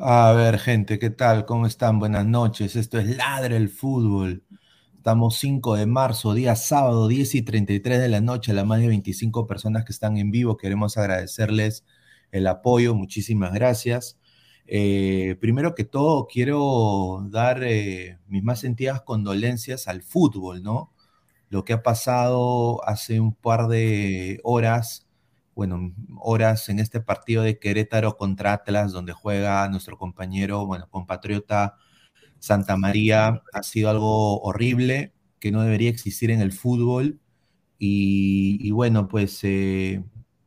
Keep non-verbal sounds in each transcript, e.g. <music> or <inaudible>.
A ver, gente, ¿qué tal? ¿Cómo están? Buenas noches. Esto es Ladre el Fútbol. Estamos 5 de marzo, día sábado, 10 y 33 de la noche. A las más de 25 personas que están en vivo, queremos agradecerles el apoyo. Muchísimas gracias. Eh, primero que todo, quiero dar eh, mis más sentidas condolencias al fútbol, ¿no? Lo que ha pasado hace un par de horas bueno, horas en este partido de Querétaro contra Atlas, donde juega nuestro compañero, bueno, compatriota Santa María, ha sido algo horrible que no debería existir en el fútbol. Y, bueno, pues eh,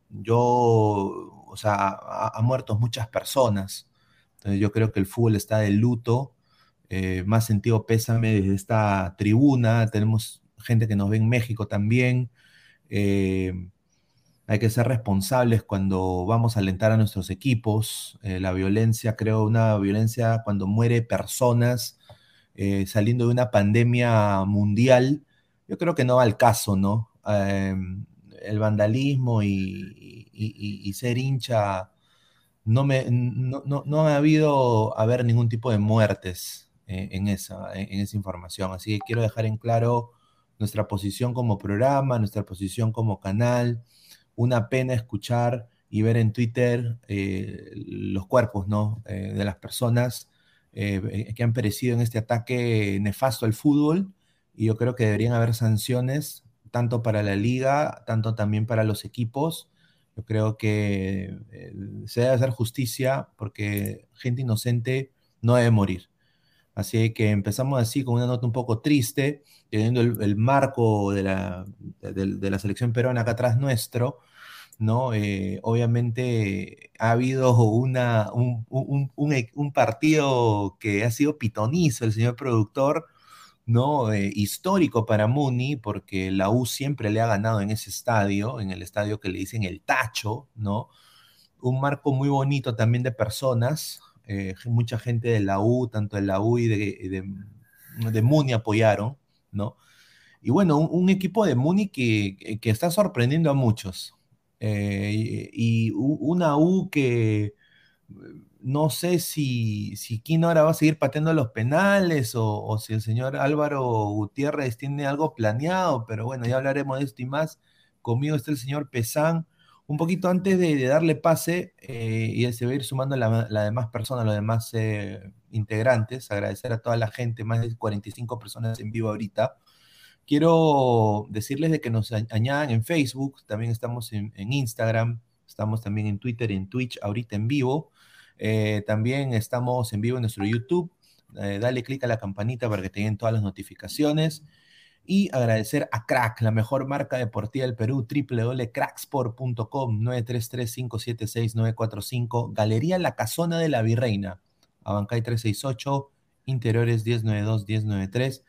yo, o sea, ha, muerto muchas personas. Entonces yo creo que el fútbol está de luto. Eh, más sentido pésame desde esta tribuna. Tenemos gente que nos ve en México también. Eh, hay que ser responsables cuando vamos a alentar a nuestros equipos. Eh, la violencia, creo, una violencia cuando muere personas eh, saliendo de una pandemia mundial, yo creo que no va al caso, ¿no? Em, el vandalismo y, ser hincha, no, me, no, ha habido haber ningún tipo de muertes eh, en, esa, en esa información. Así que quiero dejar en claro nuestra posición como programa, nuestra posición como canal una pena escuchar y ver en Twitter eh, los cuerpos ¿no? Eh, de las personas eh, que han perecido en este ataque nefasto al fútbol. Y yo creo que deberían haber sanciones, tanto para la liga, tanto también para los equipos. Yo creo que se debe hacer justicia porque gente inocente no debe morir. Así que empezamos así con una nota un poco triste, teniendo el, marco de la, de, la, selección peruana acá atrás nuestro, ¿no? Eh, obviamente ha habido una, un, un, partido que ha sido pitonizo, el señor productor, ¿no? Eh, histórico para Muni, porque la U siempre le ha ganado en ese estadio, en el estadio que le dicen el Tacho, ¿no? Un marco muy bonito también de personas, eh, mucha gente de la U, tanto de la U y de, de, Muni apoyaron, ¿no? Y bueno, un, equipo de Muni que, que, está sorprendiendo a muchos. Eh, y, una U que no sé si, si Kino ahora va a seguir pateando los penales o, o, si el señor Álvaro Gutiérrez tiene algo planeado, pero bueno, ya hablaremos de esto y más. Conmigo está el señor Pesán un poquito antes de, darle pase, eh, y se va a ir sumando la, demás personas, los demás eh, integrantes, agradecer a toda la gente, más de 45 personas en vivo ahorita. Quiero decirles de que nos añadan en Facebook, también estamos en, Instagram, estamos también en Twitter en Twitch ahorita en vivo. Eh, también estamos en vivo en nuestro YouTube. dale click a la campanita para que te lleguen todas las notificaciones. Y agradecer a Crack, la mejor marca deportiva del Perú, www.cracksport.com, 933-576-945, Galería La Casona de la Virreina, Abancay 368, Interiores 1092-1093.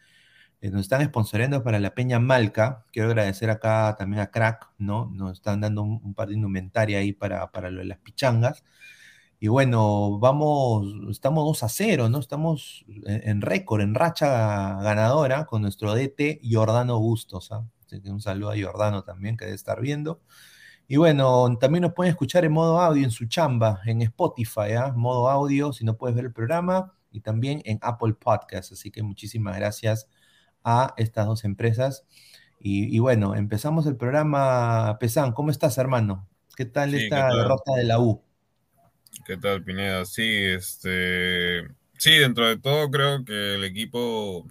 Eh, nos están sponsoreando para la Peña Malca. Quiero agradecer acá también a Crack, ¿no? Nos están dando un, par de indumentaria ahí para, para lo de las pichangas. Y bueno, vamos, estamos 2 a 0, ¿no? Estamos en, récord, en racha ganadora con nuestro DT Jordano Bustos. ¿ah? un saludo a Jordano también, que debe estar viendo. Y bueno, también nos pueden escuchar en modo audio en su chamba, en Spotify, ¿ah? modo audio, si no puedes ver el programa, y también en Apple Podcast. Así que muchísimas gracias a estas dos empresas. Y, bueno, empezamos el programa. Pesan, ¿cómo estás, hermano? ¿Qué tal esta derrota de la U? ¿Qué tal, Pineda? Sí, este, sí, dentro de todo creo que el equipo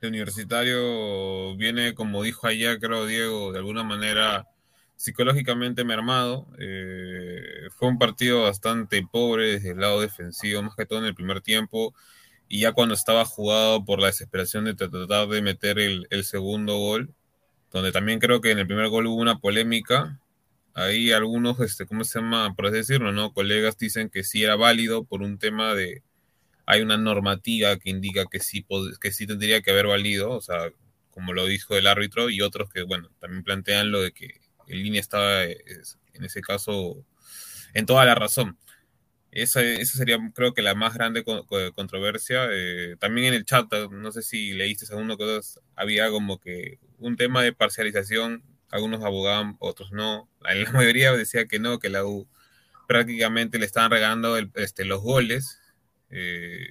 universitario viene, como dijo ayer, creo Diego, de alguna manera psicológicamente mermado. Eh, fue un partido bastante pobre desde el lado defensivo, más que todo en el primer tiempo. Y ya cuando estaba jugado por la desesperación de tratar de meter el segundo gol, donde también creo que en el primer gol hubo una polémica, Ahí algunos, este, ¿cómo se llama? Por así decirlo, ¿no? Colegas dicen que sí era válido por un tema de, hay una normativa que indica que sí, que sí tendría que haber valido, o sea, como lo dijo el árbitro, y otros que, bueno, también plantean lo de que el línea estaba, en ese caso, en toda la razón. Esa, esa sería, creo que, la más grande controversia. Eh, también en el chat, no sé si leíste algunas cosas, había como que un tema de parcialización algunos abogaban, otros no. La mayoría decía que no, que la U prácticamente le estaban regalando este, los goles. Eh,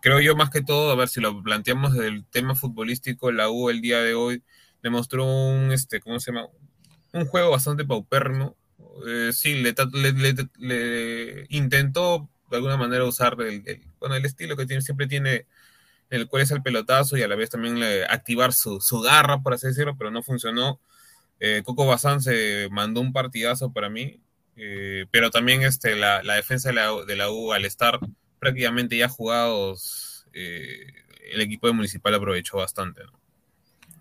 creo yo más que todo, a ver si lo planteamos del tema futbolístico, la U el día de hoy demostró un, este, ¿cómo se llama? Un juego bastante paupérrimo. Eh, sí, le, intentó de alguna manera usar el, bueno, el estilo que tiene, siempre tiene, el cual es el pelotazo y a la vez también activar su, su garra, por así decirlo, pero no funcionó. Eh, Coco Bazán se mandó un partidazo para mí, eh, pero también este, la, defensa de la, U al estar prácticamente ya jugados, eh, el equipo de Municipal aprovechó bastante.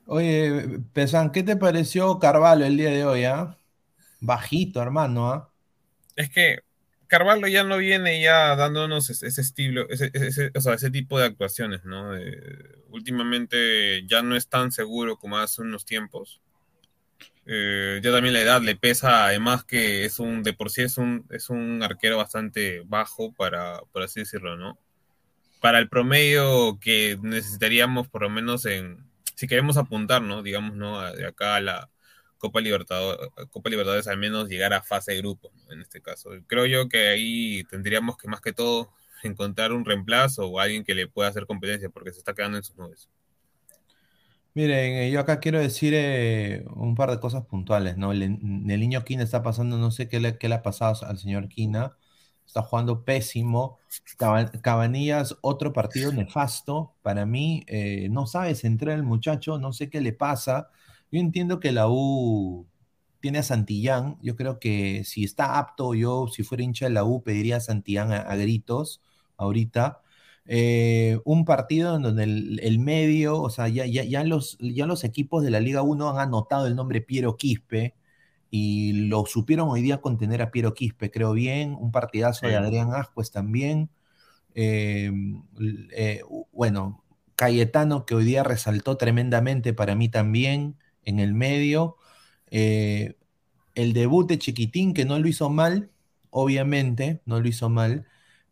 Oye, Pesan, ¿qué te pareció Carvalho el día de hoy? Ah? Bajito, hermano. ¿ah? Es que Carvalho ya no viene ya dándonos ese, estilo, ese, o sea, ese tipo de actuaciones, ¿no? últimamente ya no es tan seguro como hace unos tiempos. Eh, ya también la edad le pesa, además que es un, de por sí es un, es un arquero bastante bajo, para, por así decirlo, ¿no? Para el promedio que necesitaríamos, por lo menos en, si queremos apuntar, ¿no? Digamos, ¿no? De acá a la Copa Libertadores, Copa Libertadores al menos llegar a fase de grupo, en este caso. Creo yo que ahí tendríamos que más que todo encontrar un reemplazo o alguien que le pueda hacer competencia, porque se está quedando en sus nubes. Miren, eh, yo acá quiero decir eh, un par de cosas puntuales, ¿no? El, niño Quina está pasando, no sé qué le, ha pasado al señor Quina, está jugando pésimo. Cabanillas, otro partido nefasto. Para mí, eh, no sabe centrar el muchacho, no sé qué le pasa. Yo entiendo que la U tiene a Santillán. Yo creo que si está apto, yo, si fuera hincha de la U, pediría a Santillán a gritos ahorita. Eh, un partido en donde el, medio, o sea, ya, ya, los, ya los equipos de la Liga 1 han anotado el nombre Piero Quispe y lo supieron hoy día contener a Piero Quispe, creo bien, un partidazo de Adrián Ascuez también. Eh, eh, bueno, Cayetano que hoy día resaltó tremendamente para mí también en el medio. el debut de Chiquitín que no lo hizo mal, obviamente, no lo hizo mal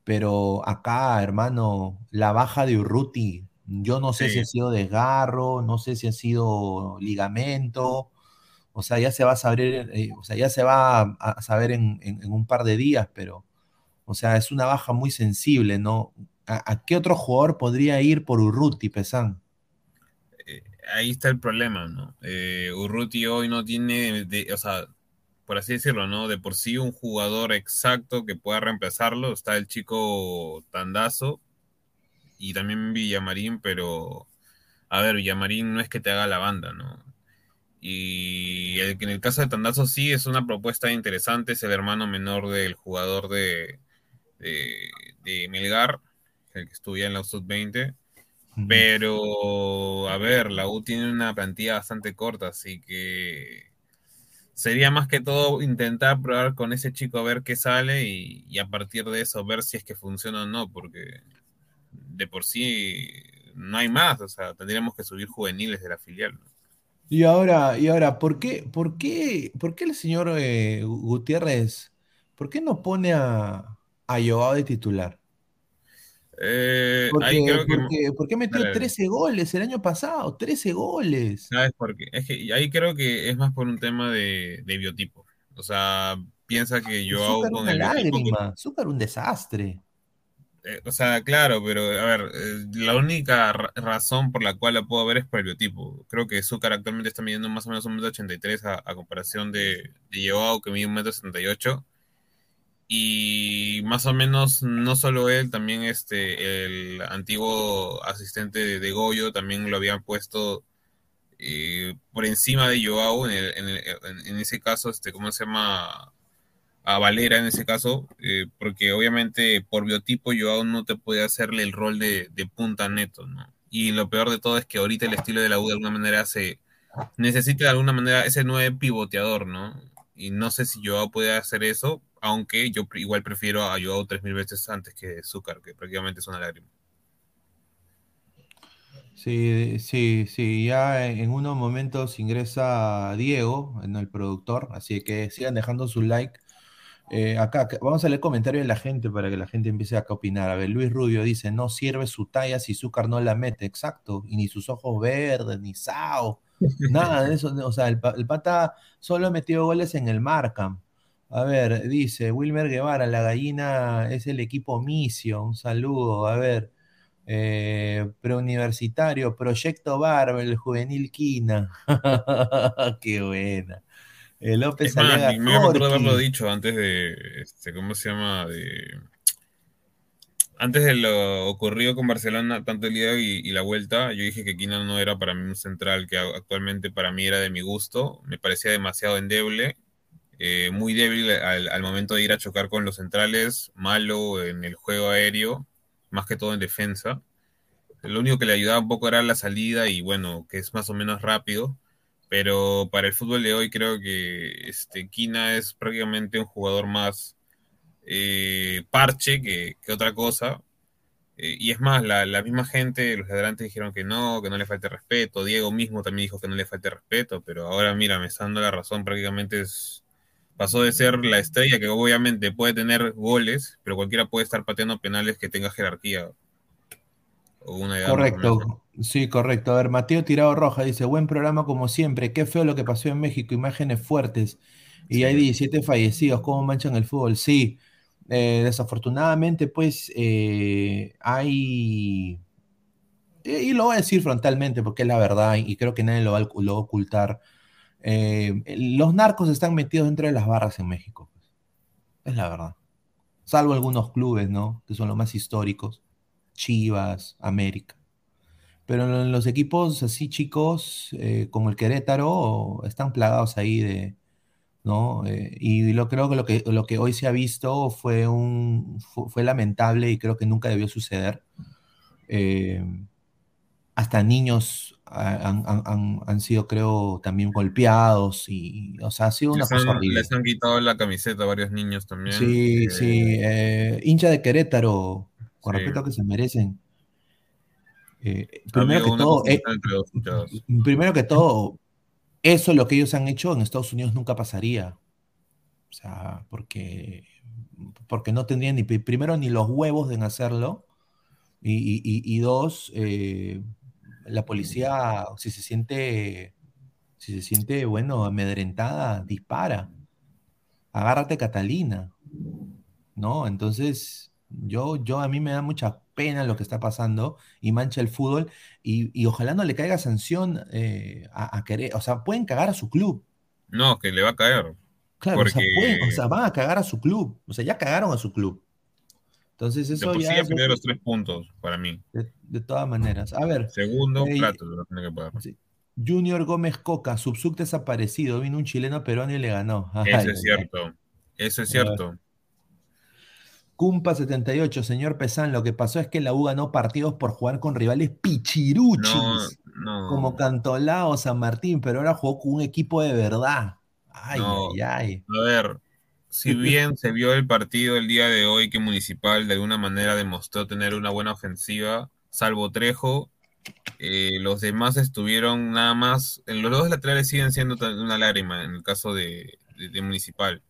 pero acá, hermano, la baja de Urruti, yo no sé si ha sido desgarro, no sé si ha sido ligamento, o sea, ya se va a saber, eh, o sea, ya se va a, saber en, un par de días, pero, o sea, es una baja muy sensible, ¿no? ¿A, qué otro jugador podría ir por Urruti, Pesán? Eh, ahí está el problema, ¿no? Eh, Urruti hoy no tiene, o sea, por así decirlo, ¿no? De por sí un jugador exacto que pueda reemplazarlo. Está el chico Tandazo y también Villamarín, pero a ver, Villamarín no es que te haga la banda, ¿no? Y en el caso de Tandazo sí es una propuesta interesante, es el hermano menor del jugador de, de, Melgar, el que estudia en la Sub-20. Pero, a ver, la U tiene una plantilla bastante corta, así que sería más que todo intentar probar con ese chico a ver qué sale y, a partir de eso ver si es que funciona o no, porque de por sí no hay más, o sea, tendríamos que subir juveniles de la filial. Y ahora, y ahora, ¿por qué, por qué, por qué el señor eh, Gutiérrez, por qué no pone a, a de titular? Eh, ¿Por qué metió 13 goles el año pasado? 13 goles. ¿Sabes por qué? Es que ahí creo que es más por un tema de, biotipo. O sea, piensa que yo hago con el lágrima, Zúcar un desastre. Eh, o sea, claro, pero a ver, eh, la única razón por la cual la puedo ver es por el biotipo. Creo que Zúcar actualmente está midiendo más o menos un metro ochenta a, a comparación de, de Joao que mide un metro setenta y ocho y más o menos no solo él, también este el antiguo asistente de, Goyo también lo habían puesto eh, por encima de Joao en, ese caso, este, ¿cómo se llama? A Valera en ese caso, eh, porque obviamente por biotipo Joao no te puede hacerle el rol de, punta neto, ¿no? Y lo peor de todo es que ahorita el estilo de la U de alguna manera se necesita de alguna manera ese nuevo pivoteador, ¿no? Y no sé si Joao puede hacer eso, aunque yo igual prefiero a Joao tres mil veces antes que Zúcar, que prácticamente es una lágrima. Sí, sí, sí, ya en unos momentos ingresa Diego, el productor, así que sigan dejando su like. Eh, acá, vamos a leer comentarios de la gente para que la gente empiece a opinar. A ver, Luis Rubio dice, no sirve su talla si Zúcar no la mete, exacto, y ni sus ojos verdes, ni Sao, nada de eso, o sea, el, el pata solo ha metido goles en el Markham. A ver, dice Wilmer Guevara, la gallina es el equipo Misio. Un saludo. A ver, eh, preuniversitario, Proyecto Barba, el juvenil Quina. <laughs> Qué buena. Eh, López es me acuerdo de haberlo dicho antes de, este, ¿cómo se llama? De, antes de lo ocurrido con Barcelona, tanto el día y, la vuelta, yo dije que Quina no era para mí un central que actualmente para mí era de mi gusto. Me parecía demasiado endeble eh, muy débil al, momento de ir a chocar con los centrales, malo en el juego aéreo, más que todo en defensa. Lo único que le ayudaba un poco era la salida y bueno, que es más o menos rápido, pero para el fútbol de hoy creo que este, Kina es prácticamente un jugador más eh, parche que, otra cosa. Eh, y es más, la, la, misma gente, los adelantes dijeron que no, que no le falte respeto. Diego mismo también dijo que no le falte respeto, pero ahora mira, me está dando la razón, prácticamente es pasó de ser la estrella que obviamente puede tener goles, pero cualquiera puede estar pateando penales que tenga jerarquía. correcto, sí, correcto. A ver, Mateo Tirado Roja dice, buen programa como siempre, qué feo lo que pasó en México, imágenes fuertes. Y hay 17 fallecidos, ¿cómo manchan el fútbol? Sí, eh, desafortunadamente pues eh, hay... Y lo voy a decir frontalmente porque es la verdad y creo que nadie lo va a ocultar eh, los narcos están metidos dentro de las barras en México. Pues. Es la verdad. Salvo algunos clubes, ¿no? Que son los más históricos. Chivas, América. Pero los equipos así chicos, eh, como el Querétaro, están plagados ahí ¿no? Eh, y lo creo que lo que hoy se ha visto fue un fue, lamentable y creo que nunca debió suceder. hasta niños han, sido, creo, también golpeados y, o sea, ha sido una cosa horrible. Les han quitado la camiseta a varios niños también. Sí, sí, eh, hincha de Querétaro, con respeto a que se merecen. Eh, primero, que todo, eh, primero que todo, eso lo que ellos han hecho en Estados Unidos nunca pasaría. O sea, porque, porque no tendrían ni primero ni los huevos de hacerlo. Y, dos, eh, la policía, si se siente, si se siente, bueno, amedrentada, dispara. Agárrate, Catalina. ¿No? Entonces, yo, yo a mí me da mucha pena lo que está pasando y mancha el fútbol y, ojalá no le caiga sanción eh, a, querer, o sea, pueden cagar a su club. No, que le va a caer. Claro, o, sea, van a cagar a su club, o sea, ya cagaron a su club. Entonces eso ya... Es los tres puntos para mí. De, todas maneras. A ver. Segundo, eh, plato lo tiene que pagar. Junior Gómez Coca, subsub desaparecido, vino un chileno peruano y le ganó. Eso es cierto. Eso es cierto. Cumpa 78, señor Pesán, lo que pasó es que la U ganó partidos por jugar con rivales pichiruchis, como Cantolao o San Martín, pero ahora jugó con un equipo de verdad. Ay, ay, ay. A ver, si bien se vio el partido el día de hoy que Municipal de alguna manera demostró tener una buena ofensiva, salvo Trejo, eh, los demás estuvieron nada más, los dos laterales siguen siendo una lágrima en el caso de Municipal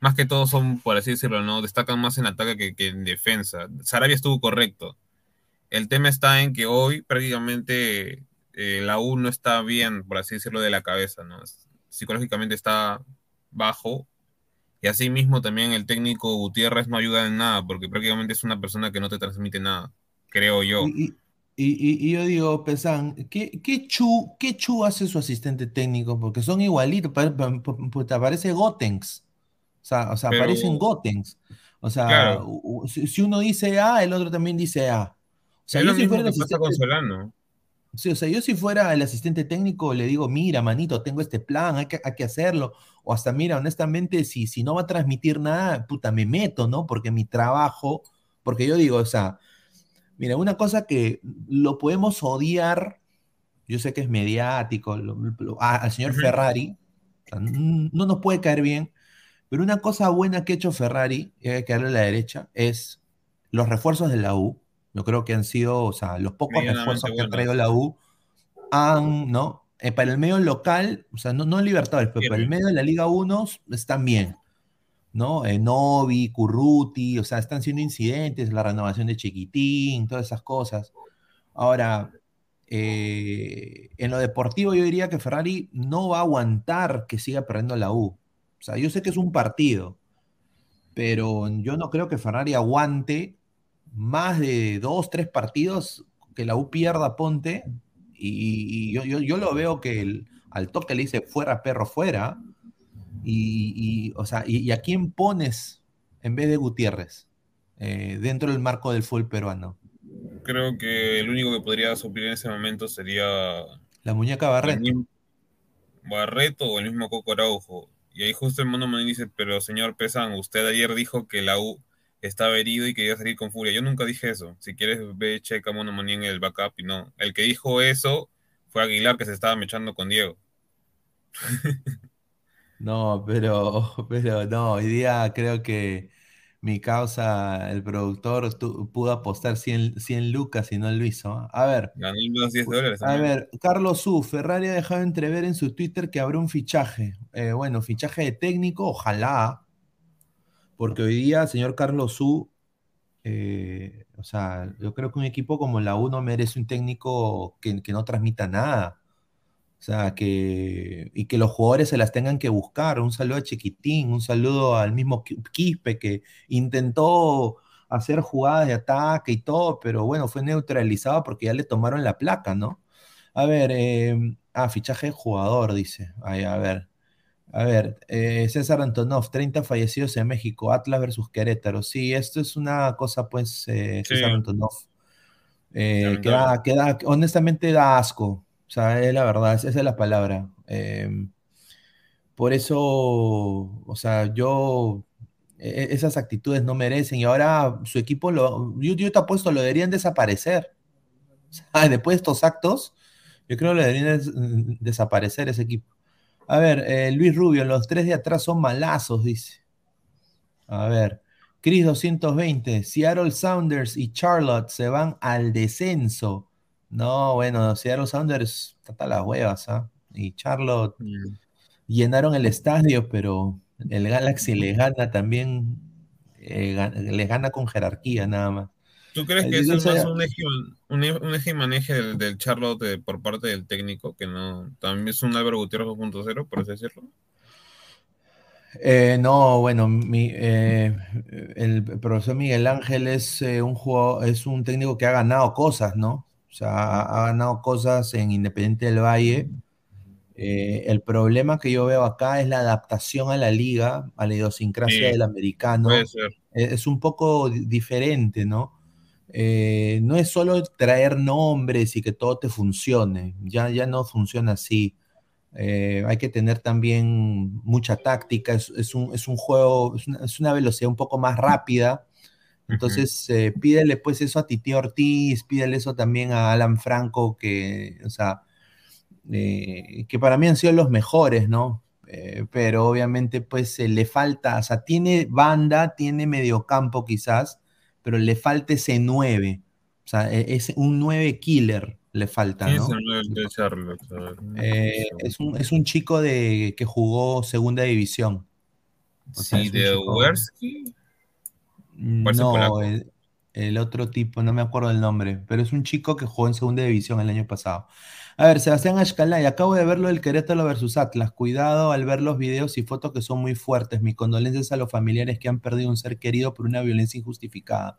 más que todo son, por así decirlo, ¿no? Destacan más en ataque que, en defensa. Sarabia estuvo correcto. El tema está en que hoy prácticamente eh, la U no está bien, por así decirlo, de la cabeza, ¿no? Psicológicamente está bajo. Y así mismo también el técnico Gutiérrez no ayuda en nada, porque prácticamente es una persona que no te transmite nada, creo yo. Y, yo digo, Pesan, ¿qué, qué, chu, ¿qué chu hace su asistente técnico? Porque son igualitos, parece Gotenks. O sea, o sea aparecen Gotenks. O sea, si, uno dice A, el otro también dice A. O sea, yo si fuera el asistente, Sí, o sea, yo si fuera el asistente técnico le digo, mira, manito, tengo este plan, hay que, hay que hacerlo. O hasta, mira, honestamente, si, si no va a transmitir nada, puta, me meto, ¿no? Porque mi trabajo, porque yo digo, o sea, mira, una cosa que lo podemos odiar, yo sé que es mediático, al señor Ferrari, no nos puede caer bien, pero una cosa buena que ha hecho Ferrari, y hay que darle a la derecha, es los refuerzos de la U. Yo creo que han sido, o sea, los pocos refuerzos que ha traído la U han, ¿no? Eh, para el medio local, o sea, no, no Libertadores, pero para el medio de la Liga 1 están bien. ¿no? Eh, Novi, Curruti, o sea, están siendo incidentes, la renovación de Chiquitín, todas esas cosas. Ahora, eh, en lo deportivo yo diría que Ferrari no va a aguantar que siga perdiendo la U. O sea, yo sé que es un partido, pero yo no creo que Ferrari aguante más de dos, tres partidos que la U pierda Ponte. Y, yo, lo veo que el, al toque le dice fuera, perro, fuera. Y, o sea, y, a quién pones en vez de Gutiérrez eh, dentro del marco del fútbol peruano? Creo que el único que podría suplir en ese momento sería. La muñeca Barreto. Barreto o el mismo Coco Araujo. Y ahí justo el Mono Manín dice, pero señor Pesan, usted ayer dijo que la U estaba herido y quería salir con furia. Yo nunca dije eso. Si quieres, ve, checa Mono Manín en el backup y no. El que dijo eso fue Aguilar que se estaba mechando con Diego. <laughs> No, pero, pero no, hoy día creo que mi causa, el productor, pudo apostar 100, 100, lucas y no lo hizo. A ver. Ganó unos 10 dólares. A ver, Carlos U. Ferrari ha dejado entrever en su Twitter que habrá un fichaje. Eh, bueno, fichaje de técnico, ojalá. Porque hoy día, señor Carlos U. Eh, o sea, yo creo que un equipo como la U merece un técnico que, que no transmita nada. O sea, que, y que los jugadores se las tengan que buscar. Un saludo a Chiquitín, un saludo al mismo Quispe que intentó hacer jugadas de ataque y todo, pero bueno, fue neutralizado porque ya le tomaron la placa, ¿no? A ver, eh, ah, fichaje de jugador, dice. Ay, a ver. A ver, eh, César Antonov, 30 fallecidos en México, Atlas versus Querétaro. Sí, esto es una cosa, pues, eh, César Antonov. queda, queda, honestamente da asco. O sea, es la verdad, esa es la palabra. Em, por eso, o sea, yo, e, e, esas actitudes no merecen y ahora su equipo, lo, yo, yo te apuesto, lo deberían desaparecer. <laughs> O sea, después de estos actos, yo creo que lo deberían desaparecer ese equipo. A ver, eh, Luis Rubio, los tres de atrás son malazos, dice. A ver, Chris 220, Seattle Sounders y Charlotte se van al descenso. No, bueno, Seattle Sounders está las huevas, ¿ah? Y Charlotte mm. llenaron el estadio, pero El Galaxy le gana también, eh, le gana con jerarquía nada más. ¿Tú crees que eso es más un eje, un, eje y maneje del, Charlotte por parte del técnico, que no también es un Álvaro Gutiérrez 2.0, por así decirlo? Eh, no, bueno, mi, eh, el profesor Miguel Ángel es un jugador, es un técnico que ha ganado cosas, ¿no? O sea, ha ganado cosas en Independiente del Valle eh, el problema que yo veo acá es la adaptación a la liga, a la idiosincrasia del americano. E, es, un poco diferente, ¿no? Eh, no es solo traer nombres y que todo te funcione, ya, ya no funciona así. Eh, hay que tener también mucha táctica, es, un, juego, es una, velocidad un poco más rápida. Entonces, pídele pues eso a Titi Ortiz, pídele eso también a Alan Franco, que, o sea, eh, que para mí han sido los mejores, ¿no? Eh, pero obviamente pues le falta, o sea, tiene banda, tiene mediocampo quizás, pero le falta ese 9, o sea, e, es un 9 killer le falta, ¿no? Es, eh, es, un, es un chico de, que jugó segunda división. sí, de. No, el, el, otro tipo, no me acuerdo el nombre, pero es un chico que jugó en segunda división el año pasado. A ver, Sebastián Ashkalay, acabo de verlo del Querétaro versus Atlas. Cuidado al ver los videos y fotos que son muy fuertes. Mis condolencias a los familiares que han perdido un ser querido por una violencia injustificada.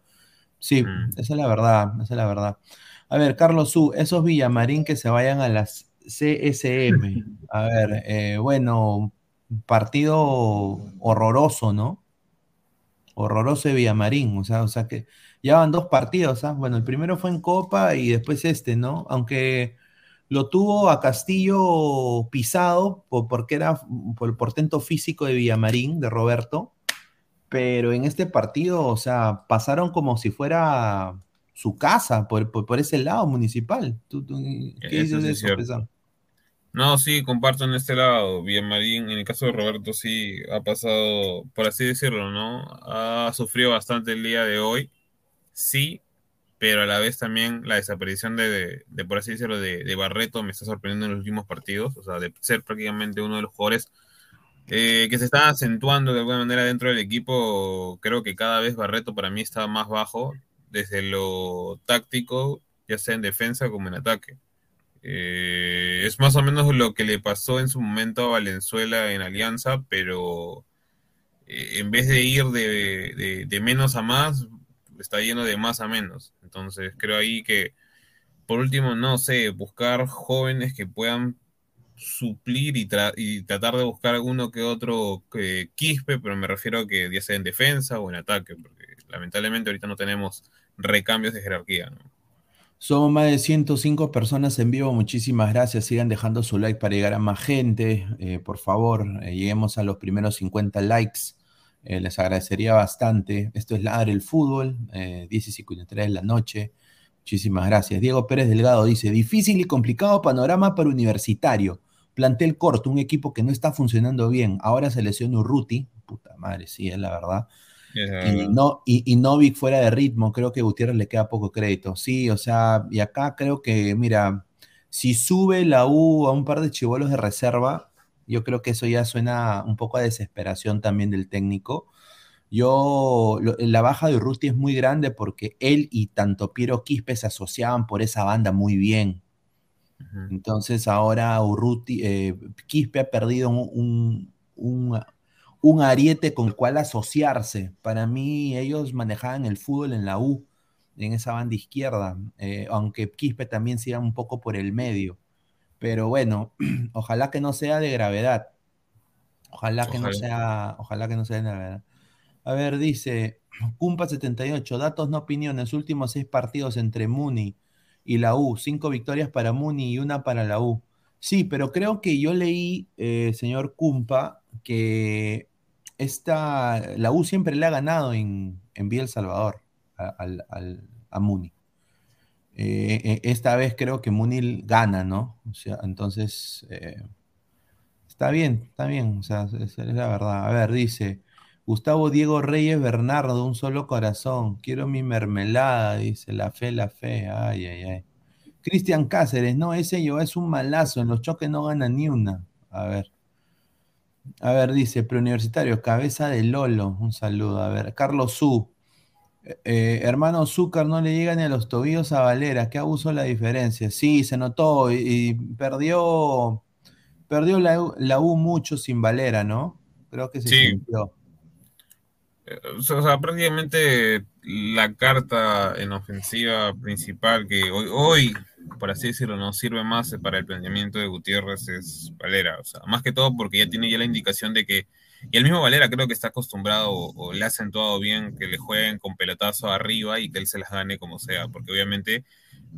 Sí, mm. esa es la verdad, esa es la verdad. A ver, Carlos Su, esos Villamarín que se vayan a las CSM. <laughs> A ver, eh, bueno, partido horroroso, ¿no? Horroroso de Villamarín, o sea, o sea que ya van dos partidos, ¿ah? Bueno, el primero fue en Copa y después este, ¿no? Aunque lo tuvo a Castillo pisado porque era por el portento físico de Villamarín, de Roberto, pero en este partido, o sea, pasaron como si fuera su casa por, ese lado municipal. qué dices de eso, No, sí, comparto en este lado. Villamarín, en el caso de Roberto, sí ha pasado, por así decirlo, ¿no? Ha sufrido bastante el día de hoy. Sí, pero a la vez también la desaparición de, de, por así decirlo, de, Barreto me está sorprendiendo en los últimos partidos, o sea, de ser prácticamente uno de los jugadores eh, que se está acentuando de alguna manera dentro del equipo, creo que cada vez Barreto para mí está más bajo desde lo táctico, ya sea en defensa como en ataque. Eh, es más o menos lo que le pasó en su momento a Valenzuela en Alianza, pero eh, en vez de ir de, de menos a más, está yendo de más a menos. Entonces creo ahí que, por último, no sé, buscar jóvenes que puedan suplir y, tratar de buscar alguno que otro que quispe, pero me refiero a que ya sea en defensa o en ataque, porque lamentablemente ahorita no tenemos recambios de jerarquía. Somos más de 105 personas en vivo. Muchísimas gracias. Sigan dejando su like para llegar a más gente. Eh, por favor, eh, lleguemos a los primeros 50 likes. Eh, les agradecería bastante. Esto es Ladre el Fútbol, eh, 10 y 53 de la noche. Muchísimas gracias. Diego Pérez Delgado dice: difícil y complicado panorama para universitario. Plantel corto, un equipo que no está funcionando bien. Ahora se lesionó Urruti. Puta madre, sí, es la verdad. Y, no, y, Novik fuera de ritmo, creo que Gutiérrez le queda poco crédito. Sí, o sea, y acá creo que, mira, si sube la U a un par de chivolos de reserva, yo creo que eso ya suena un poco a desesperación también del técnico. Yo, la baja de Urruti es muy grande porque él y tanto Piero Quispe se asociaban por esa banda muy bien. Entonces ahora Urruti, eh, Quispe ha perdido un, un, ariete con el cual asociarse. Para mí ellos manejaban el fútbol en la U, en esa banda izquierda, eh, aunque Quispe también siga un poco por el medio. Pero bueno, <clears throat> ojalá que no sea de gravedad. Ojalá, que no sea, ojalá que no sea de gravedad. A ver, dice <clears throat> Cumpa78, datos no opiniones, últimos seis partidos entre Muni y la U, cinco victorias para Muni y una para la U. Sí, pero creo que yo leí, eh, señor Cumpa, que esta, la U siempre le ha ganado en, en El Salvador a Muni. Eh, eh, esta vez creo que Munil gana, ¿no? O sea, entonces, eh, está bien, está bien, o sea, es, la verdad. A ver, dice, Gustavo Diego Reyes Bernardo, un solo corazón, quiero mi mermelada, dice, la fe, la fe, ay, ay, ay. Cristian Cáceres, no, ese yo es un malazo, en los choques no gana ni una. A ver. A ver, dice, preuniversitario, cabeza de Lolo. Un saludo. A ver, Carlos Su. Eh, hermano Zúcar no le llega ni a los tobillos a Valera. ¿Qué abuso la diferencia? Sí, se notó y, perdió, perdió la, U mucho sin Valera, ¿no? Creo que se sintió. Eh, o sea, prácticamente la carta en ofensiva principal que hoy, hoy, por así decirlo, no sirve más para el planteamiento de Gutiérrez es Valera. O sea, más que todo porque ya tiene ya la indicación de que, y el mismo Valera creo que está acostumbrado o, le ha acentuado bien que le jueguen con pelotazo arriba y que él se las gane como sea, porque obviamente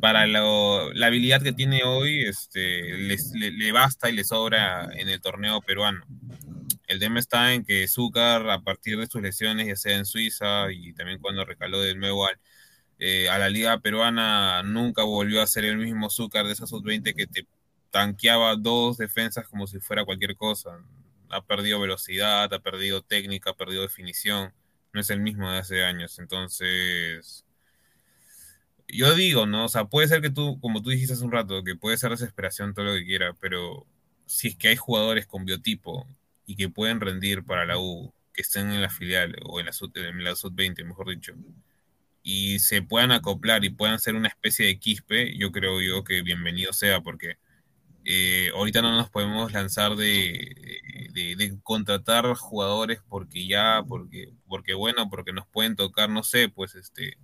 para la habilidad que tiene hoy, este, le basta y le sobra en el torneo peruano. El tema está en que Zúcar, a partir de sus lesiones, ya sea en Suiza y también cuando recaló de nuevo al, eh, a la liga peruana, nunca volvió a ser el mismo Zúcar de esa sub-20 que te tanqueaba dos defensas como si fuera cualquier cosa. Ha perdido velocidad, ha perdido técnica, ha perdido definición. No es el mismo de hace años. Entonces, yo digo, ¿no? O sea, puede ser que tú, como tú dijiste hace un rato, que puede ser desesperación todo lo que quiera, pero si es que hay jugadores con biotipo y que pueden rendir para la U, que estén en la filial o en la sub-20, mejor dicho, y se puedan acoplar y puedan ser una especie de quispe, yo creo yo que bienvenido sea, porque eh, ahorita no nos podemos lanzar de, de, contratar jugadores porque ya, porque, porque bueno, porque nos pueden tocar, no sé, pues este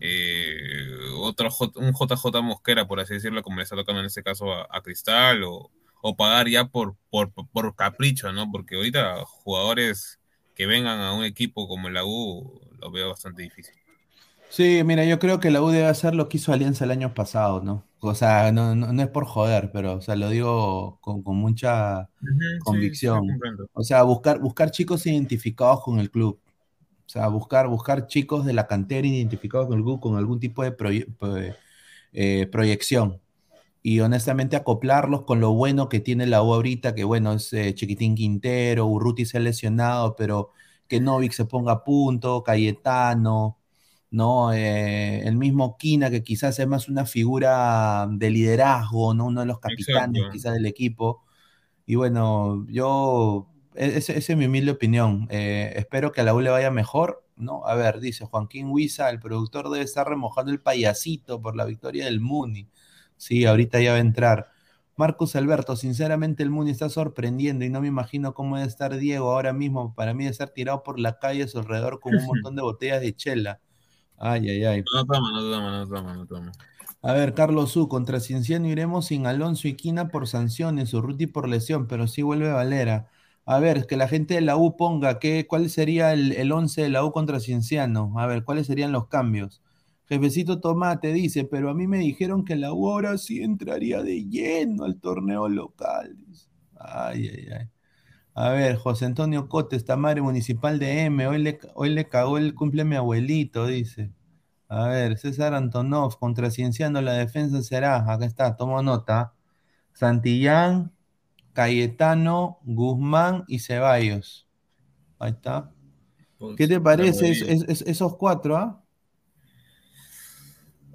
eh, otro un JJ Mosquera, por así decirlo, como le está tocando en este caso a Cristal o, o pagar ya por, por, por, capricho, ¿no? Porque ahorita jugadores que vengan a un equipo como la U lo veo bastante difícil. Sí, mira, yo creo que la U debe hacer lo que hizo Alianza el año pasado, ¿no? O sea, no, no, es por joder, pero o sea, lo digo con, mucha convicción. o sea, buscar, buscar chicos identificados con el club. O sea, buscar, buscar chicos de la cantera identificados con el club con algún tipo de eh, proyección y honestamente acoplarlos con lo bueno que tiene la U ahorita, que bueno, es eh, Chiquitín Quintero, Urruti se ha lesionado, pero que Novik se ponga a punto, Cayetano, ¿no? Eh, el mismo Quina, que quizás es más una figura de liderazgo, ¿no? Uno de los capitanes quizás del equipo. Y bueno, yo, e-, esa es mi humilde opinión. Eh, espero que a la U le vaya mejor, ¿no? A ver, dice Joaquín Huiza, el productor debe estar remojando el payasito por la victoria del Muni. Sí, ahorita ya va a entrar. Marcus Alberto, sinceramente el Muni está sorprendiendo y no me imagino cómo debe estar Diego ahora mismo. Para mí de estar tirado por la calle a su alrededor con un <laughs> montón de botellas de chela. Ay, ay, ay. No toma, no toma, no toma, no toma. A ver, Carlos U, contra Cienciano iremos sin Alonso y Quina por sanciones, Urruti por lesión, pero sí vuelve Valera. A ver, que la gente de la U ponga, ¿qué, ¿cuál sería el, el 11 de la U contra Cienciano? A ver, ¿cuáles serían los cambios? Jefecito Tomate dice, pero a mí me dijeron que la U ahora sí entraría de lleno al torneo local. Ay, ay, ay. A ver, José Antonio Cotes, Tamare Municipal de M, hoy le, hoy le cagó el cumple a mi abuelito, dice. A ver, César Antonov, contracienciando la defensa será, acá está, tomo nota. Santillán, Cayetano, Guzmán y Ceballos. Ahí está. ¿Qué te parece esos cuatro, ah?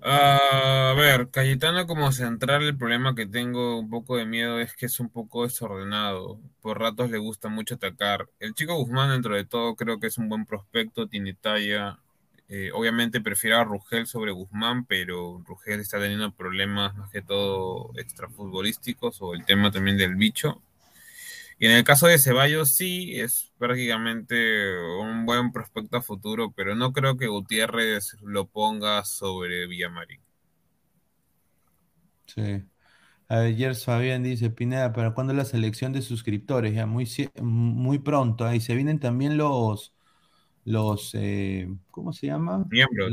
A ver, Cayetano como central, el problema que tengo un poco de miedo es que es un poco desordenado. Por ratos le gusta mucho atacar. El chico Guzmán, dentro de todo, creo que es un buen prospecto, tiene talla. Eh, obviamente prefiero a Rugel sobre Guzmán, pero Rugel está teniendo problemas más que todo extrafutbolísticos o el tema también del bicho. Y en el caso de Ceballos sí es prácticamente un buen prospecto a futuro, pero no creo que Gutiérrez lo ponga sobre Villamarín. Sí. Ayer Fabián dice, Pineda, ¿para cuándo la selección de suscriptores? Ya muy, muy pronto. Ahí se vienen también los, los eh, ¿cómo se llama? Miembros.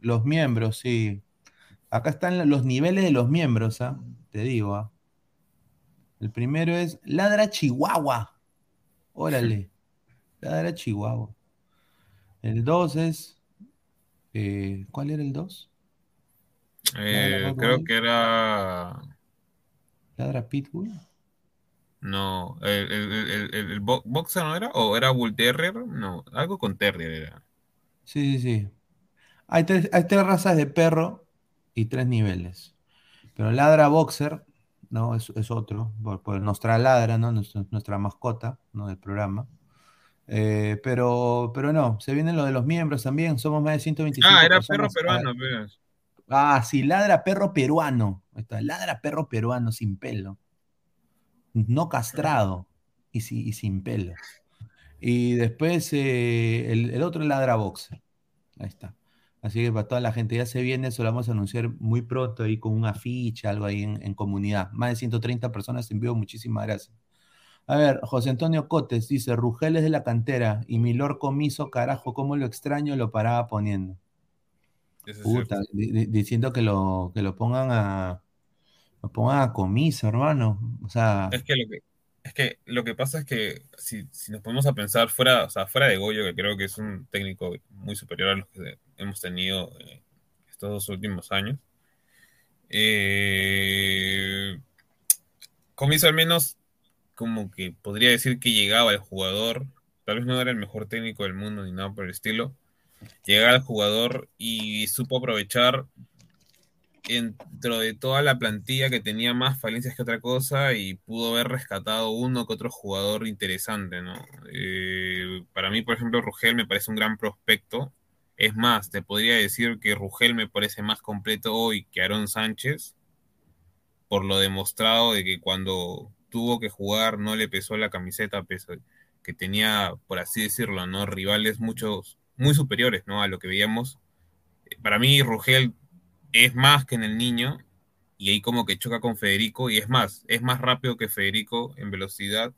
los miembros, sí. Acá están los niveles de los miembros, ¿ah? Te digo, ¿ah? El primero es Ladra Chihuahua. Órale. Ladra Chihuahua. El dos es. Eh, ¿Cuál era el dos? Eh, creo que era. ¿Ladra Pitbull? No, el, el, el, boxer no era, o era Bull Terrier, no, algo con Terrier era. Sí, sí, sí. Hay tres, hay tres razas de perro y tres niveles. Pero ladra boxer ¿no? Es, es otro, por, por nuestra ladra, ¿no? Nuestra, nuestra mascota, ¿no? Del programa. Eh, pero, pero no, se viene lo de los miembros también, somos más de 125 Ah, era personas. perro peruano, pues. Ah, sí, ladra perro peruano. Ahí está, ladra perro peruano sin pelo. No castrado y, si- y sin pelo. Y después eh, el, el otro ladra boxer. Ahí está. Así que para toda la gente ya se viene, eso lo vamos a anunciar muy pronto ahí con un afiche, algo ahí en, en comunidad. Más de 130 personas en vivo, muchísimas gracias. A ver, José Antonio Cotes dice, Rugel es de la cantera y Milor Comiso, carajo, cómo lo extraño, lo paraba poniendo. Es Puta, diciendo que lo, que lo pongan a lo pongan a Comiso, hermano. O sea, Es que lo que, es que lo que pasa es que si, si nos ponemos a pensar fuera, o sea, fuera de Goyo, que creo que es un técnico muy superior a los que hemos tenido eh, estos dos últimos años, eh, Comiso al menos como que podría decir que llegaba al jugador, tal vez no era el mejor técnico del mundo ni nada por el estilo, llegaba al jugador y supo aprovechar dentro de toda la plantilla que tenía más falencias que otra cosa y pudo haber rescatado uno que otro jugador interesante, ¿no? Eh, para mí, por ejemplo, Rugel me parece un gran prospecto. Es más, te podría decir que Rugel me parece más completo hoy que Aaron Sánchez, por lo demostrado de que cuando tuvo que jugar no le pesó la camiseta, que tenía, por así decirlo, ¿no? Rivales muchos, muy superiores, ¿no? A lo que veíamos. Para mí, Rugel es más que en el niño y ahí como que choca con Federico y es más, es más rápido que Federico en velocidad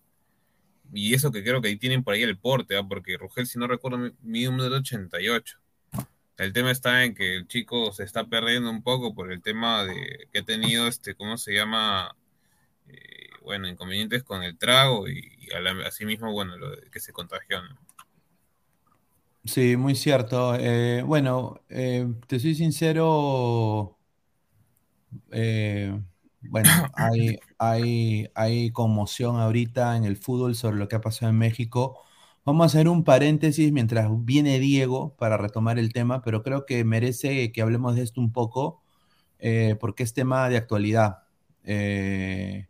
y eso que creo que ahí tienen por ahí el porte, ¿ah? porque Rugel, si no recuerdo, mide un metro 88. El tema está en que el chico se está perdiendo un poco por el tema de que ha tenido, este, ¿cómo se llama? Eh, bueno, inconvenientes con el trago y, y a la- asimismo, bueno, lo de que se contagió. sí, muy cierto. Eh, bueno, eh, te soy sincero. eh, bueno, hay, hay, hay conmoción ahorita en el fútbol sobre lo que ha pasado en México. Vamos a hacer un paréntesis mientras viene Diego para retomar el tema, pero creo que merece que hablemos de esto un poco, eh, porque es tema de actualidad. Eh,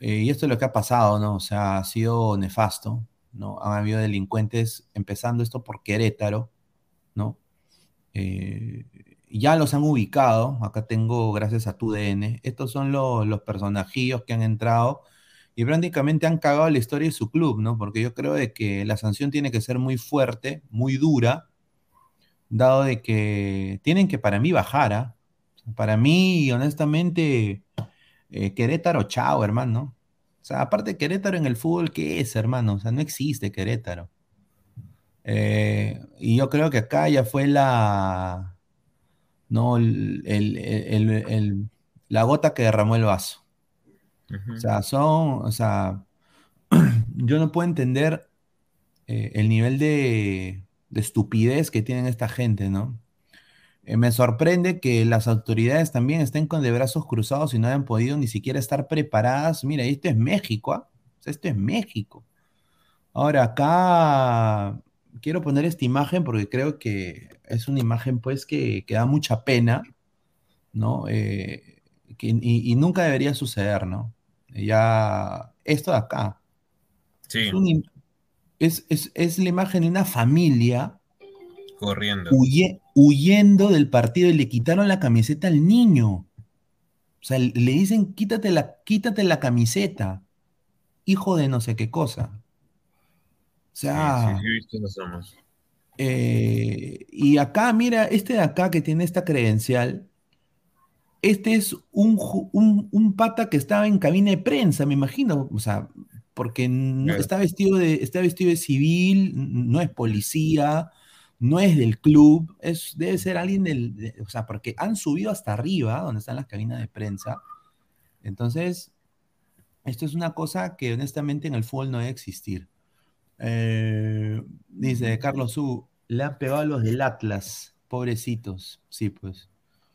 eh, y esto es lo que ha pasado, ¿no? O sea, ha sido nefasto, ¿no? Han habido delincuentes, empezando esto por Querétaro, ¿no? Ya los han ubicado, acá tengo, gracias a tu DN, estos son los, los personajillos que han entrado y prácticamente han cagado la historia de su club, ¿no? Porque yo creo de que la sanción tiene que ser muy fuerte, muy dura, dado de que tienen que para mí bajar, ¿ah? Para mí, honestamente, eh, Querétaro, chao, hermano. O sea, aparte Querétaro en el fútbol, ¿qué es, hermano? O sea, no existe Querétaro. Eh, y yo creo que acá ya fue la, no, el- el- el- la gota que derramó el vaso. O sea, son, o sea, <clears throat> yo no puedo entender eh, el nivel de, de estupidez que tienen esta gente, ¿no? Eh, me sorprende que las autoridades también estén con de brazos cruzados y no hayan podido ni siquiera estar preparadas. Mira, esto es México, ¿ah? O sea, esto es México. Ahora, acá quiero poner esta imagen porque creo que es una imagen, pues, que, que da mucha pena, ¿no? Eh, que- y, y nunca debería suceder, ¿no? Ya, esto de acá, Sí, es, es- es- es la imagen de una familia corriendo. huye- huyendo del partido y le quitaron la camiseta al niño. O sea, le dicen, quítate la, quítate la camiseta, hijo de no sé qué cosa. O sea, sí, sí, eh, y acá, mira, este de acá que tiene esta credencial, este es un, un, un pata que estaba en cabina de prensa, me imagino. O sea, porque no, Claro. está, vestido de, está vestido de civil, no es policía, no es del club, es, debe ser alguien del. de- o sea, porque han subido hasta arriba, donde están las cabinas de prensa. Entonces, esto es una cosa que honestamente en el fútbol no debe existir. Eh, dice Carlos U, le han pegado a los del Atlas, pobrecitos. Sí, pues.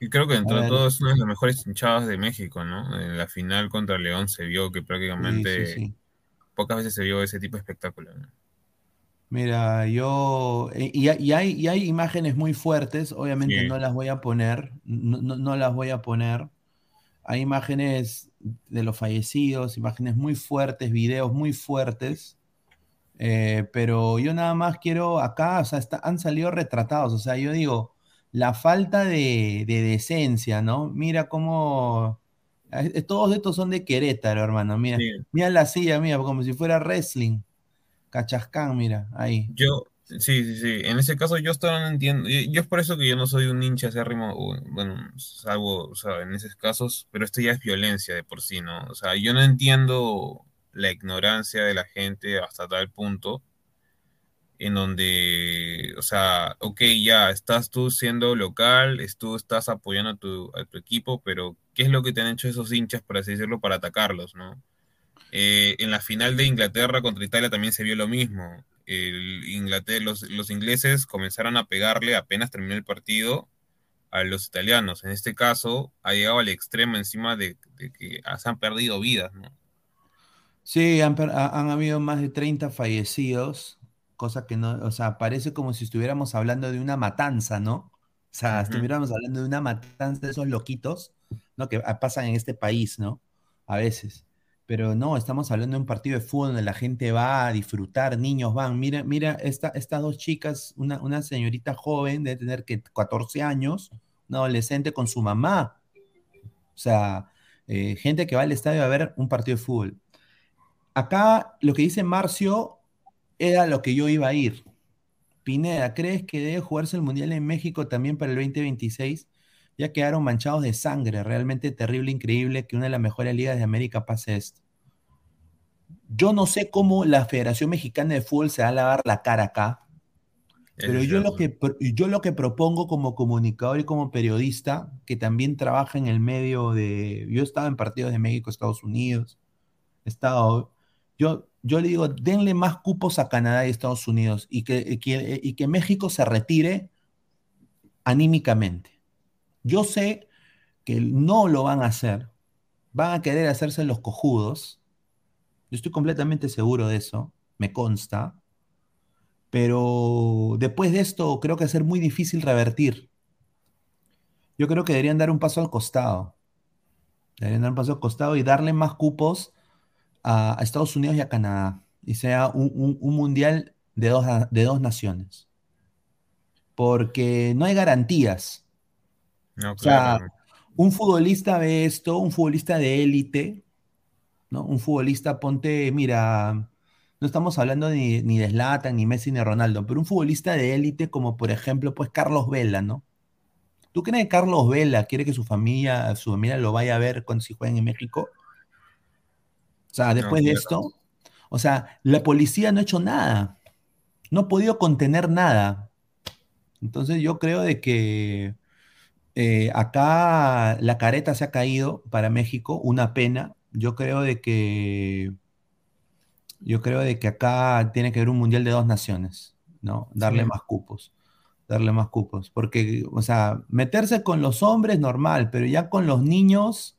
Y creo que dentro A de ver. todo es una de las mejores hinchadas de México, ¿no? En la final contra León se vio que prácticamente sí, sí. pocas veces se vio ese tipo de espectáculo. ¿no? Mira, yo. eh, Y, y hay, y hay imágenes muy fuertes, obviamente no las voy a poner, no, no- no las voy a poner. Hay imágenes de los fallecidos, imágenes muy fuertes, videos muy fuertes. Eh, pero yo nada más quiero acá, o sea, han salido retratados, o sea, yo digo, la falta de, decencia, ¿no? Mira cómo... Eh, todos estos son de Querétaro, hermano. Mira, mira la silla, mira, como si fuera wrestling. Cachascán, mira, ahí. Yo, sí, sí, sí. En ese caso yo esto no entiendo. Yo es por eso que yo no soy un hincha acérrimo, bueno, salvo, o sea, en esos casos, pero esto ya es violencia de por sí, ¿no? O sea, yo no entiendo la ignorancia de la gente hasta tal punto en donde, o sea, ok, ya estás tú siendo local, tú estás apoyando a tu, a tu, equipo, pero ¿qué es lo que te han hecho esos hinchas, por así decirlo, para atacarlos, no? Eh, en la final de Inglaterra contra Italia también se vio lo mismo. Inglaterra, los, los ingleses comenzaron a pegarle apenas terminó el partido a los italianos. En este caso, ha llegado al extremo encima de, que se han perdido vidas, ¿no? Sí, han, habido más de 30 fallecidos cosa que no, o sea, parece como si estuviéramos hablando de una matanza, ¿no? O sea, estuviéramos hablando de una matanza de esos loquitos, ¿no? Que pasan en este país, ¿no? A veces. Pero no, estamos hablando de un partido de fútbol donde la gente va a disfrutar, niños van. Mira, mira, esta, estas dos chicas, una, una señorita joven, debe tener que 14 años, una adolescente con su mamá. O sea, eh, gente que va al estadio a ver un partido de fútbol. Acá lo que dice Marcio era lo que yo iba a ir. Pineda, ¿crees que debe jugarse el Mundial en México también para el 2026? Ya quedaron manchados de sangre. Realmente terrible, increíble que una de las mejores ligas de América pase esto. Yo no sé cómo la Federación Mexicana de Fútbol se va a lavar la cara acá, pero yo lo, que, yo lo que propongo como comunicador y como periodista, que también trabaja en el medio de... Yo he estado en partidos de México, Estados Unidos, he estado... Yo yo le digo, denle más cupos a Canadá y Estados Unidos y que, México se retire anímicamente. Yo sé que no lo van a hacer, van a querer hacerse los cojudos. Yo estoy completamente seguro de eso, me consta. Pero después de esto creo que va a ser muy difícil revertir. Yo creo que deberían dar un paso al costado. Deberían dar un paso al costado y darle más cupos a, Estados Unidos y a Canadá y sea un, mundial de dos, de dos naciones. Porque no hay garantías. o sea, un futbolista ve esto, un futbolista de élite, ¿no? Un futbolista, ponte, mira, no estamos hablando ni, ni de Zlatan, ni Messi, ni Ronaldo, pero un futbolista de élite como por ejemplo, pues Carlos Vela, ¿no? ¿Tú crees que Carlos Vela quiere que su familia, su familia lo vaya a ver cuando si jueguen en México? O sea, después de esto, o sea, la policía no ha hecho nada, no ha podido contener nada. Entonces yo creo de que eh, acá la careta se ha caído para México, una pena. Yo creo de que yo creo de que acá tiene que haber un mundial de dos naciones, ¿no? Darle más cupos, darle más cupos, porque, o sea, meterse con los hombres normal, pero ya con los niños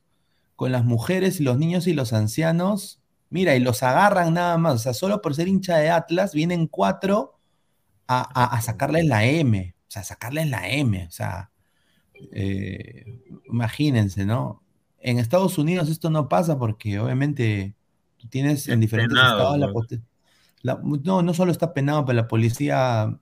con las mujeres los niños y los ancianos, mira, y los agarran nada más, o sea, solo por ser hincha de Atlas, vienen cuatro a, sacarles la M, o sea, sacarles la M, o sea, eh, imagínense, ¿no? En Estados Unidos esto no pasa porque obviamente tú tienes en diferentes estados la, no, no solo está penado, pero la policía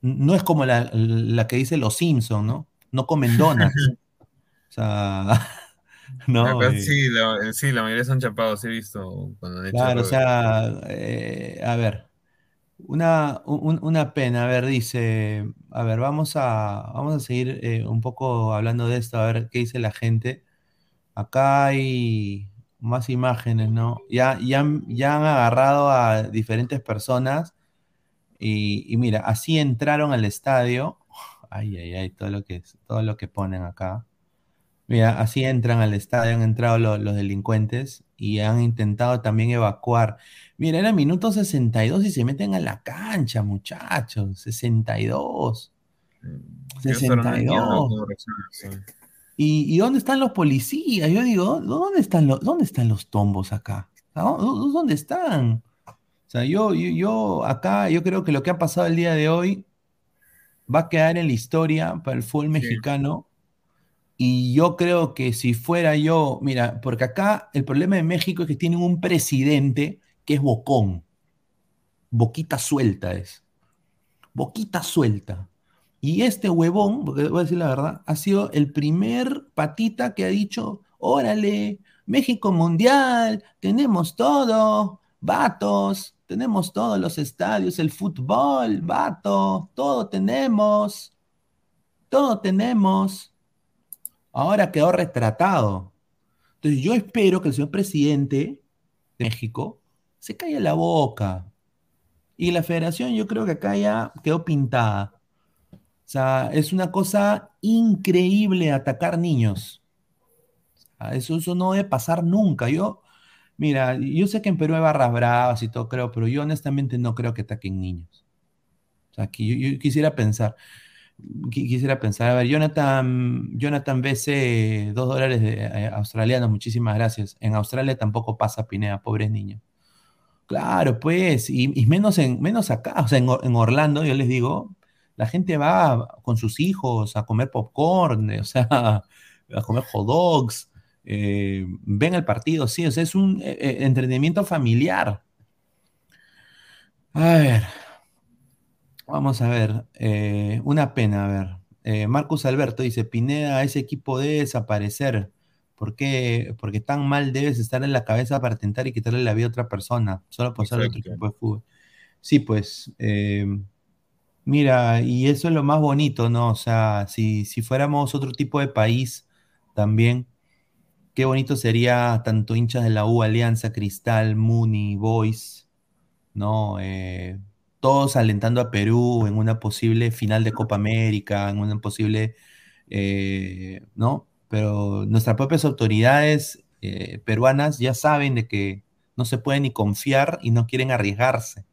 no es como la, la que dice los Simpson, ¿no? No comen donas. <laughs> o sea, <laughs> <laughs> No, sí, la, sí, la mayoría son chapados, he visto cuando han Claro, o sea, eh, a ver, una, una pena, a ver, dice, a ver, vamos a, vamos a seguir eh, un poco hablando de esto, a ver qué dice la gente. Acá hay más imágenes, ¿no? Ya, ya, ya han agarrado a diferentes personas y, y mira, así entraron al estadio. Ay, ay, ay, todo lo que, todo lo que ponen acá. Mira, así entran al estadio, han entrado los delincuentes y han intentado también evacuar. Mira, era minuto 62 y se meten a la cancha, muchachos. 62. 62. ¿Y, ¿Y, dónde están los policías? Yo digo, ¿dónde están los, dónde están los tombos acá? ¿Dónde están? O sea, yo, yo, yo acá, yo creo que lo que ha pasado el día de hoy va a quedar en la historia para el fútbol mexicano Y yo creo que si fuera yo, mira, porque acá el problema de México es que tienen un presidente que es bocón. Boquita suelta es. Boquita suelta. Y este huevón, porque voy a decir la verdad, ha sido el primer patita que ha dicho, órale, México Mundial, tenemos todo, vatos, tenemos todos los estadios, el fútbol, vato, todo tenemos, todo tenemos. Ahora quedó retratado. Entonces yo espero que el señor presidente de México se calle la boca. Y la federación yo creo que acá ya quedó pintada. O sea, es una cosa increíble atacar niños. Eso, eso no debe pasar nunca. Yo, mira, yo sé que en Perú hay barras bravas y todo, creo, pero yo honestamente no creo que ataquen niños. O sea, aquí yo, quisiera pensar, quisiera pensar, a ver, Jonathan, Jonathan BC, dos dólares de, eh, australianos, muchísimas gracias. En Australia tampoco pasa Pinea, pobres niños. Claro, pues, y, menos, en, menos acá, o sea, en, Orlando, yo les digo, la gente va con sus hijos a comer popcorn, o sea, <laughs> a comer hot dogs, eh, ven el partido, sí, o sea, es un eh, eh, entrenamiento familiar. A ver, vamos a ver, una pena, a ver. Marcus Alberto dice, Pineda, ese equipo debe desaparecer. ¿Por qué? Porque tan mal debes estar en la cabeza para tentar y quitarle la vida a otra persona, solo por ser otro equipo de fútbol. Sí, pues, mira, y eso es lo más bonito, ¿no? O sea, si, si fuéramos otro tipo de país también, Qué bonito sería tanto hinchas de la U, Alianza, Cristal, Muni, Boys, ¿no? Eh, todos alentando a Perú en una posible final de Copa América, en una posible, eh, ¿no? Pero nuestras propias autoridades eh, peruanas ya saben de que no se puede ni confiar y no quieren arriesgarse,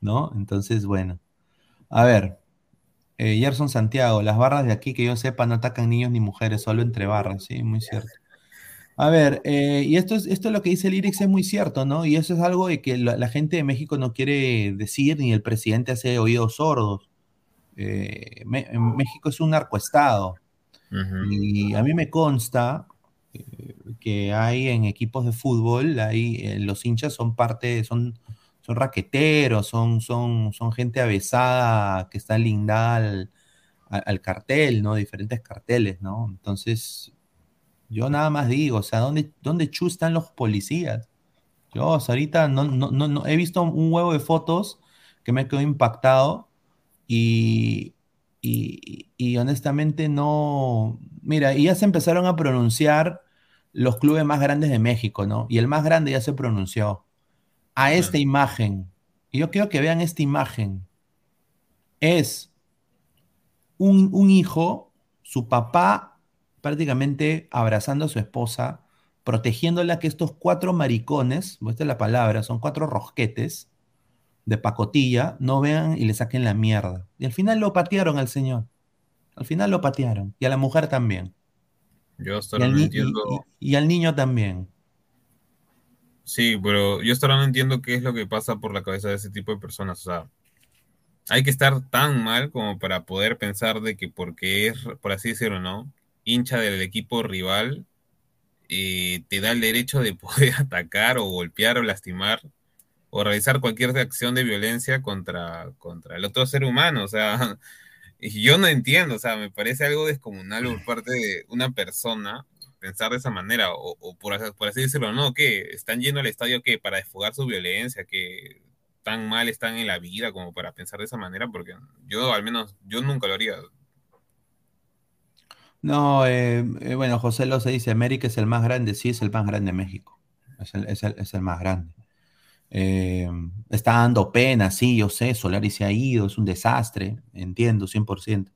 ¿no? Entonces, bueno. A ver, Gerson Santiago, las barras de aquí que yo sepa no atacan niños ni mujeres, solo entre barras, sí, muy cierto. A ver, eh, y esto es, esto es lo que dice el IRIX es muy cierto, ¿no? Y eso es algo de que la, gente de México no quiere decir, ni el presidente hace oídos sordos. Eh, México es un narcoestado. Y a mí me consta eh, que hay en equipos de fútbol, hay, los hinchas son parte, son, son raqueteros, son, son, son gente avesada que está lindada al, al cartel, ¿no? Diferentes carteles, ¿no? Entonces, yo nada más digo, o sea, ¿dónde, dónde están los policías? Yo ahorita no, no, no, he visto un huevo de fotos que me quedó impactado y, y, honestamente no. Mira, y ya se empezaron a pronunciar los clubes más grandes de México, ¿no? Y el más grande ya se pronunció a esta imagen. Y yo quiero que vean esta imagen. Es un, un hijo, su papá prácticamente abrazando a su esposa, protegiéndola que estos cuatro maricones, esta es la palabra, son cuatro rosquetes de pacotilla, no vean y le saquen la mierda. Y al final lo patearon al señor. Al final lo patearon. Y a la mujer también. Yo hasta ahora no entiendo. Y, al niño también. Sí, pero yo hasta ahora no entiendo qué es lo que pasa por la cabeza de ese tipo de personas. O sea, hay que estar tan mal como para poder pensar de que porque es, por así decirlo, ¿no? Hincha del equipo rival eh, te da el derecho de <laughs> poder atacar o golpear o lastimar o realizar cualquier acción de violencia contra, contra el otro ser humano. O sea, <laughs> yo no entiendo, o sea, me parece algo descomunal por parte de una persona pensar de esa manera, o, por, por, así decirlo, ¿no? Que están yendo al estadio que para desfogar su violencia, que tan mal están en la vida como para pensar de esa manera, porque yo al menos, yo nunca lo haría. No, eh, eh, bueno, José Loza dice, América es el más grande, sí, es el más grande de México, es el, más grande. Eh, está dando pena, sí, yo sé, Solari se ha ido, es un desastre, entiendo, 100%,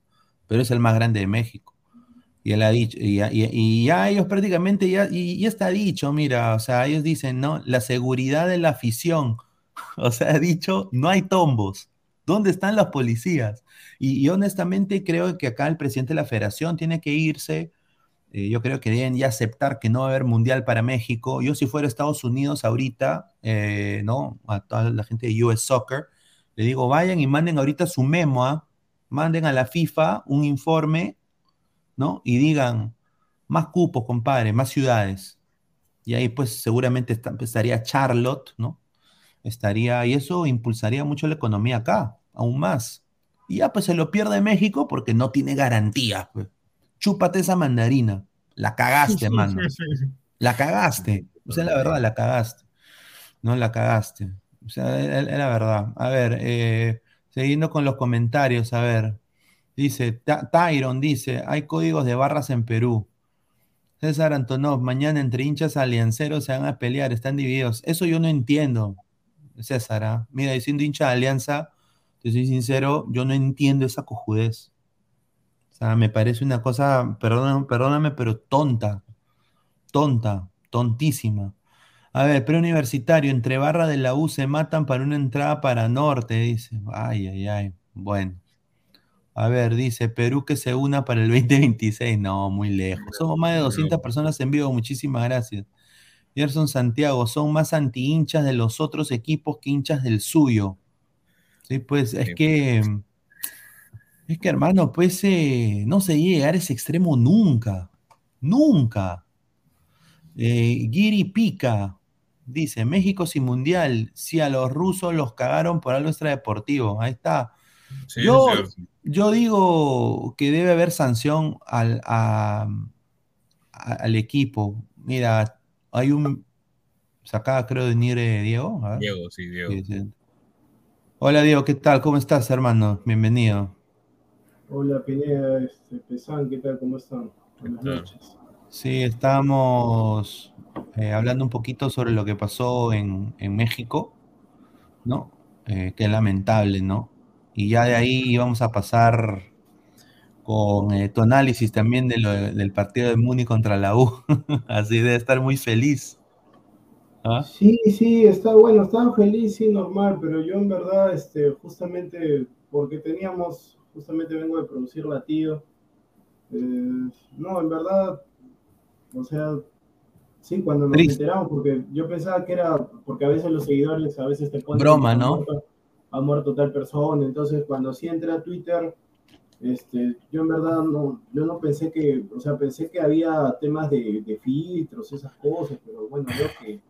pero es el más grande de México. Y él ha dicho, y, ya ellos prácticamente, ya, y, ya está dicho, mira, o sea, ellos dicen, ¿no? La seguridad de la afición, <laughs> o sea, ha dicho, no hay tombos, ¿dónde están las policías? Y, honestamente creo que acá el presidente de la federación tiene que irse. Eh, yo creo que deben ya aceptar que no va a haber mundial para México. Yo si fuera Estados Unidos ahorita, eh, ¿no? A toda la gente de US Soccer, le digo, vayan y manden ahorita su memo, ¿ah? manden a la FIFA un informe, ¿no? Y digan, Más cupos, compadre, más ciudades. Y ahí pues seguramente estaría Charlotte, ¿no? Estaría, y eso impulsaría mucho la economía acá, aún más. Y ya pues se lo pierde México porque no tiene garantía. Pues. Chúpate esa mandarina. La cagaste, mano. La cagaste. O sea, la verdad, la cagaste. No la cagaste. O sea, es la verdad. A ver, eh, siguiendo con los comentarios, a ver. Dice, Tyron dice, hay códigos de barras en Perú. César Antonov, mañana entre hinchas alianceros se van a pelear, están divididos. Eso yo no entiendo, César. ¿ah? Mira, diciendo hincha de alianza, te soy sincero, yo no entiendo esa cojudez. O sea, me parece una cosa, perdóname, perdóname pero tonta. Tonta, tontísima. A ver, preuniversitario, entre barra de la U se matan para una entrada para norte, dice. Ay, ay, ay. Bueno. A ver, dice Perú que se una para el 2026. No, muy lejos. Somos más de 200 personas en vivo. Muchísimas gracias. Gerson Santiago, son más anti-hinchas de los otros equipos que hinchas del suyo. Sí, pues es que. Es que, hermano, pues eh, no se llega a ese extremo nunca. Nunca. Eh, Giri Pica dice: México sin mundial. Si a los rusos los cagaron por algo extradeportivo. Ahí está. yo, yo digo que debe haber sanción al, al equipo. Mira, hay un. Sacaba, creo, de Nire Diego. Diego, sí, Diego. Hola, Diego, ¿qué tal? ¿Cómo estás, hermano? Bienvenido. Hola, Pineda, este, Pesán, ¿qué tal? ¿Cómo están? Buenas noches. Sí, estábamos eh, hablando un poquito sobre lo que pasó en, en México, ¿no? Eh, que es lamentable, ¿no? Y ya de ahí vamos a pasar con eh, tu análisis también de lo, del partido de Muni contra la U. <laughs> Así de estar muy feliz. ¿Ah? Sí, sí, está bueno, estaba feliz, sí, normal, pero yo en verdad, este, justamente porque teníamos, justamente vengo de producir latido, eh, no, en verdad, o sea, sí, cuando nos enteramos, porque yo pensaba que era, porque a veces los seguidores a veces te ponen... Broma, ¿no? ha muerto tal persona. Entonces, cuando sí entré a Twitter, este, yo en verdad no, yo no pensé que, o sea, pensé que había temas de, de filtros, esas cosas, pero bueno, veo que,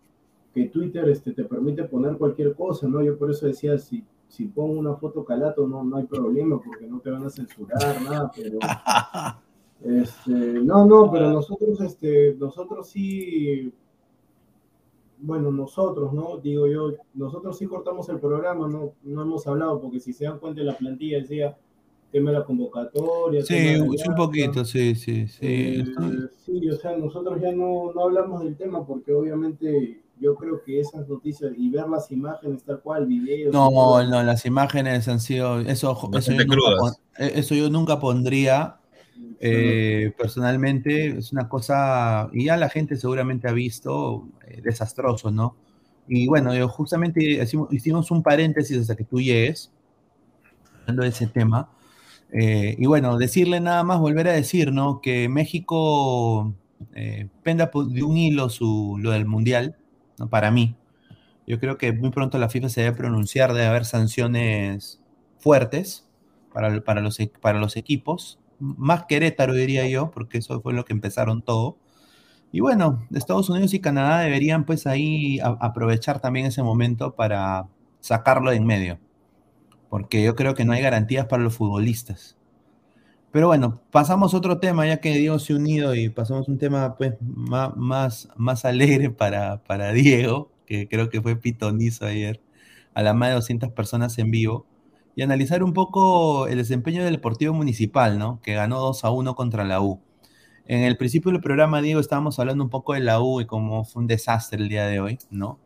que, Twitter este, te permite poner cualquier cosa, ¿no? Yo por eso decía, si, si pongo una foto calato, no, no hay problema, porque no te van a censurar, nada, pero... <laughs> Este, no, no, pero nosotros, este, nosotros sí bueno, nosotros, ¿no? Digo yo, nosotros sí cortamos el programa, no, no hemos hablado, porque si se dan cuenta de la plantilla decía tema de la convocatoria. Sí, un poquito, sí, sí, sí. Eh, sí, o sea, nosotros ya no, no hablamos del tema porque obviamente yo creo que esas noticias y ver las imágenes tal cual, videos. No, no, las imágenes han sido, eso, eso yo, nunca, eso yo nunca pondría eh, personalmente es una cosa, y ya la gente seguramente ha visto, eh, desastroso, ¿no? Y bueno, yo justamente hicimos, un paréntesis hasta que tú llegues, hablando de ese tema. Eh, y bueno, decirle nada más, volver a decir, ¿no? Que México penda de un hilo su, lo del Mundial, ¿no? Para mí. Yo creo que muy pronto la FIFA se debe pronunciar, debe haber sanciones fuertes para, para, los, para los equipos más Querétaro diría yo, porque eso fue lo que empezaron todo. Y bueno, Estados Unidos y Canadá deberían pues ahí aprovechar también ese momento para sacarlo de en medio, porque yo creo que no hay garantías para los futbolistas. Pero bueno, pasamos a otro tema, ya que Diego se ha unido y pasamos un tema pues más, más, más alegre para, para Diego, que creo que fue pitonizo ayer, a la más de 200 personas en vivo y analizar un poco el desempeño del Deportivo Municipal, ¿no? Que ganó 2 a 1 contra la U. En el principio del programa, Diego, estábamos hablando un poco de la U y cómo fue un desastre el día de hoy, ¿no?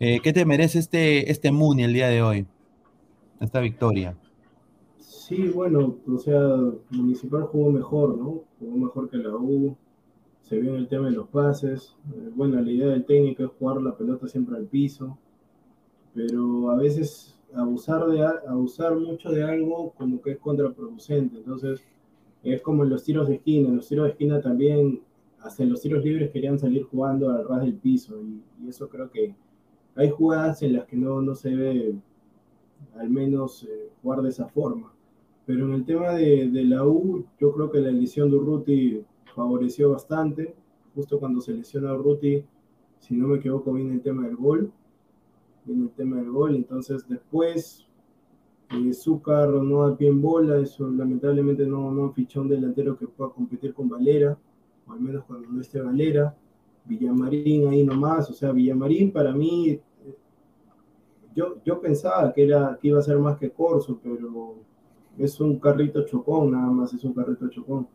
Eh, ¿Qué te merece este, este Muni el día de hoy? Esta victoria. Sí, bueno, o sea, Municipal jugó mejor, ¿no? Jugó mejor que la U. Se vio en el tema de los pases. Eh, bueno, la idea del técnico es jugar la pelota siempre al piso. Pero a veces abusar, de, abusar mucho de algo como que es contraproducente. Entonces, es como en los tiros de esquina. En los tiros de esquina también, hasta los tiros libres querían salir jugando al ras del piso. Y, eso creo que hay jugadas en las que no, no se debe al menos eh, jugar de esa forma. Pero en el tema de, de, la U, yo creo que la edición de Urruti favoreció bastante. Justo cuando se lesiona a si no me equivoco, viene el tema del gol. Viene el tema del gol. Entonces, después, eh, Zúcar no da pie en bola. Eso lamentablemente no, no fichó un delantero que pueda competir con Valera, o al menos cuando no esté Valera. Villamarín ahí nomás. O sea, Villamarín para mí. Eh, Yo, yo pensaba que, era, que iba a ser más que Corso, pero es un carrito chocón, nada más es un carrito chocón.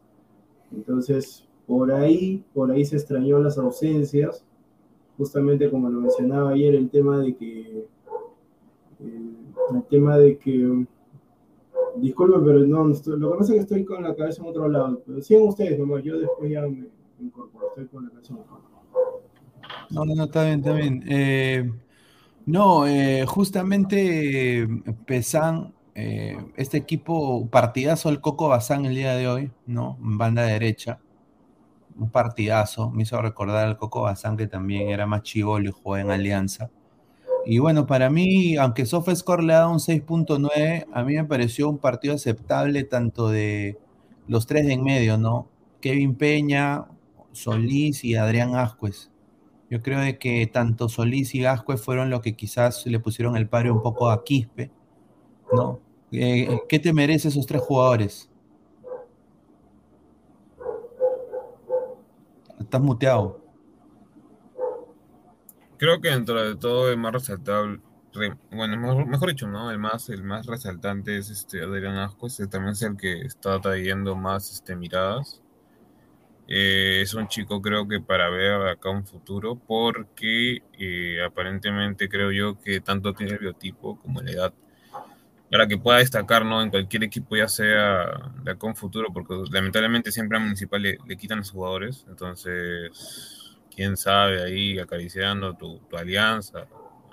Entonces, por ahí, por ahí se extrañó las ausencias, justamente como lo mencionaba ayer, el tema de que, el, el tema de que, disculpen, pero no, estoy- lo que pasa es que estoy con la cabeza en otro lado, pero sigan ustedes nomás, yo después ya me incorporo, estoy con la cabeza en otro lado. No, no, no, está bien, está bien. Eh, no, eh, justamente Pesan, eh, este equipo, partidazo el Coco Bazán el día de hoy, ¿no? Banda derecha. Un partidazo. Me hizo recordar al Coco Bazán que también era más chivolo y jugó en Alianza. Y bueno, para mí, aunque SofaScore le ha dado un 6.9, a mí me pareció un partido aceptable tanto de los tres de en medio, ¿no? Kevin Peña, Solís y Adrián Ascuez. Yo creo de que tanto Solís y Ascuez fueron los que quizás le pusieron el paro un poco a Quispe, ¿no? Eh, ¿Qué te merece esos tres jugadores? Estás muteado. Creo que dentro de todo el más resaltable, re- bueno, mejor, mejor dicho, ¿no? El más, el más resaltante es este Adrián Ascuez, también es el que está trayendo más este, miradas. Eh, es un chico creo que para ver acá un futuro porque eh, aparentemente creo yo que tanto tiene el biotipo como la edad. Para que pueda destacar ¿no? en cualquier equipo ya sea de acá un futuro porque lamentablemente siempre a Municipal le, quitan los jugadores. Entonces quién sabe ahí acariciando tu, tu alianza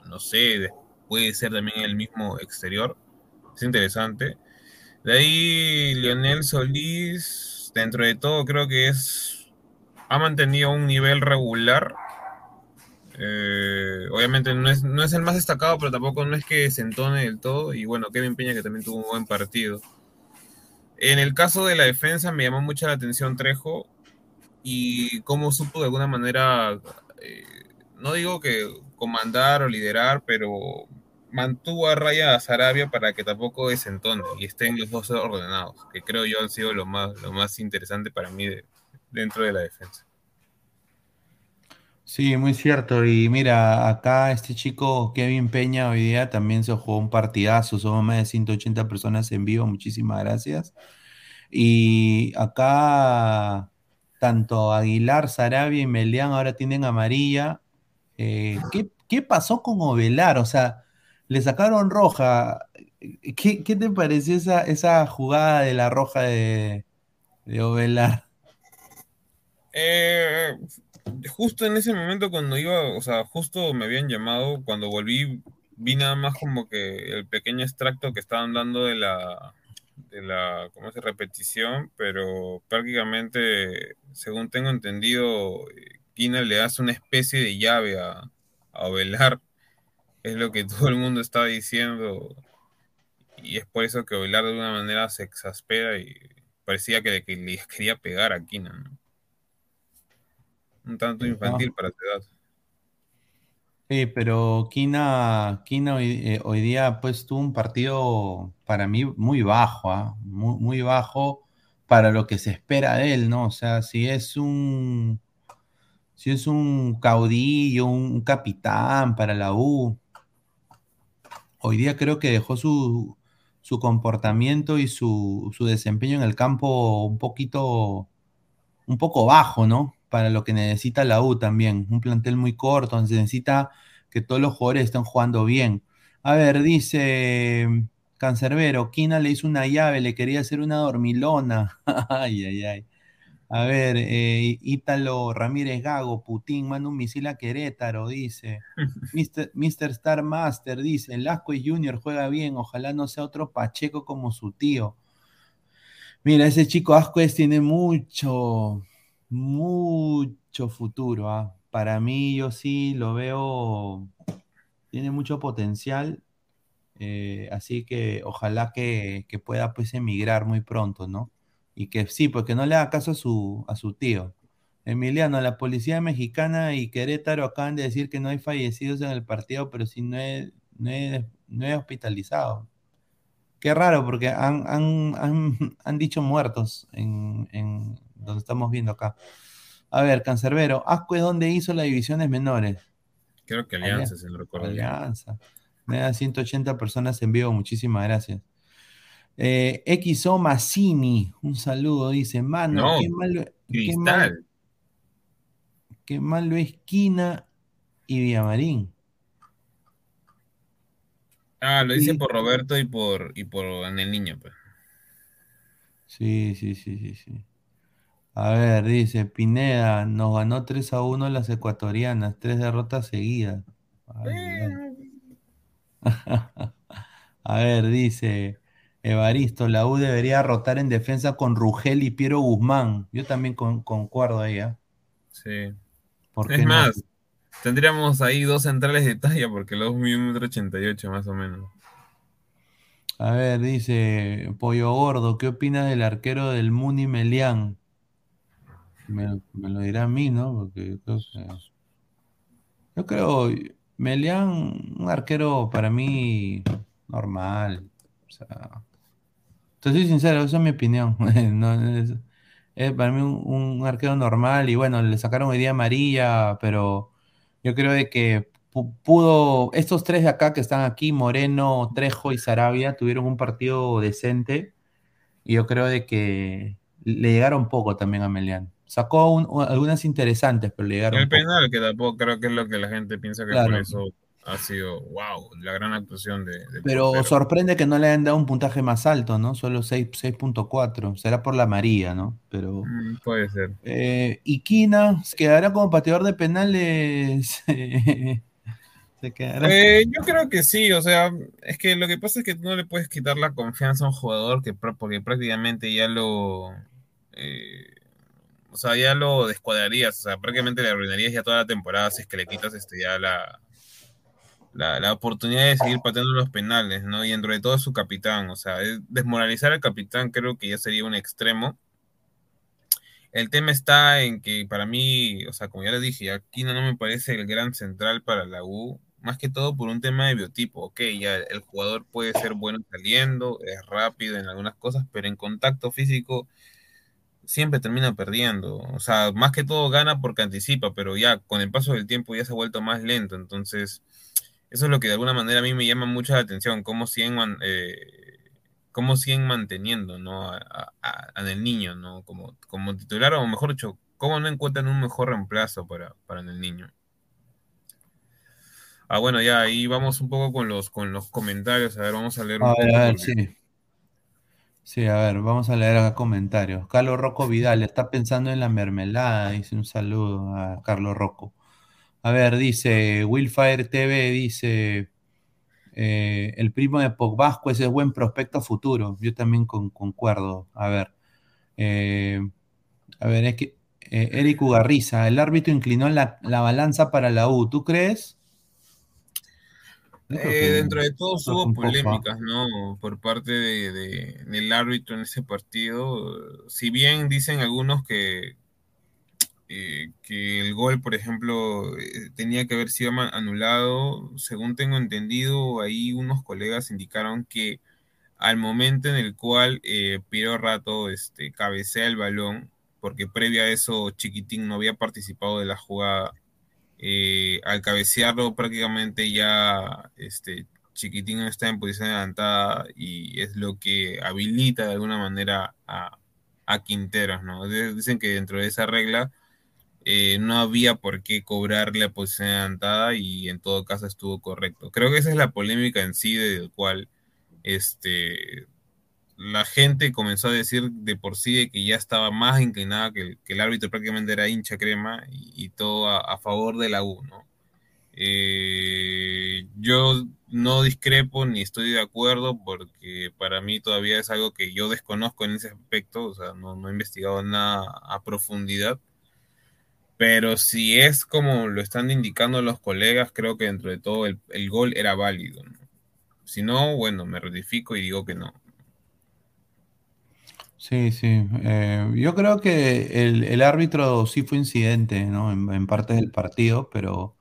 no sé de- puede ser también el mismo exterior. Es interesante. De ahí Lionel Solís dentro de todo creo que es ha mantenido un nivel regular. Eh, obviamente no es, no es el más destacado, pero tampoco no es que se entone del todo. Y bueno, Kevin Peña que también tuvo un buen partido. En el caso de la defensa me llamó mucho la atención Trejo y cómo supo de alguna manera, eh, no digo que comandar o liderar, pero mantuvo a raya a Sarabia para que tampoco desentone y estén los dos ordenados, que creo yo han sido lo más, lo más interesante para mí de- dentro de la defensa. Sí, muy cierto. Y mira, acá este chico Kevin Peña hoy día también se jugó un partidazo. Somos más de 180 personas en vivo. Muchísimas gracias. Y acá tanto Aguilar, Sarabia y Melián ahora tienen amarilla. Eh, ¿qué, qué pasó con Ovelar? O sea, le sacaron roja. ¿Qué, te pareció esa, esa jugada de la roja de, Ovelar? Eh, justo en ese momento cuando iba, o sea, justo me habían llamado, cuando volví, vi nada más como que el pequeño extracto que estaban dando de la, de la, ¿cómo se repetición? Pero prácticamente, según tengo entendido, eh, Kina le hace una especie de llave a Ovelar, es lo que <laughs> todo el mundo está diciendo, y es por eso que Ovelar de alguna manera se exaspera y parecía que, le- que le quería pegar a Kina, ¿no? Un tanto infantil para su edad. Sí, pero Kina, Kina hoy, eh, hoy día pues tuvo un partido para mí muy bajo, ¿ah? Muy, muy bajo para lo que se espera de él, ¿no? O sea, si es un, si es un caudillo, un capitán para la U, hoy día creo que dejó su, su comportamiento y su, su desempeño en el campo un poquito, un poco bajo, ¿no? Para lo que necesita la U también. Un plantel muy corto, necesita que todos los jugadores estén jugando bien. A ver, dice Cancerbero, Quina le hizo una llave, le quería hacer una dormilona. <laughs> ay, ay, ay. A ver, eh, Ítalo Ramírez Gago, Putin manda un misil a Querétaro, dice. <laughs> Mr. Mr. Star Master dice, Lasco Junior juega bien, ojalá no sea otro Pacheco como su tío. Mira, ese chico Ascuez tiene mucho, mucho futuro. ¿ah? Para mí, yo sí lo veo, tiene mucho potencial. eh, así que ojalá que, que pueda pues emigrar muy pronto, ¿no? Y que sí, pues que no le haga caso a su, a su tío. Emiliano, la policía mexicana y Querétaro acaban de decir que no hay fallecidos en el partido, pero sí no he, no he, no he hospitalizado. Qué raro, porque han, han, han, <laughs> han dicho muertos en, en, donde estamos viendo acá. A ver, Cancerbero, Asco es donde hizo las divisiones menores. Creo que Alianza, se lo recuerdo. Alianza. Me da 180 personas en vivo, muchísimas gracias. Eh, XO Massini, un saludo, dice, mano, No, qué malo, qué mal, qué malo es Quina y Villamarín. Ah, lo hice Sí. por Roberto y por, y por el niño, pues. Sí, sí, sí, sí, sí. A ver, dice, Pineda, nos ganó 3 a 1 las ecuatorianas, tres derrotas seguidas. Ay, ay. <laughs> A ver, dice Evaristo, la U debería rotar en defensa con Rugel y Piero Guzmán. Yo también con- concuerdo ahí, ¿ah? Sí. ¿Por Es no? más, tendríamos ahí dos centrales de talla porque los mide un metro ochenta y ocho más o menos. A ver, dice Pollo Gordo, ¿qué opinas del arquero del Muni Melián? Me, me lo dirá a mí, ¿no? Porque que- Yo creo, Melián, un arquero para mí normal. O sea, te soy sincero, esa es mi opinión. <laughs> No, es, es para mí un, un arquero normal y bueno, le sacaron hoy día amarilla, pero yo creo de que pu- pudo, estos tres de acá que están aquí, Moreno, Trejo y Sarabia, tuvieron un partido decente y yo creo de que le llegaron poco también a Melián. Sacó un- u- algunas interesantes, pero le llegaron El poco. penal, que tampoco creo que es lo que la gente piensa que Claro. por eso ha sido, wow, la gran actuación de, de Pero portero. sorprende que no le hayan dado un puntaje más alto, ¿no? Solo 6 6.4. Será por la María, ¿no? Pero. Mm, puede ser. Eh, y Quina se quedará como pateador de penales. <laughs> se quedará. Eh, yo creo que sí, o sea, es que lo que pasa es que tú no le puedes quitar la confianza a un jugador que porque prácticamente ya lo, eh, o sea, ya lo descuadrarías, o sea, prácticamente le arruinarías ya toda la temporada si es que le quitas este ya la, la, la oportunidad de seguir pateando los penales, ¿no? Y dentro de todo su capitán, o sea, es- desmoralizar al capitán creo que ya sería un extremo. El tema está en que para mí, o sea, como ya les dije, Aquino no me parece el gran central para la U, más que todo por un tema de biotipo. Ok, ya el jugador puede ser bueno saliendo, es rápido en algunas cosas, pero en contacto físico siempre termina perdiendo. O sea, más que todo gana porque anticipa, pero ya con el paso del tiempo ya se ha vuelto más lento. Entonces, eso es lo que de alguna manera a mí me llama mucho la atención, cómo siguen, eh, cómo siguen manteniendo ¿no? a, a- el niño ¿no? como, como titular, o mejor dicho, cómo no encuentran un mejor reemplazo para, para el niño. Ah, bueno, ya ahí vamos un poco con los, con los comentarios. A ver, vamos a leer un A ver, poco. a ver, sí. Sí, a ver, vamos a leer acá comentarios. Carlos Rocco Vidal está pensando en la mermelada, dice un saludo a Carlos Rocco. A ver, dice Willfire TV, dice eh, el primo de Pogbasco, ese es buen prospecto futuro. Yo también con- concuerdo. A ver, eh, a ver, es que eh, Eric Ugarriza, el árbitro inclinó la, la balanza para la U, ¿tú crees? Eh, dentro de todo hubo polémicas, ¿no? Por parte de, de- del árbitro en ese partido. Si bien dicen algunos que, eh, que el gol, por ejemplo, eh, tenía que haber sido anulado, según tengo entendido, ahí unos colegas indicaron que al momento en el cual eh, Piero Rato este, cabecea el balón, porque previo a eso Chiquitín no había participado de la jugada, eh, al cabecearlo prácticamente ya este, Chiquitín está en posición adelantada y es lo que habilita de alguna manera a, a Quinteros, ¿no? Dicen que dentro de esa regla eh, no había por qué cobrarle la posición adelantada y en todo caso estuvo correcto. Creo que esa es la polémica en sí del cual este, la gente comenzó a decir de por sí de que ya estaba más inclinada, que el, árbitro prácticamente era hincha crema y, todo a, a favor de la U. Eh, yo no discrepo ni estoy de acuerdo porque para mí todavía es algo que yo desconozco en ese aspecto, o sea, no, no he investigado nada a profundidad. Pero si es como lo están indicando los colegas, creo que dentro de todo el, el gol era válido. ¿no? Si no, bueno, me rectifico y digo que no. Sí, sí. Eh, yo creo que el, el árbitro sí fue incidente, ¿no? En, en partes del partido, pero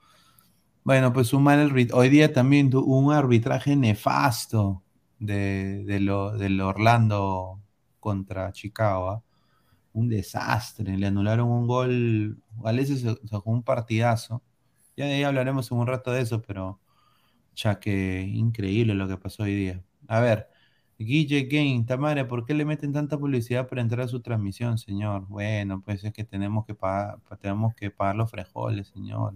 bueno, pues un mal arbit- Hoy día también tu- un arbitraje nefasto de, de lo, del Orlando contra Chicago. ¿ah? Un desastre. Le anularon un gol. Galese se sacó un partidazo. Ya de ahí hablaremos en un rato de eso, pero ya que increíble lo que pasó hoy día. A ver, Guille Game, Tamara, ¿por qué le meten tanta publicidad para entrar a su transmisión, señor? Bueno, pues es que tenemos que pagar, tenemos que pagar los frijoles, señor.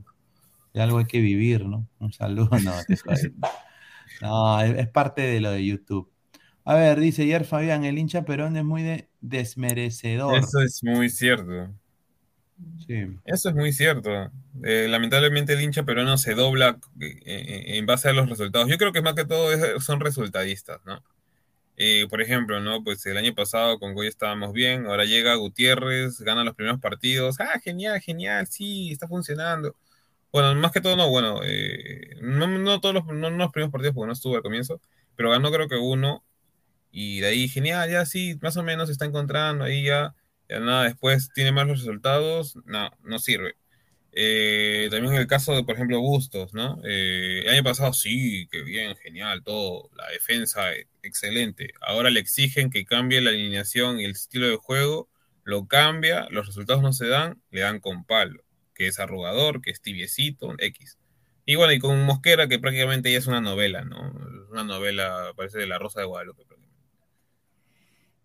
De algo hay que vivir, ¿no? Un saludo, no, te. <laughs> No, es, es parte de lo de YouTube. A ver, dice ayer Fabián, el hincha Perón es muy de- desmerecedor. Eso es muy cierto. Sí. Eso es muy cierto. Eh, lamentablemente el hincha peruano se dobla eh, eh, en base a los resultados. Yo creo que más que todo es- son resultadistas, ¿no? Eh, por ejemplo, ¿no? Pues el año pasado con Goya estábamos bien, ahora llega Gutiérrez, gana los primeros partidos. Ah, genial, genial, sí, está funcionando. Bueno, más que todo, no, bueno, eh, no, no todos los, no, no los primeros partidos porque no estuvo al comienzo, pero ganó creo que uno y de ahí, genial, ya sí, más o menos se está encontrando ahí ya, ya nada, después tiene malos resultados, no, no sirve. Eh, también en el caso de, por ejemplo, Bustos, ¿no? Eh, el año pasado sí, que bien, genial, todo, la defensa, eh, excelente. Ahora le exigen que cambie la alineación y el estilo de juego, lo cambia, los resultados no se dan, le dan con palo, que es arrugador, que es tibiecito, X. Y bueno, y con Mosquera, que prácticamente ya es una novela, ¿no? Una novela, parece de la Rosa de Guadalupe.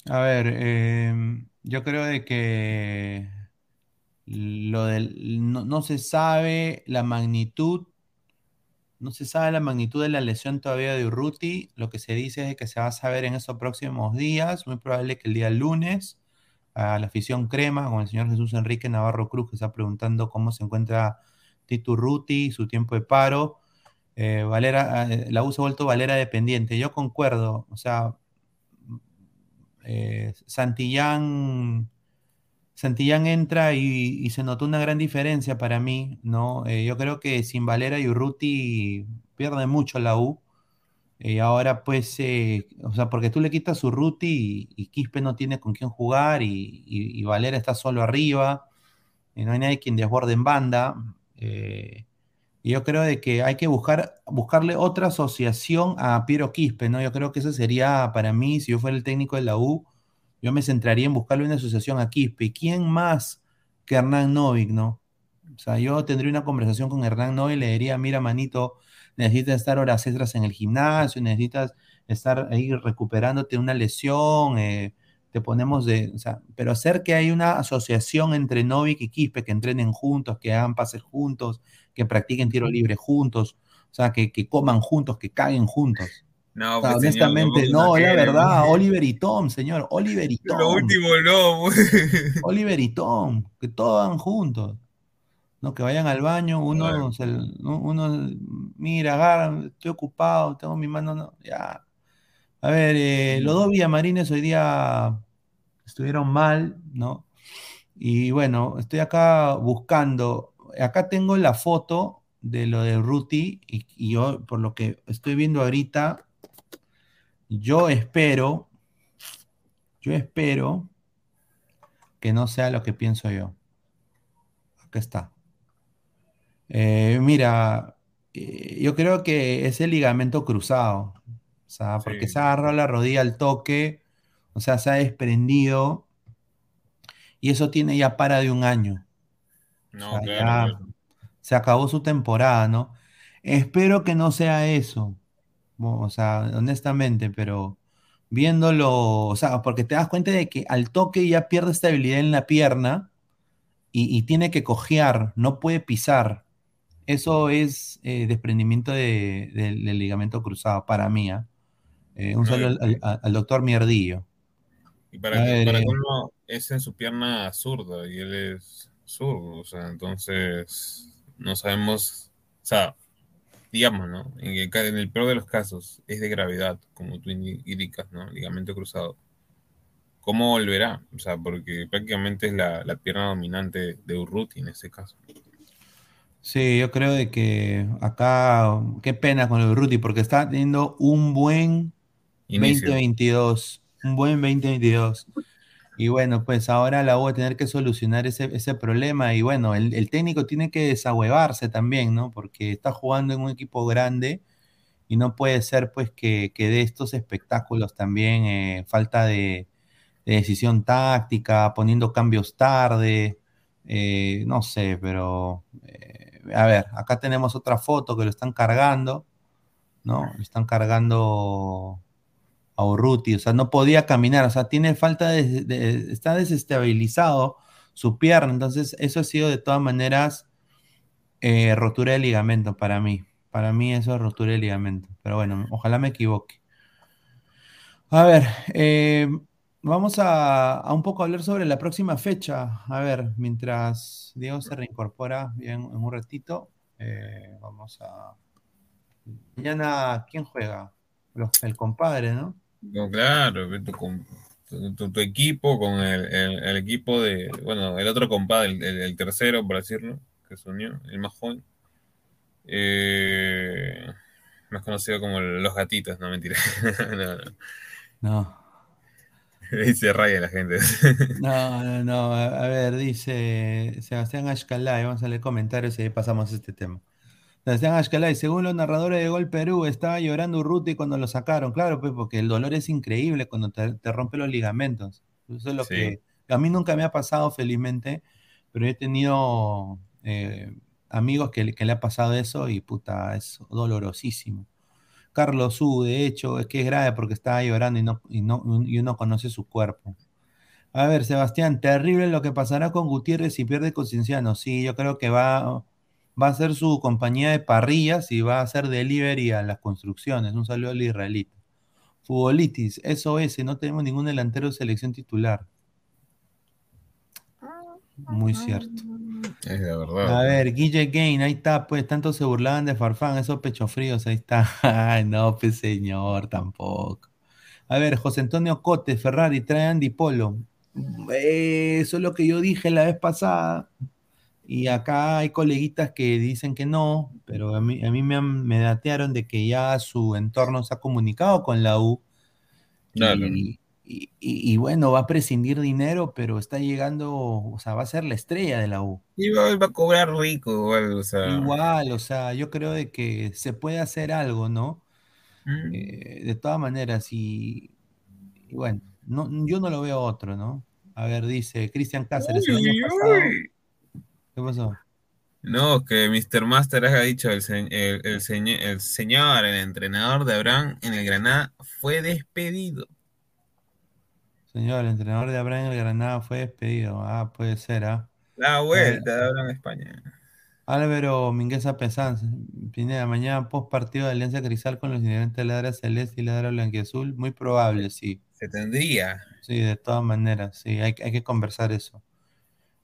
A ver, eh, yo creo de que lo del, no, no se sabe la magnitud, no se sabe la magnitud de la lesión todavía de Urruti. Lo que se dice es que se va a saber en esos próximos días, muy probable que el día lunes, a la afición crema, con el señor Jesús Enrique Navarro Cruz, que está preguntando cómo se encuentra Tito Urruti, su tiempo de paro. Eh, Valera, eh, la U ha vuelto Valera dependiente. Yo concuerdo, o sea, eh, Santillán, Santillán entra y, se notó una gran diferencia para mí, ¿no? Eh, yo creo que sin Valera y Urruti pierde mucho la U. Y ahora pues, eh, o sea, porque tú le quitas Urruti y, y Quispe no tiene con quién jugar y, Valera está solo arriba y no hay nadie quien desborde en banda. eh, y yo creo de que hay que buscar, buscarle otra asociación a Piero Quispe, ¿no? Yo creo que eso sería para mí, si yo fuera el técnico de la U, yo me centraría en buscarle una asociación a Quispe. ¿Y ¿Quién más que Hernán Novik, no? O sea, yo tendría una conversación con Hernán Novik y le diría, mira, manito, necesitas estar horas extras en el gimnasio, necesitas estar ahí recuperándote una lesión, eh, te ponemos de, o sea, pero hacer que hay una asociación entre Novik y Quispe, que entrenen juntos, que hagan pases juntos, que practiquen tiro libre juntos, o sea, que, que coman juntos, que caguen juntos. No, O sea, pues, honestamente, no, la verdad. Oliver y Tom, señor, Oliver y Tom. Lo último no, <laughs> Oliver y Tom, que todos van juntos. ¿no? Que vayan al baño, uno, Claro. se- uno, uno, mira, agarra, estoy ocupado, tengo mi mano, no, ya. A ver, eh, los dos Villamarines hoy día estuvieron mal, ¿no? Y bueno, estoy acá buscando, acá tengo la foto de lo de Ruti y, y yo, por lo que estoy viendo ahorita, yo espero, yo espero que no sea lo que pienso yo. Acá está. Eh, mira, eh, yo creo que es el ligamento cruzado. O sea, porque Sí. se ha agarrado la rodilla al toque, o sea, se ha desprendido. Y eso tiene ya para de un año. No, O sea, claro, ya claro. se acabó su temporada, ¿no? Espero que no sea eso. O sea, honestamente, pero viéndolo, o sea, porque te das cuenta de que al toque ya pierde estabilidad en la pierna y, y tiene que cojear, no puede pisar. Eso es eh, desprendimiento de- del del ligamento cruzado para mí. ¿ah? Eh, un saludo al, al- al doctor Mierdillo. Y para, ver, para eh, colmo, es en su pierna zurda y él es zurdo, o sea, entonces no sabemos, o sea, digamos, ¿no? En el, ca- en el peor de los casos es de gravedad, como tú indi- indicas, ¿no? Ligamento cruzado. ¿Cómo volverá? O sea, porque prácticamente es la, la pierna dominante de Urruti en ese caso. Sí, yo creo de que acá, qué pena con el Ruti, porque está teniendo un buen Inicio. 2022, un buen 2022. Y bueno, pues ahora la U a tener que solucionar ese, ese problema. Y bueno, el, el técnico tiene que desahuevarse también, ¿no? Porque está jugando en un equipo grande y no puede ser pues que, que de estos espectáculos también eh, falta de, de decisión táctica, poniendo cambios tarde, eh, no sé, pero eh, a ver, acá tenemos otra foto que lo están cargando, ¿no? Lo están cargando a Urruti, o sea, no podía caminar, o sea, tiene falta de, está desestabilizado su pierna, entonces eso ha sido de todas maneras eh, rotura de ligamento para mí, para mí eso es rotura de ligamento, pero bueno, ojalá me equivoque. A ver, eh, vamos a, un poco hablar sobre la próxima fecha. A ver, mientras Diego se reincorpora bien en un ratito, eh, vamos a... Mañana, ¿quién juega? El compadre, ¿no? No, claro, tu, equipo con el, el- el equipo de, bueno, el otro compadre, el, el- tercero, por decirlo, que se unió, el más joven. Eh, más conocido como los gatitos, no mentira. <laughs> no, no. No. <laughs> Ahí se raya la gente. <laughs> No, no, no. A, a ver, dice Sebastián Ashkalay, vamos a leer comentarios y ahí pasamos a este tema. Sebastián Ashkalay, según los narradores de Gol Perú, estaba llorando Urruti cuando lo sacaron. Claro, pues porque el dolor es increíble cuando te, te rompe los ligamentos. Eso es lo Sí. que a mí nunca me ha pasado, felizmente, pero he tenido eh, amigos que, le- que le ha pasado eso y puta, es dolorosísimo. Carlos U, de hecho, es que es grave porque estaba llorando y, no, y, no, y uno conoce su cuerpo. A ver, Sebastián, terrible lo que pasará con Gutiérrez si pierde con Cienciano. Sí, yo creo que va, va a ser su compañía de parrillas y va a hacer delivery a las construcciones. Un saludo al israelita. Futbolitis, SOS, no tenemos ningún delantero de selección titular. Muy cierto. Es la verdad. A ver, Guille Gain, ahí está, pues, tanto se burlaban de Farfán, esos pechos fríos, ahí está. <laughs> Ay, no, pues señor, tampoco. A ver, José Antonio Cote, Ferrari, trae Andy Polo. Eso es lo que yo dije la vez pasada. Y acá hay coleguitas que dicen que no, pero a mí, a mí me, han- me datearon de que ya su entorno se ha comunicado con la U. Claro. Y, y- y- y bueno, va a prescindir dinero, pero está llegando, o sea, va a ser la estrella de la U. Y va, va a cobrar rico, igual, o sea. Igual, o sea, yo creo de que se puede hacer algo, ¿no? Mm. Eh, de todas maneras, y, bueno, no, yo no lo veo otro, ¿no? A ver, dice Cristian Cáceres, el Uy, año uy, pasado. uy. ¿Qué pasó? No, que Mr. Master ha dicho, el, se- el, el señor, el señor, el entrenador de Abraham en el Granada fue despedido. Señor, el entrenador de Abraham en el Granada fue despedido. Ah, puede ser, ¿ah? La vuelta de Abraham España. Álvaro Mingueza Pesanz, Pineda, mañana post partido de Alianza Cristal con los integrantes de Ladra Celeste y Ladra Blanquiazul, muy probable, sí. Se tendría. Sí, de todas maneras, sí, hay, hay que conversar eso.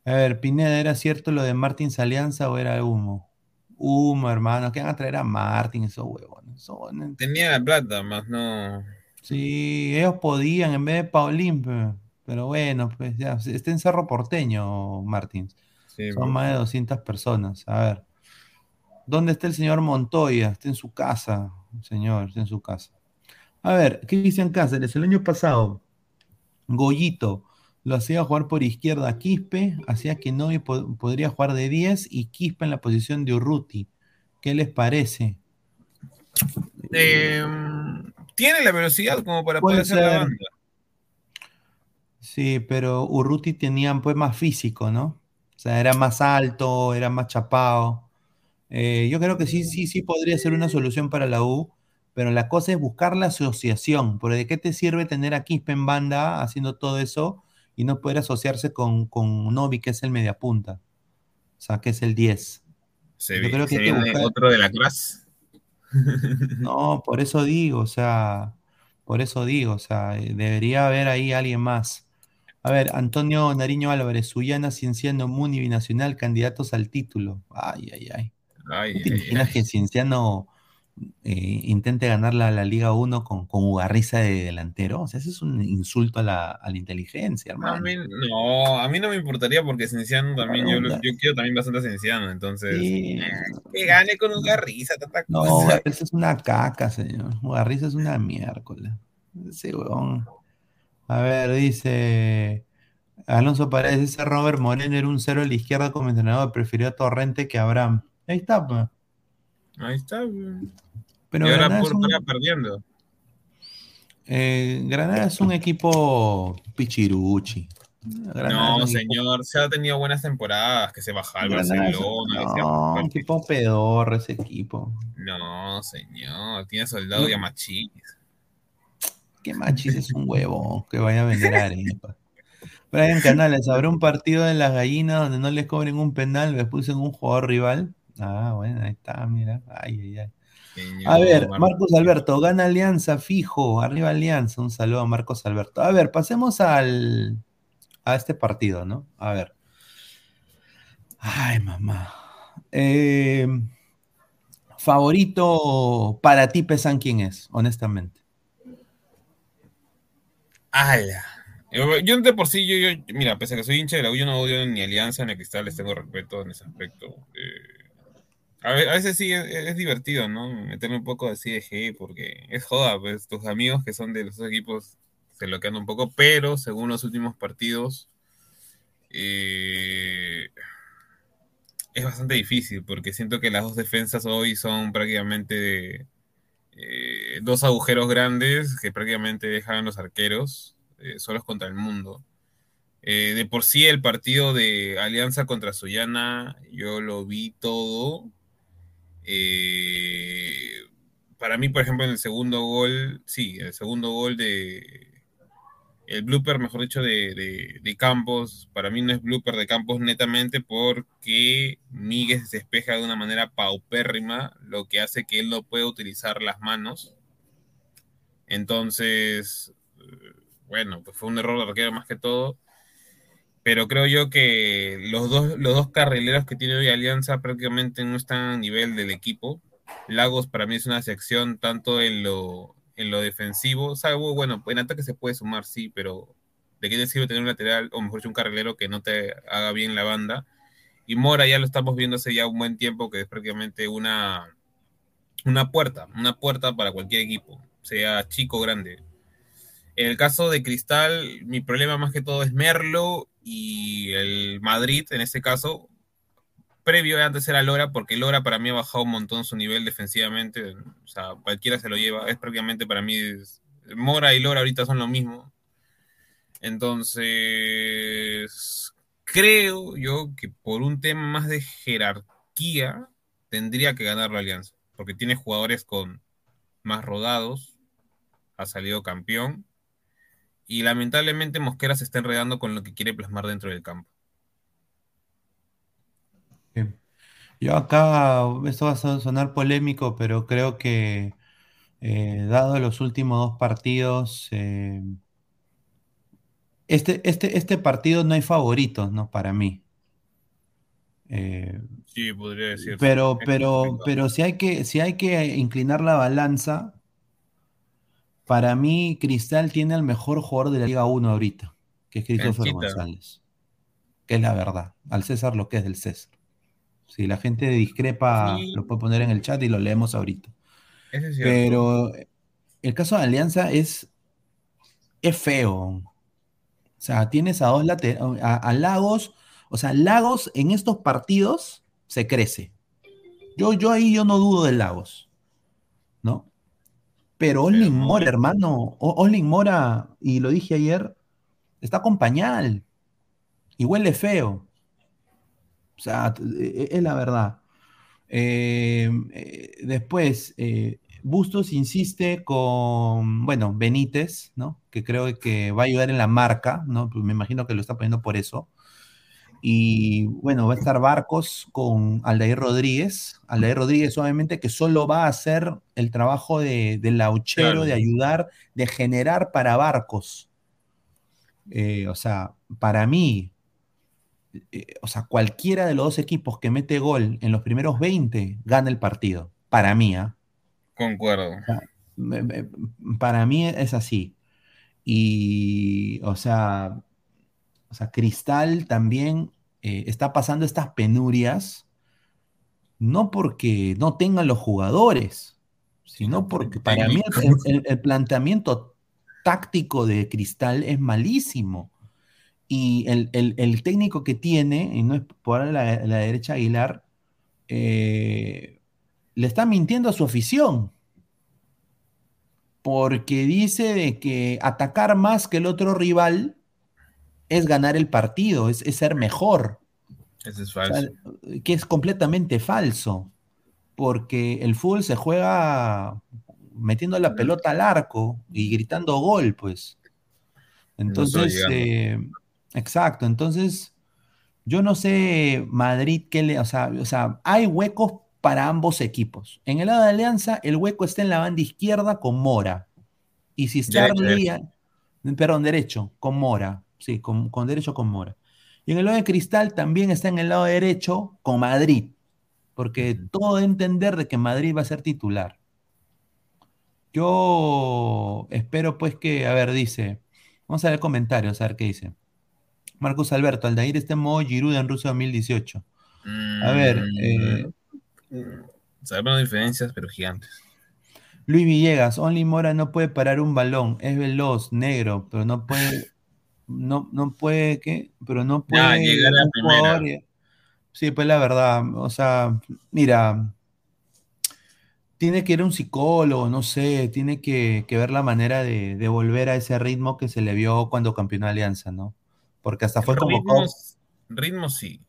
A ver, Pineda, ¿era cierto lo de Martins Alianza o era humo? Humo, hermano, ¿qué van a traer a Martin esos huevones? Son- Tenía la plata, más no. Sí, ellos podían en vez de Paulín, pe- pero bueno, pues ya, está en Cerro Porteño, Martins. Sí, Son pues. más de 200 personas. A ver, ¿dónde está el señor Montoya? Está en su casa, señor, está en su casa. A ver, Cristian Cáceres, el año pasado, Goyito lo hacía jugar por izquierda a Quispe, hacía que Novi po- podría jugar de 10 y Quispe en la posición de Urruti. ¿Qué les parece? Eh, tiene la velocidad como para poder hacer la ser. banda. Sí, pero Urruti tenía pues más físico, ¿no? O sea, era más alto, era más chapado. Eh, yo creo que sí, sí, sí podría ser una solución para la U, pero la cosa es buscar la asociación. Porque ¿de qué te sirve tener a Quispe en banda haciendo todo eso y no poder asociarse con, con Novi, que es el mediapunta? O sea, que es el 10. Se, Yo creo que se hay que viene buscar- otro de la clase. <laughs> No, por eso digo, o sea, por eso digo, o sea, eh, debería haber ahí alguien más. A ver, Antonio Nariño Álvarez, Suyana, Cienciano, Muni, Binacional, candidatos al título. Ay, ay, ay. Ay, ¿Tú ¿Te ay, imaginas ay. que Cienciano eh, intente ganar la, la Liga 1 con, con Ugarriza de delantero? O sea, ese es un insulto a la, a la inteligencia, A hermano. mí, no, a mí no me importaría porque Cienciano también, yo, yo quiero también bastante a Cienciano, entonces Sí. que gane con un garriza, tanta No, cosa. <laughs> Ugarriza es una caca, señor. Ugarriza es una miércoles. Ese huevón. A ver, dice Alonso Paredes, ese Robert Moreno era un cero a la izquierda como entrenador, prefirió a Torrente que a Abraham. Ahí está, pues. Ahí está. Pero y ahora Granada, es por un, fuera perdiendo. eh, Granada es un equipo pichiruchi. Granada No, es equipo- señor, se ha tenido buenas temporadas, que se baja al es Barcelona. se no, un equipo pedorro ese equipo. No, señor, tiene soldado No. y amachis. Que Machis es un huevo que vaya a vender arepa. <laughs> Brian Canales, ¿habrá un partido de las gallinas donde no les cobren un penal, les pulsen un jugador rival? Ah, bueno, ahí está, mira. Ay, ay, ay. Señor, A ver, Marcos. Alberto, gana Alianza, fijo, arriba Alianza. Un saludo a Marcos Alberto. A ver, pasemos al a este partido, ¿no? A ver. Ay, mamá. Eh, favorito para ti, Pesan, ¿quién es? Honestamente. ¡Hala! Yo, yo de por sí, yo, yo- mira, pese a que soy hincha de la U, yo no odio ni Alianza ni a Cristal, les tengo respeto en ese aspecto. Eh, a, ve- a veces sí es, es divertido, ¿no? Meterme un poco así de G, porque es joda, pues tus amigos que son de los equipos se lo quedan un poco, pero según los últimos partidos, eh, es bastante difícil, porque siento que las dos defensas hoy son prácticamente eh, dos agujeros grandes que prácticamente dejan los arqueros eh, solos contra el mundo. Eh, de por sí el partido de Alianza contra Sullana, yo lo vi todo. Eh, para mí, por ejemplo, en el segundo gol, sí, el segundo gol de... El blooper, mejor dicho, de, de- Campos, para mí no es blooper de Campos netamente porque Miguel se despeja de una manera paupérrima, lo que hace que él no pueda utilizar las manos. Entonces, eh, bueno, pues fue un error de arquero más que todo. Pero creo yo que los dos, los dos carrileros que tiene hoy Alianza prácticamente no están a nivel del equipo. Lagos para mí es una sección tanto en lo, en lo defensivo. Salvo, bueno, en ataque se puede sumar, sí, pero ¿de qué te sirve tener un lateral o mejor dicho un carrilero que no te haga bien la banda? Y Mora ya lo estamos viendo hace ya un buen tiempo, que es prácticamente una, una puerta, una puerta para cualquier equipo, sea chico o grande. En el caso de Cristal, mi problema más que todo es Merlo y el Madrid, en este caso, previo antes era Lora, porque Lora para mí ha bajado un montón su nivel defensivamente, o sea, cualquiera se lo lleva, es prácticamente para mí, Mora y Lora ahorita son lo mismo. Entonces, creo yo que por un tema más de jerarquía, tendría que ganar la Alianza, porque tiene jugadores con más rodados, ha salido campeón, y lamentablemente Mosquera se está enredando con lo que quiere plasmar dentro del campo. Yo acá, esto va a son- sonar polémico, pero creo que eh, dado los últimos dos partidos, eh, este, este, este partido no hay favoritos, ¿no? Para mí. Eh, Sí, podría decir. pero, pero, pero si hay que, si hay que inclinar la balanza, para mí Cristal tiene al mejor jugador de la Liga 1 ahorita, que es Christopher. González. Que es la verdad. Al César lo que es del César. Si la gente discrepa, Sí. lo puede poner en el chat y lo leemos ahorita. Es. Pero el caso de Alianza es, es feo. O sea, tienes a dos laterales, a, a Lagos, o sea, Lagos en estos partidos se crece. Yo, yo ahí yo no dudo de Lagos. Pero Pero- Mora, hermano, O- Olin Mora, y lo dije ayer, está con pañal y huele feo. O sea, t- e- es la verdad. Eh, eh, después, eh, Bustos insiste con, bueno, Benítez, ¿no? Que creo que va a ayudar en la marca, ¿no? Pues me imagino que lo está poniendo por eso. Y bueno, va a estar Barcos con Aldair Rodríguez. Aldair Rodríguez, obviamente, que solo va a hacer el trabajo de, de lauchero, Claro. de ayudar, de generar para Barcos. Eh, o sea, para mí, eh, o sea, cualquiera de los dos equipos que mete gol en los primeros 20 gana el partido. Para mí, ¿ah? Concuerdo. Para mí es así. Y, o sea, o sea, Cristal también eh, está pasando estas penurias, no porque no tengan los jugadores, sino porque para mí el, el- el planteamiento táctico de Cristal es malísimo. y el, el- técnico que tiene, y no es por la, la derecha Aguilar, eh, le está mintiendo a su afición. Porque dice de que atacar más que el otro rival es ganar el partido, es, es ser mejor. Ese es O sea, falso. que es completamente falso, porque el fútbol se juega metiendo la pelota al arco y gritando gol, pues. Entonces, eh, exacto, entonces yo no sé Madrid qué le, o sea, o sea, hay huecos para ambos equipos. En el lado de Alianza, el hueco está en la banda izquierda con Mora. Y si está Derecho, perdón, derecho, con Mora, sí, con, con derecho con Mora. Y en el lado de Cristal también está en el lado derecho con Madrid, porque todo a entender de que Madrid va a ser titular. Yo espero pues que, a ver, dice, vamos a ver comentarios, a ver qué dice. Marcos Alberto, Aldair está en modo Giroud en Rusia 2018. A ver, eh, Sabemos diferencias, pero gigantes. Luis Villegas, Only Mora no puede parar un balón, es veloz, negro, pero no puede, no, no puede, ¿qué? Pero no puede llegar a la un primera. jugador y- Sí, pues la verdad, o sea, mira, tiene que ir a un psicólogo, no sé, tiene que, que ver la manera de, de volver a ese ritmo que se le vio cuando campeonó Alianza, ¿no? Porque hasta fue convocado, Ritmos, ritmos sí,